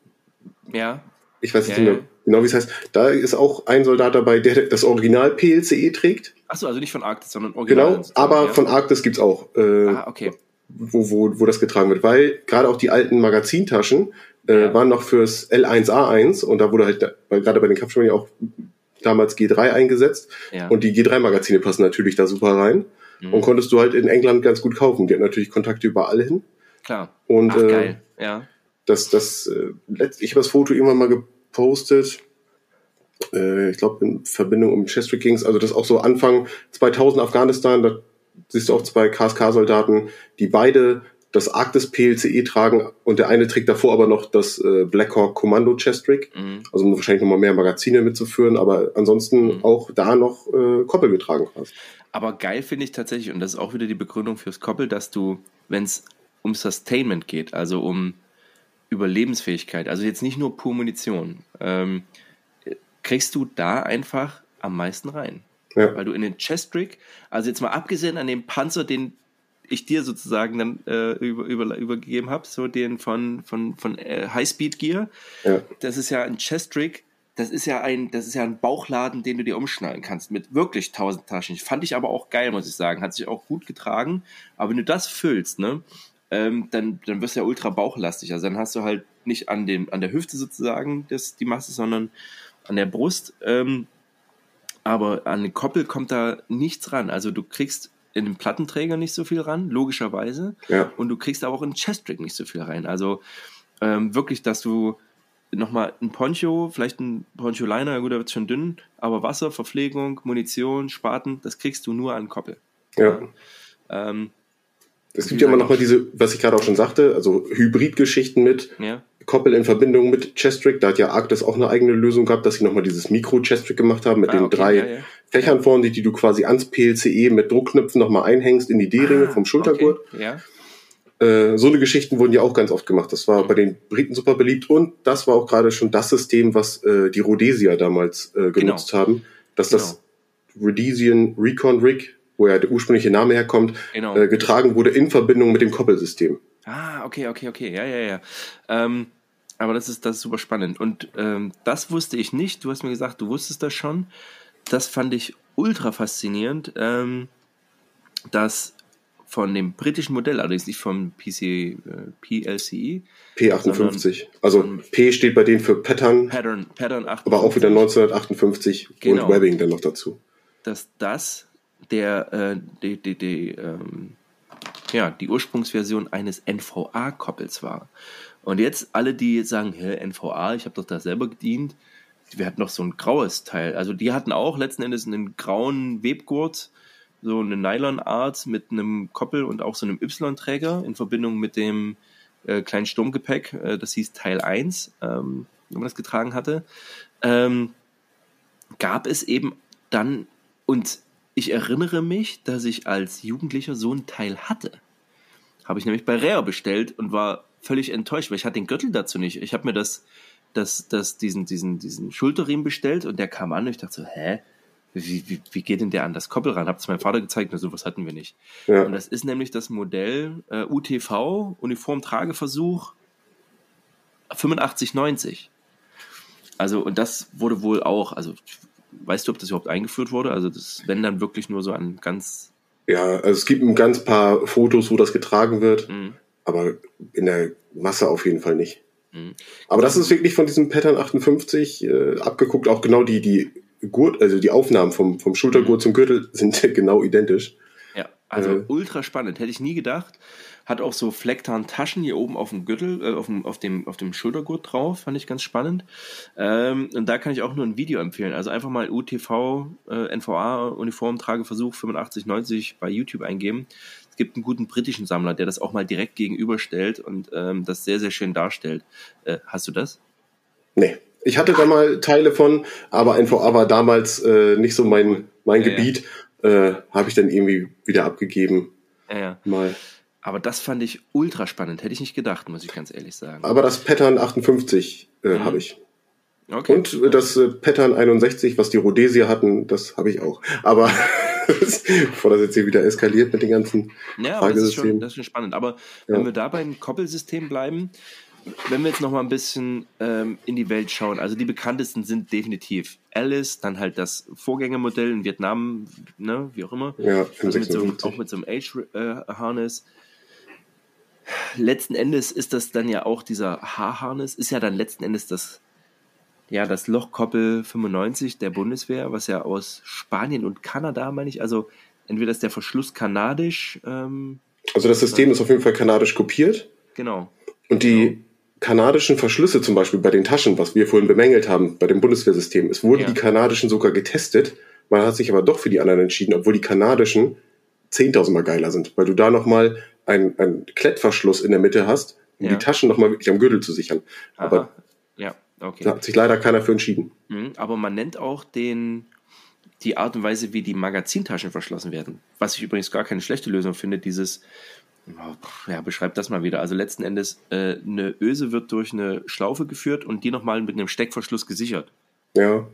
Speaker 1: Ja.
Speaker 2: Ich weiß nicht
Speaker 1: Ja,
Speaker 2: mehr
Speaker 1: ja.
Speaker 2: genau, wie es heißt. Da ist auch ein Soldat dabei, der das Original PLCE trägt.
Speaker 1: Achso, also nicht von Arktis, sondern original.
Speaker 2: Genau, aber
Speaker 1: ja.
Speaker 2: von Arktis gibt's auch, äh,
Speaker 1: Ah, okay.
Speaker 2: wo, wo, wo das getragen wird. Weil gerade auch die alten Magazintaschen äh, waren noch fürs L1A1 und da wurde halt, da- gerade bei den Kampfschwimmen auch damals G3 eingesetzt.
Speaker 1: Ja.
Speaker 2: Und die G3-Magazine passen natürlich da super rein.
Speaker 1: Mhm.
Speaker 2: Und konntest du halt in England ganz gut kaufen. Die hat natürlich Kontakte überall hin.
Speaker 1: Klar.
Speaker 2: Und
Speaker 1: Ach,
Speaker 2: äh,
Speaker 1: geil. Ja.
Speaker 2: das, das, äh, ich habe das Foto irgendwann mal gepostet. Äh, ich glaube in Verbindung um Chestrick Kings, also das auch so Anfang 2000 Afghanistan, da siehst du auch zwei KSK-Soldaten, die beide das Arktis PLCE tragen und der eine trägt davor aber noch das äh, Black Hawk Kommando Chestrick,
Speaker 1: Mhm.
Speaker 2: also um wahrscheinlich nochmal mehr Magazine mitzuführen, aber ansonsten
Speaker 1: Mhm.
Speaker 2: auch da noch äh, Koppel getragen hast.
Speaker 1: Aber geil finde ich tatsächlich, und das ist auch wieder die Begründung fürs Koppel, dass du, wenn es um Sustainment geht, also um Überlebensfähigkeit, also jetzt nicht nur pur Munition, ähm, kriegst du da einfach am meisten rein.
Speaker 2: Ja.
Speaker 1: Weil du in den Chestrick, also jetzt mal abgesehen an dem Panzer, den ich dir sozusagen dann äh, über, über, übergegeben habe, so den von, von, von äh, Highspeed Gear,
Speaker 2: Ja.
Speaker 1: das ist ja ein Chestrick, das ist ja ein, das ist ja ein Bauchladen, den du dir umschnallen kannst mit wirklich tausend Taschen. Fand ich aber auch geil, muss ich sagen. Hat sich auch gut getragen. Aber wenn du das füllst, ne, ähm, dann, dann wirst du ja ultra bauchlastig. Also dann hast du halt nicht an dem, an der Hüfte sozusagen das, die Masse, sondern an der Brust. Ähm, aber an den Koppel kommt da nichts ran. Also du kriegst in den Plattenträger nicht so viel ran, logischerweise.
Speaker 2: Ja.
Speaker 1: Und du kriegst aber auch in den Chestrick nicht so viel rein. Also ähm, wirklich, dass du nochmal ein Poncho, vielleicht ein Poncho Liner, ja gut, da wird schon dünn, aber Wasser, Verpflegung, Munition, Spaten, das kriegst du nur an Koppel.
Speaker 2: ja.
Speaker 1: Ähm,
Speaker 2: Es gibt ja immer noch mal diese, was ich gerade auch schon sagte, also Hybridgeschichten mit
Speaker 1: ja,
Speaker 2: Koppel in Verbindung mit Chestrick. Da hat ja Arktis auch eine eigene Lösung gehabt, dass sie nochmal dieses Mikro-Chestrick gemacht haben mit
Speaker 1: Ah,
Speaker 2: den
Speaker 1: okay,
Speaker 2: drei
Speaker 1: ja, ja.
Speaker 2: Fächern vorne, die du quasi ans PLCE mit Druckknöpfen nochmal einhängst in die D-Ringe
Speaker 1: Ah,
Speaker 2: vom Schultergurt.
Speaker 1: Okay.
Speaker 2: Äh, so eine Geschichten wurden ja auch ganz oft gemacht. Das war bei den Briten super beliebt und das war auch gerade schon das System, was äh, die Rhodesier damals äh, genutzt haben. Dass das Rhodesian Recon Rig, wo ja der ursprüngliche Name herkommt,
Speaker 1: Genau.
Speaker 2: äh, getragen wurde in Verbindung mit dem Koppelsystem.
Speaker 1: Ah, okay, okay, okay, ja, ja, ja. Ähm, aber das ist, das ist super spannend. Und ähm, das wusste ich nicht. Du hast mir gesagt, du wusstest das schon. Das fand ich ultra faszinierend, ähm, dass von dem britischen Modell, allerdings nicht vom PC, äh, PLCE,
Speaker 2: P58. Also P steht bei denen für Pattern,
Speaker 1: Pattern, Pattern 58,
Speaker 2: aber auch wieder 1958
Speaker 1: Genau.
Speaker 2: und Webbing dann noch dazu.
Speaker 1: dass das der, äh, die, die, die, ähm, ja, die Ursprungsversion eines NVA-Koppels war. Und jetzt alle, die sagen, hä, NVA, ich habe doch da selber gedient, wir hatten noch so ein graues Teil. Also die hatten auch letzten Endes einen grauen Webgurt, so eine Nylon-Art mit einem Koppel und auch so einem Y-Träger in Verbindung mit dem äh, kleinen Sturmgepäck. Äh, das hieß Teil 1, ähm, wenn man das getragen hatte. Ähm, gab es eben dann, und ich erinnere mich, dass ich als Jugendlicher so ein Teil hatte. Habe ich nämlich bei Rare bestellt und war völlig enttäuscht, weil ich hatte den Gürtel dazu nicht. Ich habe mir das, das, das, diesen, diesen, diesen Schulterriemen bestellt und der kam an und ich dachte so, hä? Wie, wie, wie geht denn der an das Koppel ran? Hab's meinem Vater gezeigt, na sowas hatten wir nicht.
Speaker 2: Ja.
Speaker 1: Und das ist nämlich das Modell äh, UTV, Uniformtrageversuch 8590. Also, und das wurde wohl auch, also weißt du, ob das überhaupt eingeführt wurde? Also, das, wenn dann wirklich nur so an ganz.
Speaker 2: Ja, also es gibt ein ganz paar Fotos, wo das getragen wird,
Speaker 1: Mh,
Speaker 2: aber in der Masse auf jeden Fall nicht.
Speaker 1: mh.
Speaker 2: Aber das ist wirklich von diesem Pattern 58 äh, abgeguckt. Auch genau die, die Gurt, also die Aufnahmen vom, vom Schultergurt zum Gürtel sind genau identisch.
Speaker 1: Ja, also
Speaker 2: Äh.
Speaker 1: ultra spannend, hätte ich nie gedacht. Hat auch so Flecktarn-Taschen hier oben auf dem Gürtel, äh, auf, dem, auf, dem, auf dem Schultergurt drauf, fand ich ganz spannend. Ähm, und da kann ich auch nur ein Video empfehlen. Also einfach mal UTV, äh, NVA, Uniformtrageversuch 8590 bei YouTube eingeben. Es gibt einen guten britischen Sammler, der das auch mal direkt gegenüberstellt und ähm, das sehr, sehr schön darstellt. Äh, hast du das?
Speaker 2: Nee. Ich hatte da mal Teile von, aber NVA war damals äh, nicht so mein, mein
Speaker 1: Ja, ja.
Speaker 2: Gebiet. Äh, Habe ich dann irgendwie wieder abgegeben.
Speaker 1: Ja, ja.
Speaker 2: Mal.
Speaker 1: Aber das fand ich ultra spannend. Hätte ich nicht gedacht, muss ich ganz ehrlich sagen.
Speaker 2: Aber das Pattern 58 äh,
Speaker 1: Mhm.
Speaker 2: habe ich. Okay. Und das äh, Pattern 61, was die Rhodesier hatten, das habe ich auch. Aber bevor das jetzt hier wieder eskaliert mit den ganzen
Speaker 1: Ja, aber das ist, schon, das ist schon spannend. Aber ja. wenn wir da beim Koppelsystem bleiben, wenn wir jetzt noch mal ein bisschen ähm, in die Welt schauen, also die bekanntesten sind definitiv Alice, dann halt das Vorgängermodell in Vietnam, ne, wie auch immer.
Speaker 2: Ja,
Speaker 1: also mit so, auch mit so einem Age-Harness. Letzten Endes ist das dann ja auch dieser H-Harness, ist ja dann letzten Endes das, ja, das Lochkoppel 95 der Bundeswehr, was ja aus Spanien und Kanada, meine ich, also entweder ist der Verschluss kanadisch. Ähm,
Speaker 2: also das System ist auf jeden Fall kanadisch kopiert.
Speaker 1: Genau.
Speaker 2: Und die genau kanadischen Verschlüsse zum Beispiel bei den Taschen, was wir vorhin bemängelt haben, bei dem Bundeswehrsystem, es wurden ja. die kanadischen sogar getestet. Man hat sich aber doch für die anderen entschieden, obwohl die kanadischen 10.000 Mal geiler sind, weil du da nochmal einen, einen Klettverschluss in der Mitte hast, um ja. die Taschen nochmal wirklich am Gürtel zu sichern. Aha. Aber
Speaker 1: ja, okay.
Speaker 2: da hat sich leider keiner für entschieden.
Speaker 1: Mhm, aber man nennt auch den, die Art und Weise, wie die Magazintaschen verschlossen werden. Was ich übrigens gar keine schlechte Lösung finde, dieses ja, beschreibt das mal wieder. Also letzten Endes, äh, eine Öse wird durch eine Schlaufe geführt und die nochmal mit einem Steckverschluss gesichert.
Speaker 2: Ja.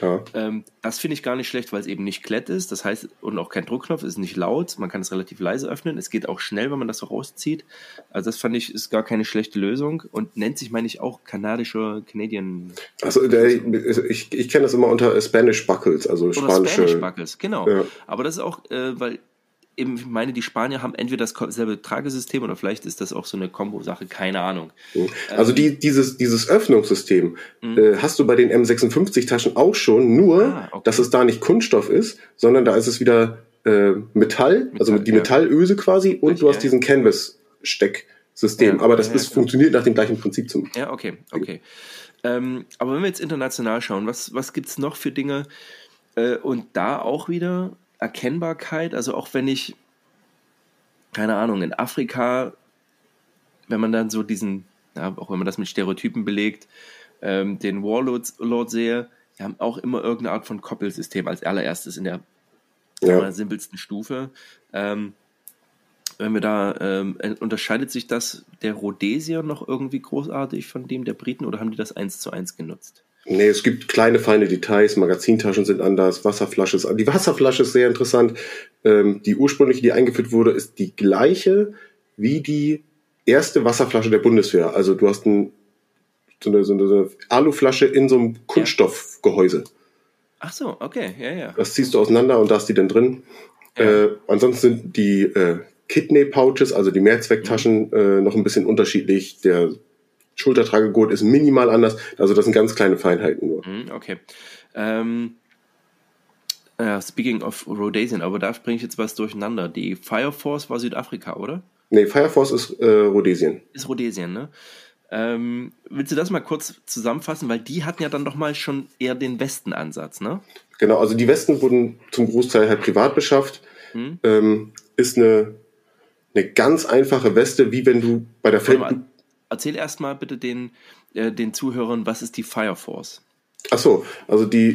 Speaker 1: ja? Ähm, das finde ich gar nicht schlecht, weil es eben nicht klett ist. Das heißt, und auch kein Druckknopf, ist nicht laut. Man kann es relativ leise öffnen. Es geht auch schnell, wenn man das so rauszieht. Also das fand ich, ist gar keine schlechte Lösung und nennt sich, meine ich, auch kanadischer Canadian.
Speaker 2: Also der, ich, ich kenne das immer unter Spanish Buckles, also Oder spanische. Spanish
Speaker 1: Buckles, genau. Ja. Aber das ist auch, äh, weil eben, ich meine, die Spanier haben entweder dasselbe Tragesystem oder vielleicht ist das auch so eine Kombo-Sache, keine Ahnung.
Speaker 2: Also ähm, die, dieses, dieses Öffnungssystem mhm. äh, hast du bei den M56-Taschen auch schon, nur ah, okay. dass es da nicht Kunststoff ist, sondern da ist es wieder äh, Metall, Metall, also die ja. Metallöse quasi und du hast diesen Canvas-Stecksystem. Ja, aber das ist, funktioniert nach dem gleichen Prinzip zum.
Speaker 1: Ja, okay, okay. Ähm, aber wenn wir jetzt international schauen, was, was gibt es noch für Dinge? Äh, und da auch wieder Erkennbarkeit, also auch wenn ich, keine Ahnung, in Afrika, wenn man dann so diesen, ja, auch wenn man das mit Stereotypen belegt, ähm, den Warlord Lord sehe, die haben auch immer irgendeine Art von Koppelsystem als allererstes in der, ja. simpelsten Stufe. Ähm, wenn wir da, ähm, unterscheidet sich das der Rhodesier noch irgendwie großartig von dem der Briten oder haben die das eins zu eins genutzt?
Speaker 2: Nee, es gibt kleine, feine Details. Magazintaschen sind anders, Wasserflasche ist, die Wasserflasche ist sehr interessant. Ähm, die ursprüngliche, die eingeführt wurde, ist die gleiche wie die erste Wasserflasche der Bundeswehr. Also du hast ein, so, eine, so eine Aluflasche in so einem Kunststoffgehäuse.
Speaker 1: Ach so, okay, ja, ja.
Speaker 2: Das ziehst du auseinander und da ist die dann drin. Ja. Äh, ansonsten sind die äh, Kidney-Pouches, also die Mehrzwecktaschen, mhm. äh, noch ein bisschen unterschiedlich. Der Schultertragegurt ist minimal anders. Also das sind ganz kleine Feinheiten nur.
Speaker 1: Mhm, okay. Ähm, uh, speaking of Rhodesian, aber da bringe ich jetzt was durcheinander. Die Fire Force war Südafrika, oder?
Speaker 2: Nee, Fire Force ist äh, Rhodesien.
Speaker 1: Ist Rhodesien, ne? Ähm, willst du das mal kurz zusammenfassen? Weil die hatten ja dann doch mal schon eher den Westen-Ansatz, ne?
Speaker 2: Genau, also die Westen wurden zum Großteil halt privat beschafft. Hm. Ähm, ist eine, eine ganz einfache Weste, wie wenn du bei der Feld
Speaker 1: erzähl erstmal bitte den, äh, den Zuhörern, was ist die Fire Force?
Speaker 2: Ach so, also die,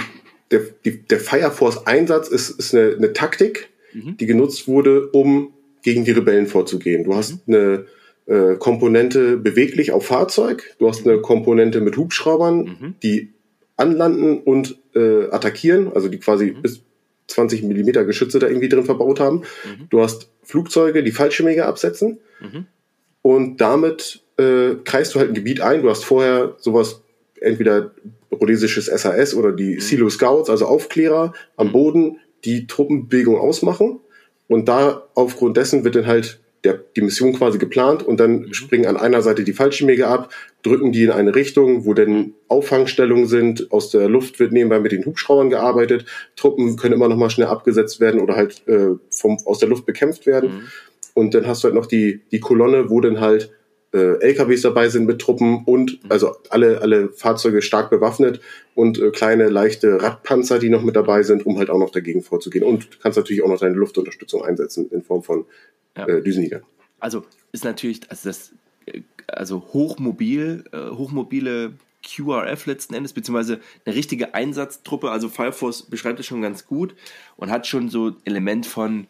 Speaker 2: der, die, der Fire Force Einsatz ist, ist eine, eine Taktik, mhm. die genutzt wurde, um gegen die Rebellen vorzugehen. Du hast mhm. eine äh, Komponente beweglich auf Fahrzeug, du hast eine Komponente mit Hubschraubern, mhm. die anlanden und äh, attackieren, also die quasi mhm. bis 20 Millimeter Geschütze da irgendwie drin verbaut haben. Mhm. Du hast Flugzeuge, die Fallschirmjäger absetzen. Mhm. Und damit äh, kreist du halt ein Gebiet ein. Du hast vorher sowas, entweder rhodesisches SAS oder die mhm. Silo Scouts, also Aufklärer am mhm. Boden, die Truppenbewegung ausmachen. Und da aufgrund dessen wird dann halt der, die Mission quasi geplant und dann mhm. springen an einer Seite die Fallschirmjäger ab, drücken die in eine Richtung, wo dann Auffangstellungen sind. Aus der Luft wird nebenbei mit den Hubschraubern gearbeitet. Truppen können immer noch mal schnell abgesetzt werden oder halt äh, vom, aus der Luft bekämpft werden. Mhm. Und dann hast du halt noch die, die Kolonne, wo dann halt äh, LKWs dabei sind mit Truppen und mhm. also alle, alle Fahrzeuge stark bewaffnet und äh, kleine, leichte Radpanzer, die noch mit dabei sind, um halt auch noch dagegen vorzugehen. Und kannst natürlich auch noch deine Luftunterstützung einsetzen in Form von ja. äh, Düsenjägern.
Speaker 1: Also ist natürlich, also das, äh, also hochmobil, äh, hochmobile QRF letzten Endes, beziehungsweise eine richtige Einsatztruppe. Also Fire Force beschreibt es schon ganz gut und hat schon so Element von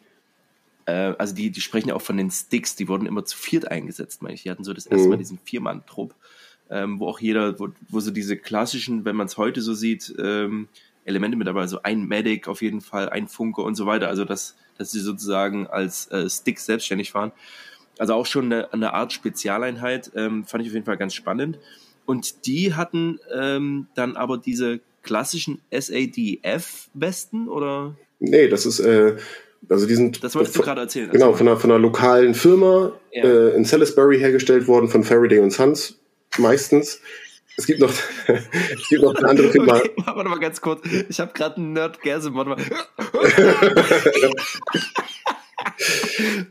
Speaker 1: äh, also die, die sprechen ja auch von den Sticks, die wurden immer zu viert eingesetzt, meine ich. Die hatten so das erste Mal mhm. diesen Viermann-Trupp. ähm, wo auch jeder, wo, wo so diese klassischen, wenn man es heute so sieht, ähm, Elemente mit dabei, also ein Medic auf jeden Fall, ein Funke und so weiter. Also dass, dass sie sozusagen als äh, Stick selbstständig fahren. Also auch schon eine, eine Art Spezialeinheit, ähm, fand ich auf jeden Fall ganz spannend. Und die hatten ähm, dann aber diese klassischen SADF-Westen oder?
Speaker 2: Nee, das ist, äh, also die sind.
Speaker 1: Das wolltest du gerade erzählen.
Speaker 2: Genau, also von einer, von einer lokalen Firma ja. äh, in Salisbury hergestellt worden, von Faraday und Sons meistens. Es gibt noch, es gibt noch eine andere Firma. Okay,
Speaker 1: warte mal ganz kurz. Ich habe gerade einen Nerd Gasm. Warte mal.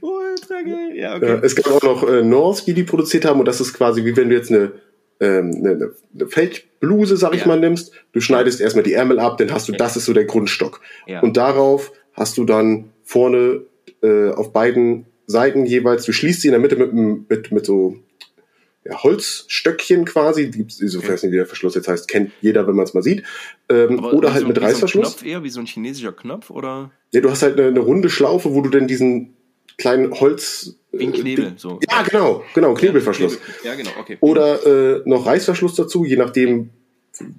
Speaker 2: Ultra geil. Ja, okay. Ja, es gab auch noch äh, North, die die produziert haben. Und das ist quasi wie wenn du jetzt eine, ähm, eine, eine Feldbluse, sag ich ja. mal, nimmst. Du schneidest erstmal die Ärmel ab, dann hast du, das ist so der Grundstock. Und darauf hast du dann vorne äh, auf beiden Seiten jeweils, du schließt sie in der Mitte mit, mit, mit so ja, Holzstöckchen quasi, die, so okay. weiß nicht, wie der Verschluss jetzt heißt, kennt jeder, wenn man es mal sieht. Ähm, oder halt so, mit Reißverschluss.
Speaker 1: So Knopf eher wie so ein chinesischer Knopf oder?
Speaker 2: Ja, du hast halt eine, eine runde Schlaufe, wo du denn diesen kleinen Holz.
Speaker 1: Wie ein Knebel, äh, so.
Speaker 2: Ja, genau, genau, Knebelverschluss.
Speaker 1: Ja, genau, okay.
Speaker 2: Oder äh, noch Reißverschluss dazu, je nachdem,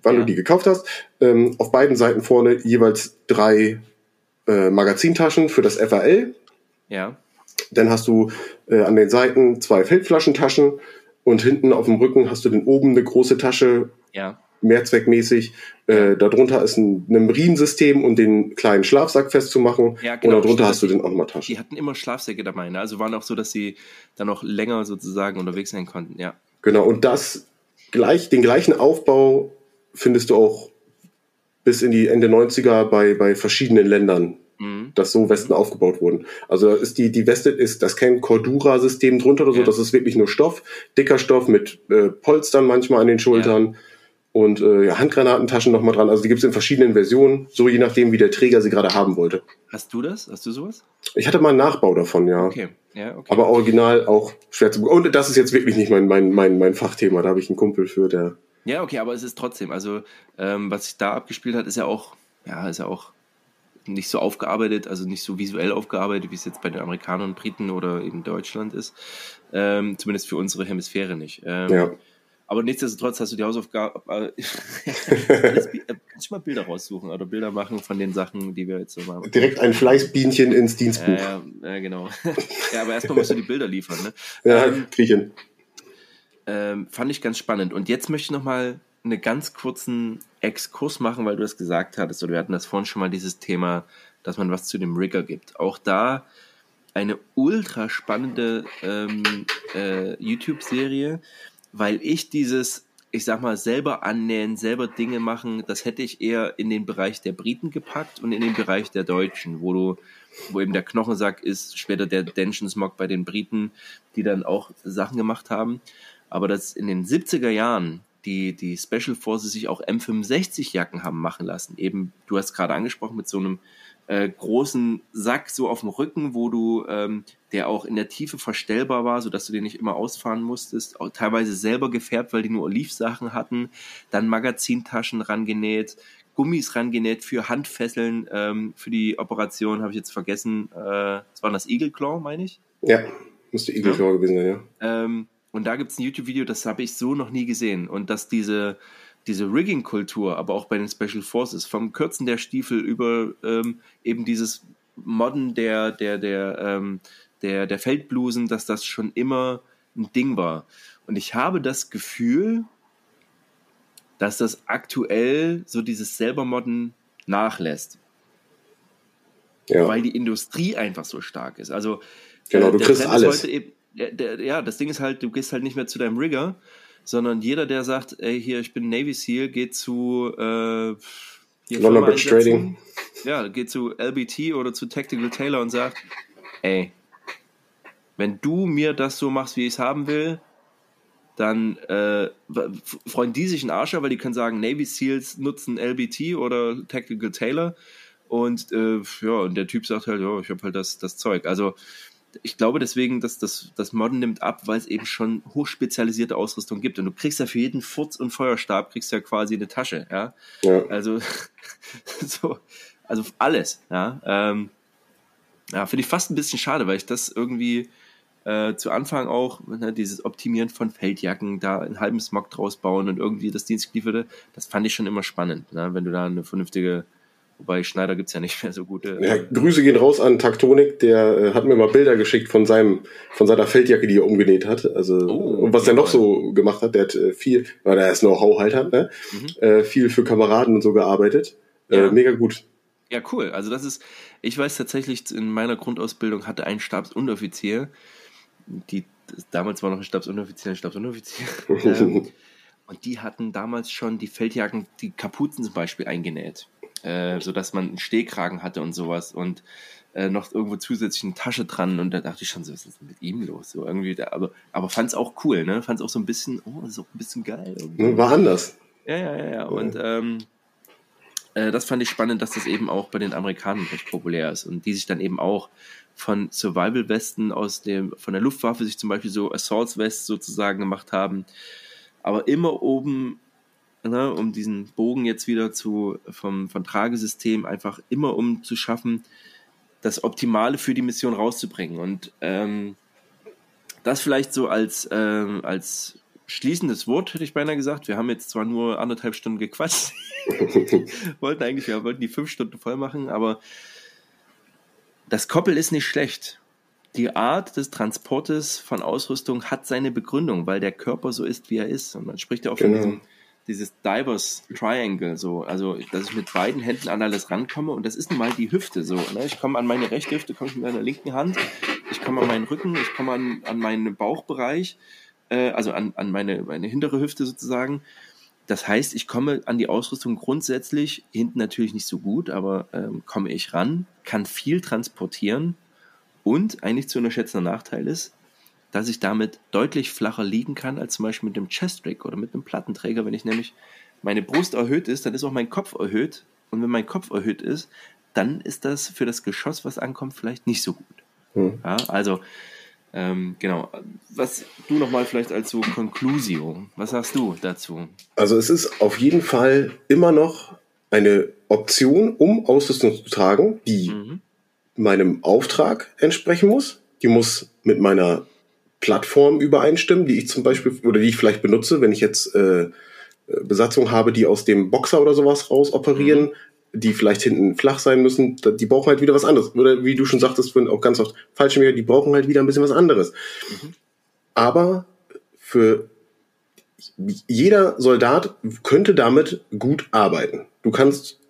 Speaker 2: wann ja. du die gekauft hast. Ähm, auf beiden Seiten vorne jeweils drei äh, Magazintaschen für das FAL.
Speaker 1: Ja.
Speaker 2: Dann hast du äh, an den Seiten zwei Feldflaschentaschen und hinten auf dem Rücken hast du dann oben eine große Tasche,
Speaker 1: ja.
Speaker 2: mehrzweckmäßig. Äh, darunter ist ein, ein Riemensystem, um den kleinen Schlafsack festzumachen. Ja, genau. Und darunter hast du dann auch nochmal Taschen.
Speaker 1: Die hatten immer Schlafsäcke dabei, ne? also waren auch so, dass sie dann noch länger sozusagen unterwegs sein konnten, ja.
Speaker 2: Genau, und das gleich, den gleichen Aufbau findest du auch bis in die Ende 90er bei, bei verschiedenen Ländern mhm. dass so Westen aufgebaut wurden. Also ist die, die Weste ist, das kein Cordura-System drunter oder so, ja. das ist wirklich nur Stoff, dicker Stoff mit äh, Polstern manchmal an den Schultern. Ja. Und äh, ja, Handgranatentaschen nochmal dran. Also die gibt es in verschiedenen Versionen, so je nachdem, wie der Träger sie gerade haben wollte.
Speaker 1: Hast du das? Hast du sowas?
Speaker 2: Ich hatte mal einen Nachbau davon, ja.
Speaker 1: Okay. Ja, okay.
Speaker 2: Aber original auch schwer zu bekommen. Und das ist jetzt wirklich nicht mein, mein, mein, mein Fachthema. Da habe ich einen Kumpel für, der.
Speaker 1: Ja, okay, aber es ist trotzdem, also ähm, was sich da abgespielt hat, ist ja auch, ja, ist ja auch nicht so aufgearbeitet, also nicht so visuell aufgearbeitet, wie es jetzt bei den Amerikanern und Briten oder in Deutschland ist. Ähm, zumindest für unsere Hemisphäre nicht. Ähm, ja. Aber nichtsdestotrotz hast du die Hausaufgabe. Äh, kannst du mal Bilder raussuchen oder Bilder machen von den Sachen, die wir jetzt so machen?
Speaker 2: Direkt ein Fleißbienchen ins Dienstbuch.
Speaker 1: Ja, ja, genau. ja, aber erstmal musst du die Bilder liefern. Ne?
Speaker 2: Ja, ähm, Griechen.
Speaker 1: Ähm, fand ich ganz spannend. Und jetzt möchte ich nochmal einen ganz kurzen Exkurs machen, weil du es gesagt hattest, oder wir hatten das vorhin schon mal dieses Thema, dass man was zu dem Rigger gibt. Auch da eine ultra spannende ähm, äh, YouTube-Serie, weil ich dieses, ich sag mal, selber annähen, selber Dinge machen, das hätte ich eher in den Bereich der Briten gepackt und in den Bereich der Deutschen, wo du, wo eben der Knochensack ist, später der Dension Smog bei den Briten, die dann auch Sachen gemacht haben. Aber das in den 70er Jahren die, die Special Forces sich auch M65-Jacken haben machen lassen. Eben, du hast gerade angesprochen, mit so einem äh, großen Sack so auf dem Rücken, wo du, ähm, der auch in der Tiefe verstellbar war, sodass du den nicht immer ausfahren musstest, auch teilweise selber gefärbt, weil die nur Olivsachen hatten, dann Magazintaschen rangenäht, Gummis rangenäht für Handfesseln, ähm, für die Operation, habe ich jetzt vergessen, äh, das war das Eagle Claw, meine ich?
Speaker 2: Ja, müsste Eagle Claw gewesen sein, ja.
Speaker 1: Ähm, und da gibt es ein YouTube-Video, das habe ich so noch nie gesehen. Und dass diese, diese Rigging-Kultur, aber auch bei den Special Forces, vom Kürzen der Stiefel über ähm, eben dieses Modden der, der, der, ähm, der, der Feldblusen, dass das schon immer ein Ding war. Und ich habe das Gefühl, dass das aktuell so dieses selber Modden nachlässt. Ja. Weil die Industrie einfach so stark ist. Also
Speaker 2: genau, du kriegst alles.
Speaker 1: Eben, der, ja, das Ding ist halt, du gehst halt nicht mehr zu deinem Rigger, sondern jeder, der sagt, ey, hier, ich bin Navy SEAL, geht zu äh,
Speaker 2: London Bridge Trading.
Speaker 1: Ja, geht zu LBT oder zu Tactical Tailor und sagt, ey, wenn du mir das so machst, wie ich es haben will, dann äh, freuen die sich einen Arsch, weil die können sagen, Navy SEALs nutzen LBT oder Tactical Tailor und äh, ja, und der Typ sagt halt, ja, ich habe halt das, das Zeug. Also ich glaube deswegen, dass das, das Modden nimmt ab, weil es eben schon hochspezialisierte Ausrüstung gibt. Und du kriegst ja für jeden Furz und Feuerstab kriegst ja quasi eine Tasche, ja. ja. Also, so, also alles, ja. Ähm, ja, finde ich fast ein bisschen schade, weil ich das irgendwie äh, zu Anfang auch ne, dieses Optimieren von Feldjacken, da einen halben Smog draus bauen und irgendwie das Dienstgelieferte, das fand ich schon immer spannend, ne, wenn du da eine vernünftige Wobei Schneider gibt es ja nicht mehr so gute.
Speaker 2: Ja, Grüße gehen raus an Taktonik, der äh, hat mir mal Bilder geschickt von seinem, von seiner Feldjacke, die er umgenäht hat. Also oh, und was er noch so gemacht hat, der hat äh, viel, weil er ist Know-how halt hat, ne? Mhm. Äh, viel für Kameraden und so gearbeitet. Äh, ja. mega gut.
Speaker 1: Ja, cool. Also das ist, ich weiß tatsächlich, in meiner Grundausbildung hatte ein Stabsunteroffizier, die damals war noch ein Stabsunteroffizier, ein Stabsunteroffizier. ähm, und die hatten damals schon die Feldjacken, die Kapuzen zum Beispiel eingenäht äh, sodass man einen Stehkragen hatte und sowas und äh, noch irgendwo zusätzlich eine Tasche dran und da dachte ich schon so, was ist denn mit ihm los? So irgendwie, da, aber, aber fand es auch cool, ne? Fand es auch so ein bisschen, oh, ist auch ein bisschen geil. Irgendwie.
Speaker 2: War anders.
Speaker 1: Ja, ja, ja, ja. Und ähm, äh, das fand ich spannend, dass das eben auch bei den Amerikanern recht populär ist und die sich dann eben auch von Survival-Westen aus dem, von der Luftwaffe sich zum Beispiel so Assaults-West sozusagen gemacht haben, aber immer oben ne, um diesen Bogen jetzt wieder zu, vom, vom Tragesystem einfach immer um zu schaffen, das Optimale für die Mission rauszubringen. Und ähm, das vielleicht so als, ähm, als schließendes Wort, hätte ich beinahe gesagt. Wir haben jetzt zwar nur anderthalb Stunden gequatscht, wollten eigentlich, wir wollten die fünf Stunden voll machen, aber das Koppel ist nicht schlecht. Die Art des Transportes von Ausrüstung hat seine Begründung, weil der Körper so ist, wie er ist. Und man spricht ja auch genau. von diesem dieses Divers Triangle, so, also dass ich mit beiden Händen an alles rankomme und das ist nun mal die Hüfte so. Ne? Ich komme an meine rechte Hüfte, komme ich mit meiner linken Hand, ich komme an meinen Rücken, ich komme an, an meinen Bauchbereich, äh, also an, an meine, meine hintere Hüfte sozusagen. Das heißt, ich komme an die Ausrüstung grundsätzlich, hinten natürlich nicht so gut, aber ähm, komme ich ran, kann viel transportieren und eigentlich zu unterschätzender Nachteil ist, dass ich damit deutlich flacher liegen kann als zum Beispiel mit dem Chest-Rig oder mit einem Plattenträger. Wenn ich nämlich meine Brust erhöht ist, dann ist auch mein Kopf erhöht. Und wenn mein Kopf erhöht ist, dann ist das für das Geschoss, was ankommt, vielleicht nicht so gut. Hm. Ja, also, ähm, genau. Was du nochmal vielleicht als so Conclusio, was sagst du dazu?
Speaker 2: Also es ist auf jeden Fall immer noch eine Option, um Ausrüstung zu tragen, die mhm. meinem Auftrag entsprechen muss. Die muss mit meiner Plattformen übereinstimmen, die ich zum Beispiel oder die ich vielleicht benutze, wenn ich jetzt äh, Besatzung habe, die aus dem Boxer oder sowas raus operieren, mhm. die vielleicht hinten flach sein müssen, die brauchen halt wieder was anderes. Oder wie du schon sagtest, auch ganz oft Fallschirmjäger, die brauchen halt wieder ein bisschen was anderes. Mhm. Aber für jeder Soldat könnte damit gut arbeiten. Du kannst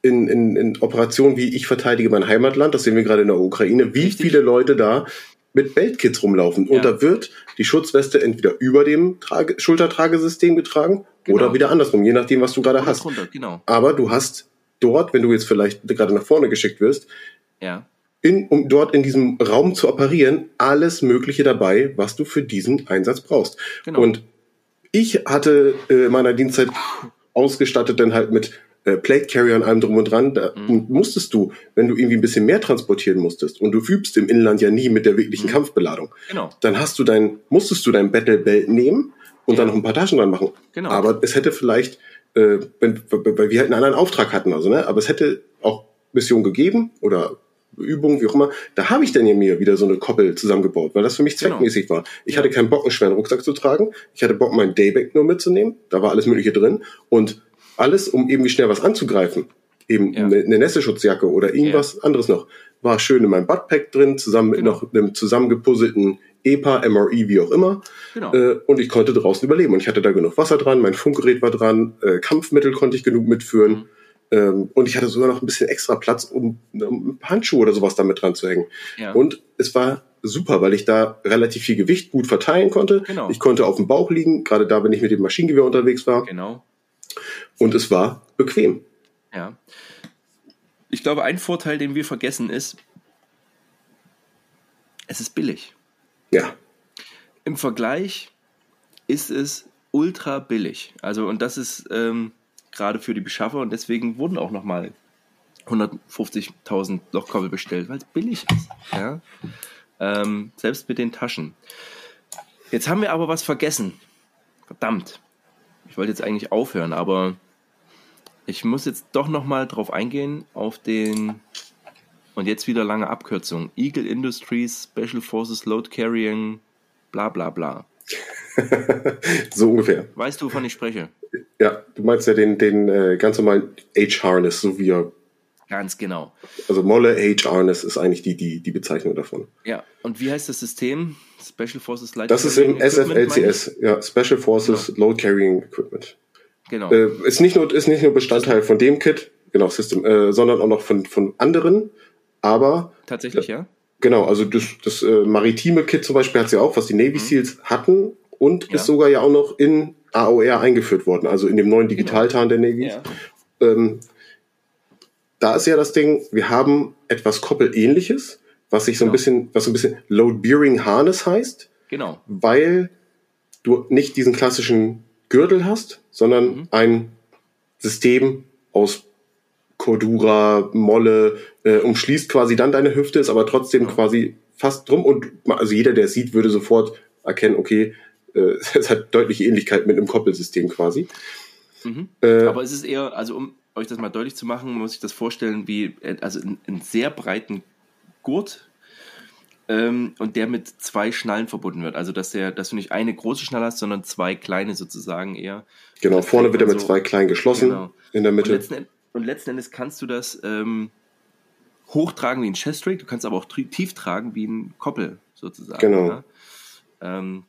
Speaker 2: in, in, in Operationen wie ich verteidige mein Heimatland, das sehen wir gerade in der Ukraine, wie Richtig. viele Leute da mit Beltkits rumlaufen. Ja. Und da wird die Schutzweste entweder über dem Trage Schultertragesystem getragen genau. oder wieder andersrum, je nachdem, was du gerade hast. Runter, genau. Aber du hast dort, wenn du jetzt vielleicht gerade nach vorne geschickt wirst,
Speaker 1: ja.
Speaker 2: in, um dort in diesem Raum zu operieren, alles Mögliche dabei, was du für diesen Einsatz brauchst. Genau. Und ich hatte äh, meiner Dienstzeit ausgestattet dann halt mit äh, Plate Carrier und allem drum und dran, da mhm. musstest du, wenn du irgendwie ein bisschen mehr transportieren musstest und du übst im Inland ja nie mit der wirklichen mhm. Kampfbeladung, genau. dann hast du dein, musstest du dein Battle Belt nehmen und ja. dann noch ein paar Taschen dran machen. Genau. Aber es hätte vielleicht, äh, wenn, weil wir halt einen anderen Auftrag hatten, also ne, aber es hätte auch Mission gegeben oder Übungen, wie auch immer, da habe ich dann ja mir wieder so eine Koppel zusammengebaut, weil das für mich genau. zweckmäßig genau. war. Ich ja. hatte keinen Bock, einen schweren Rucksack zu tragen. Ich hatte Bock, meinen Dayback nur mitzunehmen. Da war alles Mögliche drin. Und alles, um irgendwie schnell was anzugreifen. Eben ja. eine, eine Nässeschutzjacke oder irgendwas ja. anderes noch. War schön in meinem Buttpack drin, zusammen mit genau. noch einem zusammengepuzzelten EPA, MRE, wie auch immer. Genau. Äh, und ich konnte draußen überleben. Und ich hatte da genug Wasser dran, mein Funkgerät war dran, äh, Kampfmittel konnte ich genug mitführen. Mhm. Ähm, und ich hatte sogar noch ein bisschen extra Platz, um, um Handschuhe oder sowas damit dran zu hängen. Ja. Und es war super, weil ich da relativ viel Gewicht gut verteilen konnte. Genau. Ich konnte auf dem Bauch liegen, gerade da, wenn ich mit dem Maschinengewehr unterwegs war.
Speaker 1: Genau.
Speaker 2: Und es war bequem.
Speaker 1: Ja. Ich glaube, ein Vorteil, den wir vergessen, ist, es ist billig.
Speaker 2: Ja.
Speaker 1: Im Vergleich ist es ultra billig. Also, und das ist ähm, gerade für die Beschaffer und deswegen wurden auch nochmal 150.000 Lochkoppel bestellt, weil es billig ist. Ja? Ähm, selbst mit den Taschen. Jetzt haben wir aber was vergessen. Verdammt. Ich wollte jetzt eigentlich aufhören, aber ich muss jetzt doch nochmal drauf eingehen, auf den Und jetzt wieder lange Abkürzung. Eagle Industries, Special Forces Load Carrying, bla bla bla.
Speaker 2: so ungefähr.
Speaker 1: Weißt du, wovon ich spreche?
Speaker 2: Ja, du meinst ja den, den äh, ganz normalen H-Harness, so wie er.
Speaker 1: Ganz genau.
Speaker 2: Also Molle H-Harness ist eigentlich die, die, die Bezeichnung davon.
Speaker 1: Ja, und wie heißt das System? Special Forces
Speaker 2: Light Das ist im SFLCS, ja, Special Forces genau. Load Carrying Equipment.
Speaker 1: Genau.
Speaker 2: Äh, ist, nicht nur, ist nicht nur Bestandteil von dem Kit, genau, System, äh, sondern auch noch von, von anderen, aber.
Speaker 1: Tatsächlich, äh, ja?
Speaker 2: Genau, also das, das äh, maritime Kit zum Beispiel hat es ja auch, was die Navy mhm. Seals hatten und ja. ist sogar ja auch noch in AOR eingeführt worden, also in dem neuen genau. Digitaltarn der Navy. Ja. Ähm, da ist ja das Ding, wir haben etwas Koppelähnliches, was sich so genau. ein bisschen, was so ein bisschen Load Bearing Harness heißt.
Speaker 1: Genau.
Speaker 2: Weil du nicht diesen klassischen Gürtel hast, sondern mhm. ein System aus Cordura, Molle, äh, umschließt quasi dann deine Hüfte, ist aber trotzdem ja. quasi fast drum und also jeder, der es sieht, würde sofort erkennen, okay, äh, es hat deutliche Ähnlichkeit mit einem Koppelsystem quasi.
Speaker 1: Mhm. Äh, aber es ist eher, also um euch das mal deutlich zu machen, muss ich das vorstellen wie äh, also einen sehr breiten Gurt ähm, und der mit zwei Schnallen verbunden wird. Also dass der, dass du nicht eine große Schnalle hast, sondern zwei kleine sozusagen eher.
Speaker 2: Genau, vorne wird er mit so, zwei kleinen geschlossen genau. in der Mitte.
Speaker 1: Und letzten, und letzten Endes kannst du das ähm, hochtragen wie ein Chest-Rig, du kannst aber auch tief tragen wie ein Koppel sozusagen.
Speaker 2: Genau. Ja?
Speaker 1: Ähm,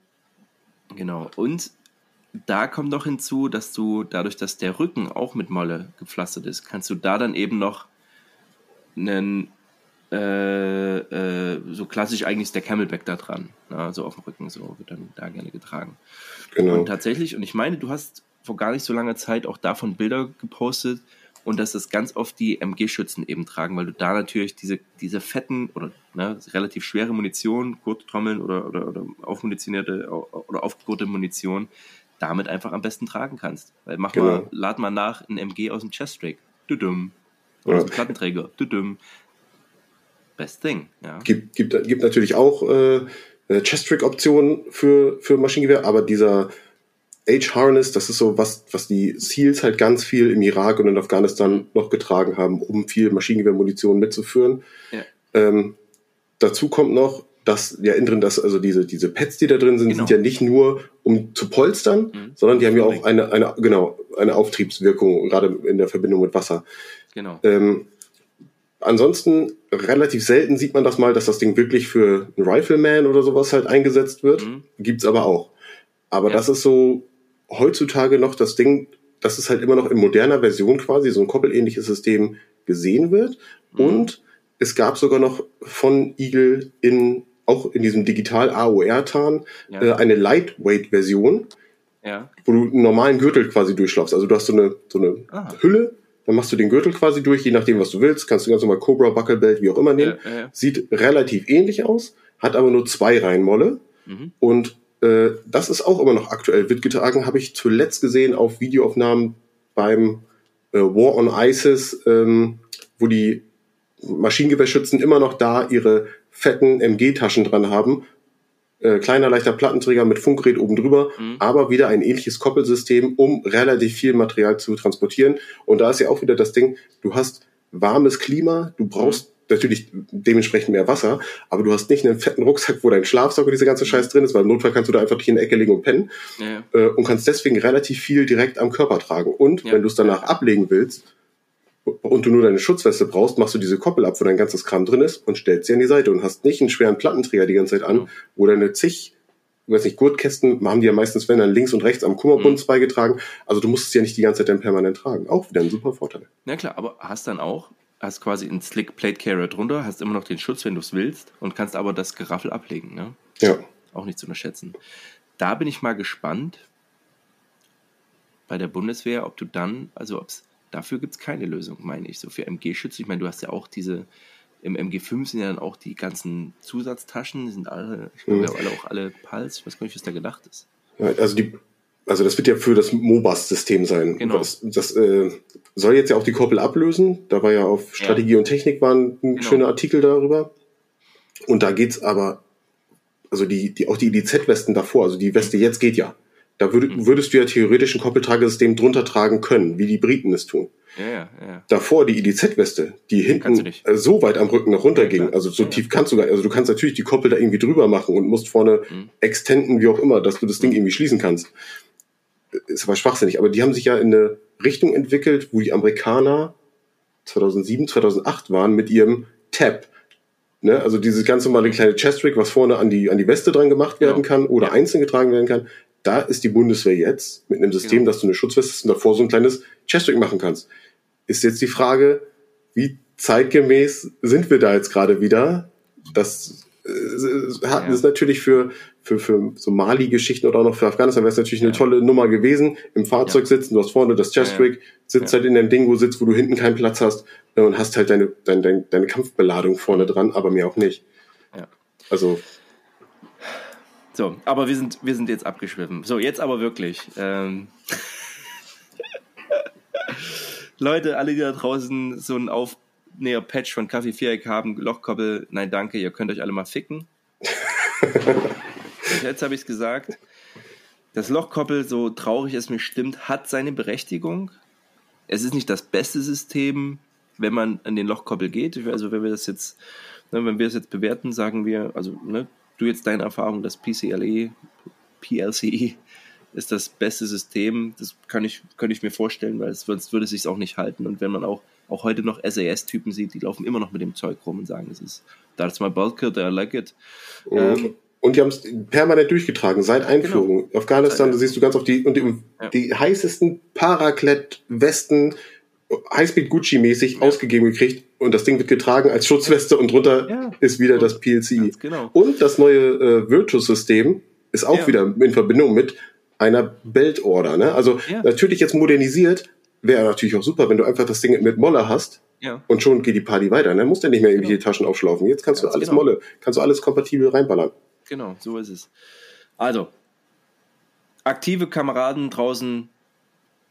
Speaker 1: genau. Und da kommt noch hinzu, dass du dadurch, dass der Rücken auch mit Molle gepflastert ist, kannst du da dann eben noch einen äh, äh, so klassisch eigentlich ist der Camelback da dran, na, so auf dem Rücken, so wird dann da gerne getragen. Genau. Und tatsächlich, und ich meine, du hast vor gar nicht so langer Zeit auch davon Bilder gepostet, und dass das ganz oft die MG-Schützen eben tragen, weil du da natürlich diese, diese fetten oder ne, relativ schwere Munition, Gurttrommeln oder, oder, oder aufmunitionierte oder aufgegurte Munition damit einfach am besten tragen kannst. Weil mach genau. mal, lad mal nach ein MG aus dem Chest-Rig. Du dumm. Oder ja. aus dem Plattenträger. Du dumm. Best thing, ja.
Speaker 2: Gibt, gibt, gibt natürlich auch äh, Chest-Rig-Optionen für, für Maschinengewehr, aber dieser H-Harness, das ist so was, was die SEALs halt ganz viel im Irak und in Afghanistan noch getragen haben, um viel Maschinengewehrmunition mitzuführen. Ja. Ähm, dazu kommt noch, dass ja innen drin, dass also diese, diese Pads, die da drin sind, genau. sind ja nicht nur um zu polstern, mhm. sondern die haben ja auch eine, eine, genau, eine Auftriebswirkung, gerade in der Verbindung mit Wasser.
Speaker 1: Genau.
Speaker 2: Ähm, ansonsten relativ selten sieht man das mal, dass das Ding wirklich für einen Rifleman oder sowas halt eingesetzt wird. Mhm. Gibt's aber auch. Aber ja. das ist so heutzutage noch das Ding, dass es halt immer noch in moderner Version quasi so ein koppelähnliches System gesehen wird. Mhm. Und es gab sogar noch von Eagle in auch in diesem digital AOR-Tarn ja. äh, eine Lightweight-Version,
Speaker 1: ja.
Speaker 2: wo du einen normalen Gürtel quasi durchlaufst. Also du hast so eine, so eine ah. Hülle, dann machst du den Gürtel quasi durch, je nachdem, was du willst. Kannst du ganz normal Cobra, Buckelbelt, wie auch immer nehmen. Ja, Sieht relativ ähnlich aus, hat aber nur zwei Reihenmolle. Mhm. Und äh, das ist auch immer noch aktuell. Wird getragen, habe ich zuletzt gesehen auf Videoaufnahmen beim äh, War on ISIS, ähm, wo die Maschinengewehrschützen immer noch da ihre fetten MG-Taschen dran haben. Äh, kleiner, leichter Plattenträger mit Funkgerät oben drüber, mhm. aber wieder ein ähnliches Koppelsystem, um relativ viel Material zu transportieren. Und da ist ja auch wieder das Ding, du hast warmes Klima, du brauchst mhm natürlich dementsprechend mehr Wasser, aber du hast nicht einen fetten Rucksack, wo dein Schlafsack und diese ganze Scheiß drin ist, weil im Notfall kannst du da einfach dich in die Ecke legen und pennen ja. äh, und kannst deswegen relativ viel direkt am Körper tragen. Und ja. wenn du es danach ablegen willst und du nur deine Schutzweste brauchst, machst du diese Koppel ab, wo dein ganzes Kram drin ist und stellst sie an die Seite und hast nicht einen schweren Plattenträger die ganze Zeit an, wo deine zig ich weiß nicht, Gurtkästen haben die ja meistens, wenn dann links und rechts am Kummerbund mhm. beigetragen. Also du musst es ja nicht die ganze Zeit dann permanent tragen. Auch wieder ein super Vorteil.
Speaker 1: Ja klar, aber hast dann auch hast quasi einen Slick Plate Carrier drunter, hast immer noch den Schutz, wenn du es willst, und kannst aber das Geraffel ablegen. Ne?
Speaker 2: Ja.
Speaker 1: Auch nicht zu unterschätzen. Da bin ich mal gespannt bei der Bundeswehr, ob du dann, also ob es, dafür gibt es keine Lösung, meine ich, so für MG-Schütze. Ich meine, du hast ja auch diese, im MG5 sind ja dann auch die ganzen Zusatztaschen, die sind alle, ich glaube, mhm. alle auch alle Pals, ich weiß gar nicht, was da gedacht ist.
Speaker 2: Ja, also die also das wird ja für das MOBAS-System sein.
Speaker 1: Genau.
Speaker 2: Das, das äh, soll jetzt ja auch die Koppel ablösen. Da war ja auf Strategie ja. und Technik war ein, ein genau. schöner Artikel darüber. Und da geht's aber, also die, die auch die IDZ-Westen davor, also die Weste jetzt geht ja. Da würd, mhm. würdest du ja theoretisch ein Koppeltragesystem drunter tragen können, wie die Briten es tun.
Speaker 1: Ja, ja, ja.
Speaker 2: Davor die IDZ-Weste, die hinten so weit am Rücken noch runter ja, ging, also so tief kannst du gar nicht, also du kannst natürlich die Koppel da irgendwie drüber machen und musst vorne mhm. extenden, wie auch immer, dass du das Ding mhm. irgendwie schließen kannst. Ist aber schwachsinnig. Aber die haben sich ja in eine Richtung entwickelt, wo die Amerikaner 2007, 2008 waren mit ihrem Tab. Ne? Also dieses ganz normale kleine Chest-Rig, was vorne an die, an die Weste dran gemacht werden genau. kann oder einzeln getragen werden kann. Da ist die Bundeswehr jetzt mit einem System, genau. dass du eine Schutzweste hast und davor so ein kleines Chest-Rig machen kannst. Ist jetzt die Frage, wie zeitgemäß sind wir da jetzt gerade wieder? Das äh, hatten ja. es natürlich für, für, für so Mali-Geschichten oder auch noch für Afghanistan wäre es natürlich eine tolle Nummer gewesen. Im Fahrzeug ja. sitzen, du hast vorne das Chest Rig, sitzt halt in deinem Dingo, sitzt, wo du hinten keinen Platz hast äh, und hast halt deine, deine, deine, deine Kampfbeladung vorne dran, aber mir auch nicht.
Speaker 1: Ja.
Speaker 2: Also.
Speaker 1: So, aber wir sind, wir sind jetzt abgeschwiffen. So, jetzt aber wirklich. Ähm Leute, alle, die da draußen so ein Aufnäher-Patch von Kaffee Viereck haben, Lochkoppel, nein, danke, ihr könnt euch alle mal ficken. Jetzt habe ich es gesagt. Das Lochkoppel, so traurig es mir stimmt, hat seine Berechtigung. Es ist nicht das beste System, wenn man an den Lochkoppel geht. Also wenn wir das jetzt, ne, wenn wir das jetzt bewerten, sagen wir, also ne, du jetzt deine Erfahrung, das PCLE, PLCE ist das beste System. Das kann ich, könnte ich mir vorstellen, weil sonst würde es sich auch nicht halten. Und wenn man auch, auch heute noch SAS-Typen sieht, die laufen immer noch mit dem Zeug rum und sagen, es ist, that's my bulkhead, I like it.
Speaker 2: Mhm. Ähm, und die haben es permanent durchgetragen, seit genau. Einführung. Genau. Afghanistan, da siehst du ganz auf die, und die, ja. die heißesten Paraklett-Westen, Highspeed Gucci-mäßig ja. ausgegeben gekriegt und das Ding wird getragen als Schutzweste und drunter ja. ist wieder das PLC.
Speaker 1: Genau.
Speaker 2: Und das neue äh, Virtus-System ist auch wieder in Verbindung mit einer Belt-Order. Ne? Also natürlich jetzt modernisiert, wäre natürlich auch super, wenn du einfach das Ding mit Moller hast
Speaker 1: ja.
Speaker 2: und schon geht die Party weiter. Ne? Musst ja nicht mehr irgendwie genau. die Taschen aufschlaufen. Jetzt kannst du alles genau. Molle, kannst du alles kompatibel reinballern.
Speaker 1: Genau, so ist es. Also, aktive Kameraden draußen,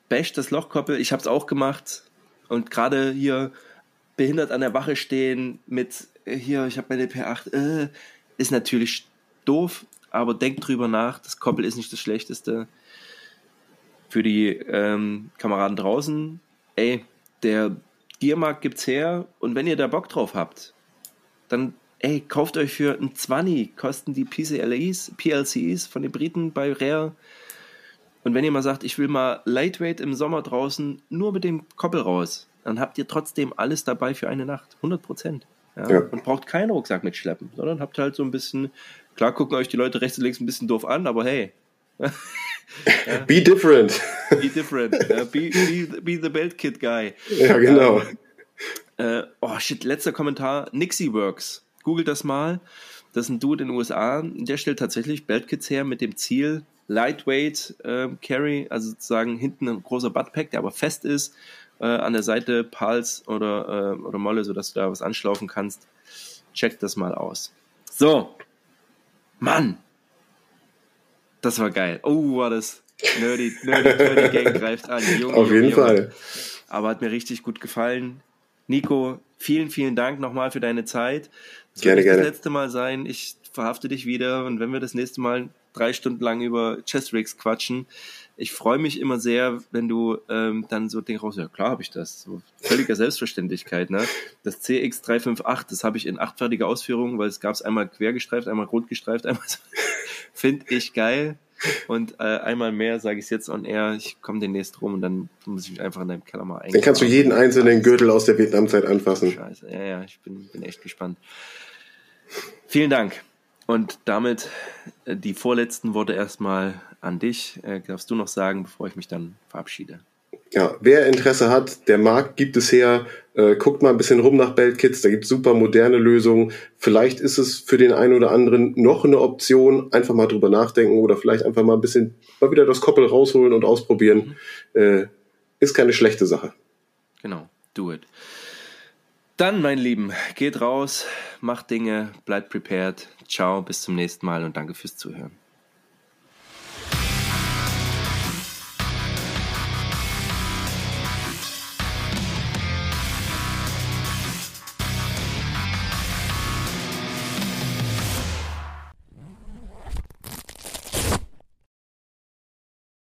Speaker 1: bash das Lochkoppel. Ich habe es auch gemacht und gerade hier behindert an der Wache stehen mit äh, hier, ich habe meine P8, äh, ist natürlich doof, aber denkt drüber nach. Das Koppel ist nicht das Schlechteste. Für die ähm, Kameraden draußen, ey, der Giermarkt gibt's her und wenn ihr da Bock drauf habt, dann ey, kauft euch für ein 20, kosten die PCLEs, PLCs von den Briten bei Rare. Und wenn ihr mal sagt, ich will mal Lightweight im Sommer draußen nur mit dem Koppel raus, dann habt ihr trotzdem alles dabei für eine Nacht. 100 Prozent. Ja? ja? Und braucht keinen Rucksack mitschleppen, sondern habt halt so ein bisschen, klar gucken euch die Leute rechts und links ein bisschen doof an, aber hey.
Speaker 2: ja. Be different.
Speaker 1: Be different. Ja, be, be, be, the belt kid guy.
Speaker 2: Ja, genau.
Speaker 1: Ähm, äh, oh shit, letzter Kommentar. Nixie Works googelt das mal. Das ist ein Dude in den USA, der stellt tatsächlich Beltkits her mit dem Ziel, Lightweight äh, Carry, also sozusagen hinten ein großer Buttpack, der aber fest ist, äh, an der Seite Pals oder, äh, oder Molle, sodass du da was anschlaufen kannst. Check das mal aus. So. Mann! Das war geil. Oh, war das nerdy, nerdy, nerdy Gang greift an.
Speaker 2: Junge, Auf jeden Junge. Fall.
Speaker 1: Aber hat mir richtig gut gefallen. Nico, vielen, vielen Dank nochmal für deine Zeit.
Speaker 2: Das gerne, wird
Speaker 1: nicht
Speaker 2: gerne.
Speaker 1: das letzte Mal sein. Ich verhafte dich wieder und wenn wir das nächste Mal drei Stunden lang über Chess Rigs quatschen, ich freue mich immer sehr, wenn du ähm, dann so denkst, raus, ja klar habe ich das. So völliger Selbstverständlichkeit. Ne? Das CX358, das habe ich in achtfertiger Ausführung, weil es gab es einmal quergestreift, einmal rotgestreift, einmal so. Finde ich geil. Und äh, einmal mehr sage ich es jetzt on air, ich komme demnächst rum und dann muss ich mich einfach in deinem Keller mal
Speaker 2: eingehen. Dann kannst du jeden einzelnen Gürtel aus der Vietnamzeit anfassen.
Speaker 1: Scheiße, ja, ja, ich bin, bin echt gespannt. Vielen Dank. Und damit äh, die vorletzten Worte erstmal an dich. Äh, darfst du noch sagen, bevor ich mich dann verabschiede?
Speaker 2: Ja, wer Interesse hat, der Markt gibt es her. Äh, guckt mal ein bisschen rum nach Beltkits, da gibt es super moderne Lösungen. Vielleicht ist es für den einen oder anderen noch eine Option, einfach mal drüber nachdenken oder vielleicht einfach mal ein bisschen mal wieder das Koppel rausholen und ausprobieren. Mhm. Äh, ist keine schlechte Sache.
Speaker 1: Genau, do it. Dann, mein Lieben, geht raus, macht Dinge, bleibt prepared. Ciao, bis zum nächsten Mal und danke fürs Zuhören.